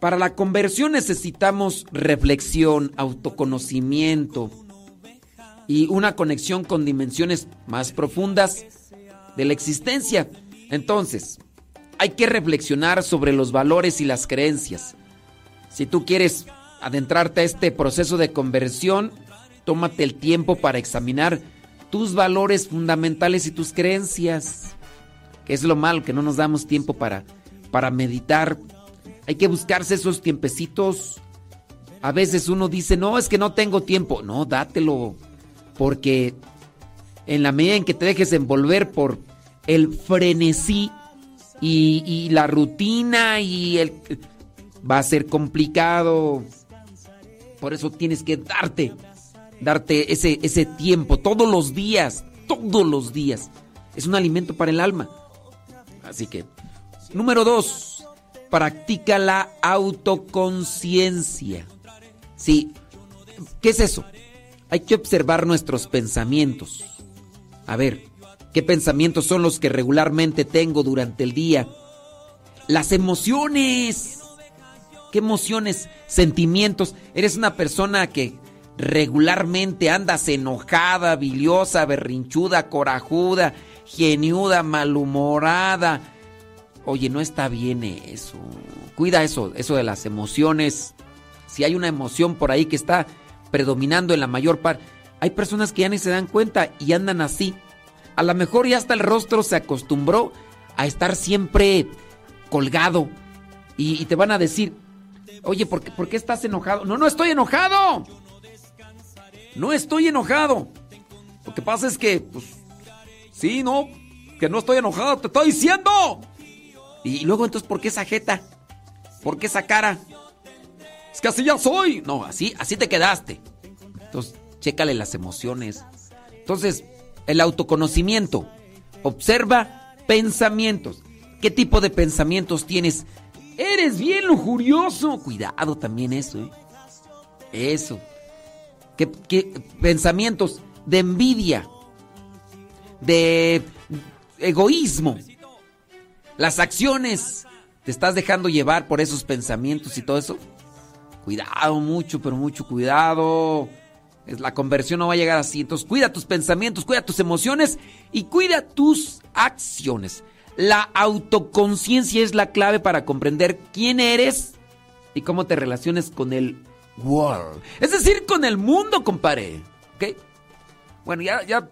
para la conversión necesitamos reflexión, autoconocimiento y una conexión con dimensiones más profundas de la existencia. Entonces, hay que reflexionar sobre los valores y las creencias. Si tú quieres adentrarte a este proceso de conversión, tómate el tiempo para examinar tus valores fundamentales y tus creencias. Que es lo malo, que no nos damos tiempo para, para meditar. Hay que buscarse esos tiempecitos. A veces uno dice, no, es que no tengo tiempo. No, dátelo. Porque en la medida en que te dejes envolver por el frenesí y, la rutina y el... Va a ser complicado. Por eso tienes que darte, darte ese, ese tiempo todos los días, todos los días. Es un alimento para el alma. Así que, número dos, practica la autoconciencia. Sí, ¿qué es eso? Hay que observar nuestros pensamientos. A ver, ¿qué pensamientos son los que regularmente tengo durante el día? Las emociones. ¿Qué emociones, sentimientos? Eres una persona que regularmente andas enojada, biliosa, berrinchuda, corajuda, geniuda, malhumorada. Oye, no está bien eso. Cuida eso, eso de las emociones. Si hay una emoción por ahí que está predominando en la mayor parte, hay personas que ya ni se dan cuenta y andan así. A lo mejor ya hasta el rostro se acostumbró a estar siempre colgado. Y, te van a decir, oye, ¿por qué, ¿por qué estás enojado? No, no estoy enojado. No estoy enojado. Lo que pasa es que, pues, sí, no, que no estoy enojado, te estoy diciendo. Y luego entonces, ¿por qué esa jeta? ¿Por qué esa cara? Es que así ya soy. No, así, así te quedaste. Entonces, chécale las emociones. Entonces, el autoconocimiento. Observa pensamientos. ¿Qué tipo de pensamientos tienes? Eres bien lujurioso. Cuidado también eso, ¿eh? Eso. ¿Qué, qué pensamientos de envidia, de egoísmo? Las acciones, ¿te estás dejando llevar por esos pensamientos y todo eso? Cuidado, mucho, pero mucho cuidado. La conversión no va a llegar así. Entonces, cuida tus pensamientos, cuida tus emociones y cuida tus acciones. La autoconciencia es la clave para comprender quién eres y cómo te relaciones con el world. Es decir, con el mundo, compadre. ¿Ok? Bueno, ya, ya,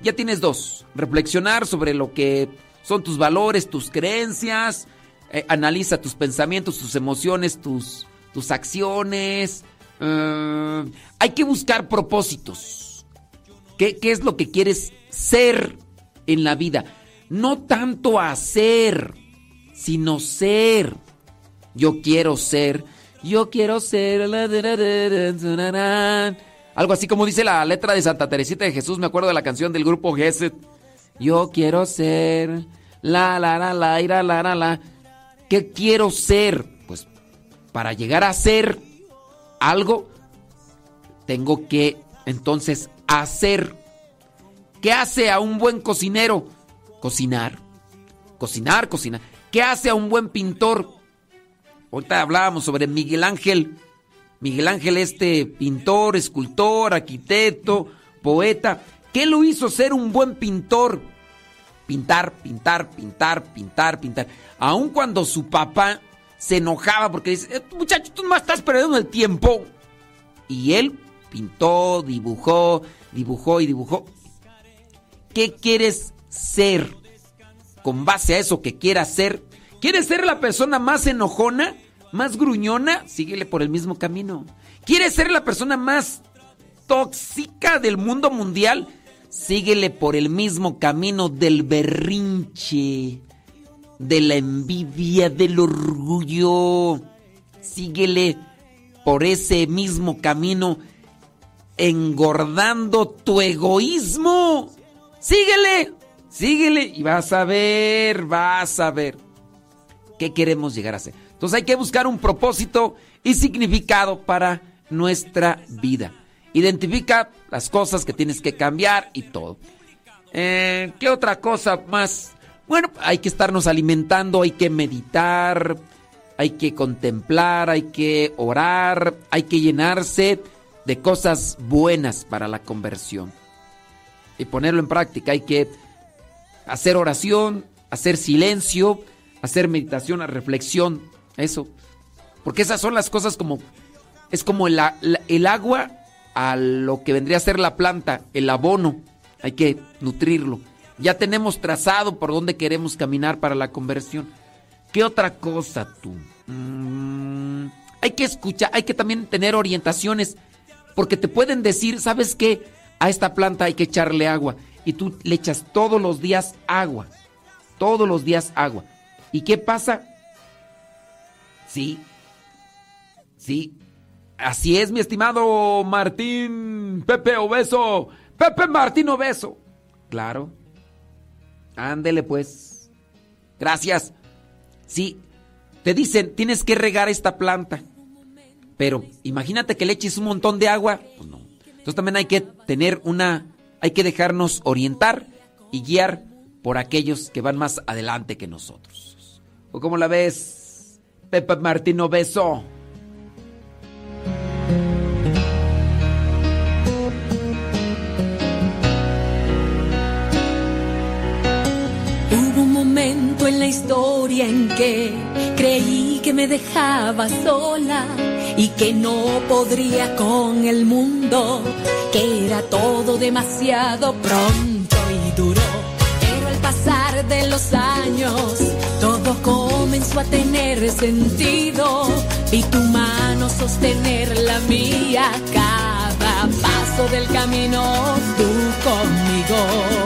ya tienes dos. Reflexionar sobre lo que son tus valores, tus creencias. Eh, analiza tus pensamientos, tus emociones, tus, tus acciones. Eh, hay que buscar propósitos. ¿Qué, ¿Qué es lo que quieres ser en la vida? No tanto hacer, sino ser. Yo quiero ser. Yo quiero ser. Algo así como dice la letra de Santa Teresita de Jesús. Me acuerdo de la canción del grupo Geset. Yo quiero ser. La, la, la, la, la, la, la. ¿Qué quiero ser? Para llegar a ser algo, tengo que entonces hacer. ¿Qué hace a un buen cocinero? Cocinar. Cocinar, cocinar. ¿Qué hace a un buen pintor? Ahorita hablábamos sobre Miguel Ángel. Miguel Ángel, este pintor, escultor, arquitecto, poeta. ¿Qué lo hizo ser un buen pintor? Pintar, pintar, pintar, pintar, pintar. Aun cuando su papá se enojaba porque dice, "Eh, muchacho, tú nomás estás perdiendo el tiempo. Y él pintó, dibujó, dibujó y dibujó. ¿Qué quieres ser? Con base a eso que quieras ser. ¿Quieres ser la persona más enojona? ¿Más gruñona? Síguele por el mismo camino. ¿Quieres ser la persona más tóxica del mundo mundial? Síguele por el mismo camino del berrinche, de la envidia, del orgullo. Síguele por ese mismo camino, engordando tu egoísmo. Síguele, síguele y vas a ver, vas a ver qué queremos llegar a ser. Entonces hay que buscar un propósito y significado para nuestra vida. Identifica las cosas que tienes que cambiar y todo. Eh, ¿Qué otra cosa más? Bueno, hay que estarnos alimentando, hay que meditar, hay que contemplar, hay que orar, hay que llenarse de cosas buenas para la conversión. Y ponerlo en práctica, hay que hacer oración, hacer silencio, hacer meditación, reflexión, eso. Porque esas son las cosas como, es como el, el agua a lo que vendría a ser la planta, el abono, hay que nutrirlo. Ya tenemos trazado por dónde queremos caminar para la conversión. ¿Qué otra cosa tú? Mm, hay que escuchar, hay que también tener orientaciones, porque te pueden decir, ¿sabes qué? A esta planta hay que echarle agua. Y tú le echas todos los días agua. Todos los días agua. ¿Y qué pasa? Sí. Sí. Así es, mi estimado Martín Pepe Obeso. Pepe Martín Obeso. Claro. Ándele pues. Gracias. Sí. Te dicen, tienes que regar esta planta. Pero imagínate que le eches un montón de agua. Pues no. Entonces también hay que tener una... Hay que dejarnos orientar y guiar por aquellos que van más adelante que nosotros. ¿O cómo la ves, Pepe Martín Obeso? En la historia en que creí que me dejaba sola y que no podría con el mundo, que era todo demasiado pronto y duro. Pero al pasar de los años, todo comenzó a tener sentido y tu mano sostener la mía cada paso del camino, tú conmigo.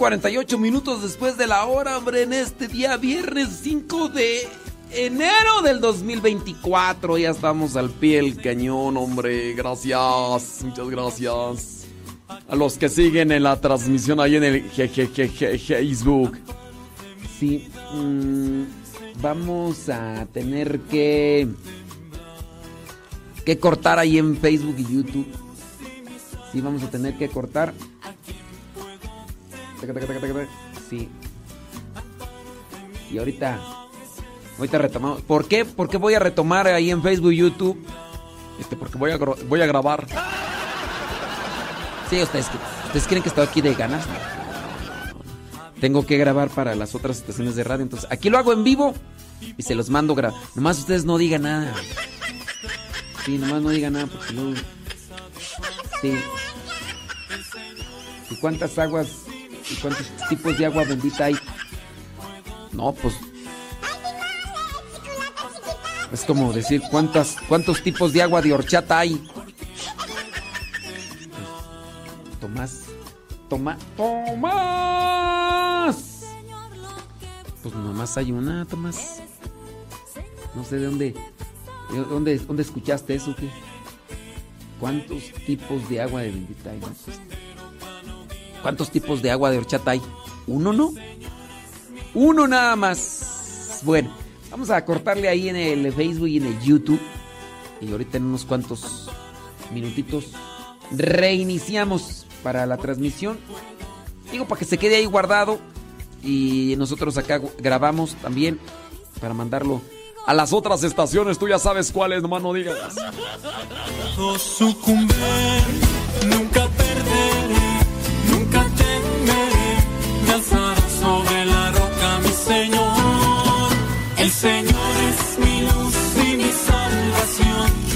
48 minutos después de la hora, hombre, en este día viernes 5 de enero del 2024. Ya estamos al pie del cañón, hombre. Gracias, muchas gracias. A los que siguen en la transmisión ahí en el Facebook. Sí, mm, vamos a tener que que cortar ahí en Facebook y YouTube. Sí, vamos a tener que cortar. Sí. Y ahorita. Ahorita retomamos. ¿Por qué? Porque voy a retomar ahí en Facebook y YouTube. Este, porque voy a, voy a grabar. Sí, ustedes, ustedes creen que estoy aquí de ganas. Tengo que grabar para las otras estaciones de radio. Entonces, aquí lo hago en vivo y se los mando gra Nomás ustedes no digan nada. Sí, nomás no digan nada porque luego. Sí. ¿Y cuántas aguas y cuántos tipos de agua bendita hay? No, pues. Es como decir cuántas, cuántos tipos de agua de horchata hay. Tomás. Toma. ¡Tomás! Pues nomás hay una, Tomás. No sé de dónde. ¿De dónde, dónde escuchaste eso? ¿Qué? ¿Cuántos tipos de agua de bendita hay? ¿Cuántos tipos de agua de horchata hay? ¿Uno no? Uno nada más. Bueno, vamos a cortarle ahí en el Facebook y en el YouTube. Y ahorita en unos cuantos minutitos reiniciamos para la transmisión. Digo, para que se quede ahí guardado. Y nosotros acá grabamos también para mandarlo a las otras estaciones. Tú ya sabes cuáles, nomás no digas. nunca perder se alzará sobre la roca mi Señor. El Señor es mi luz y mi salvación.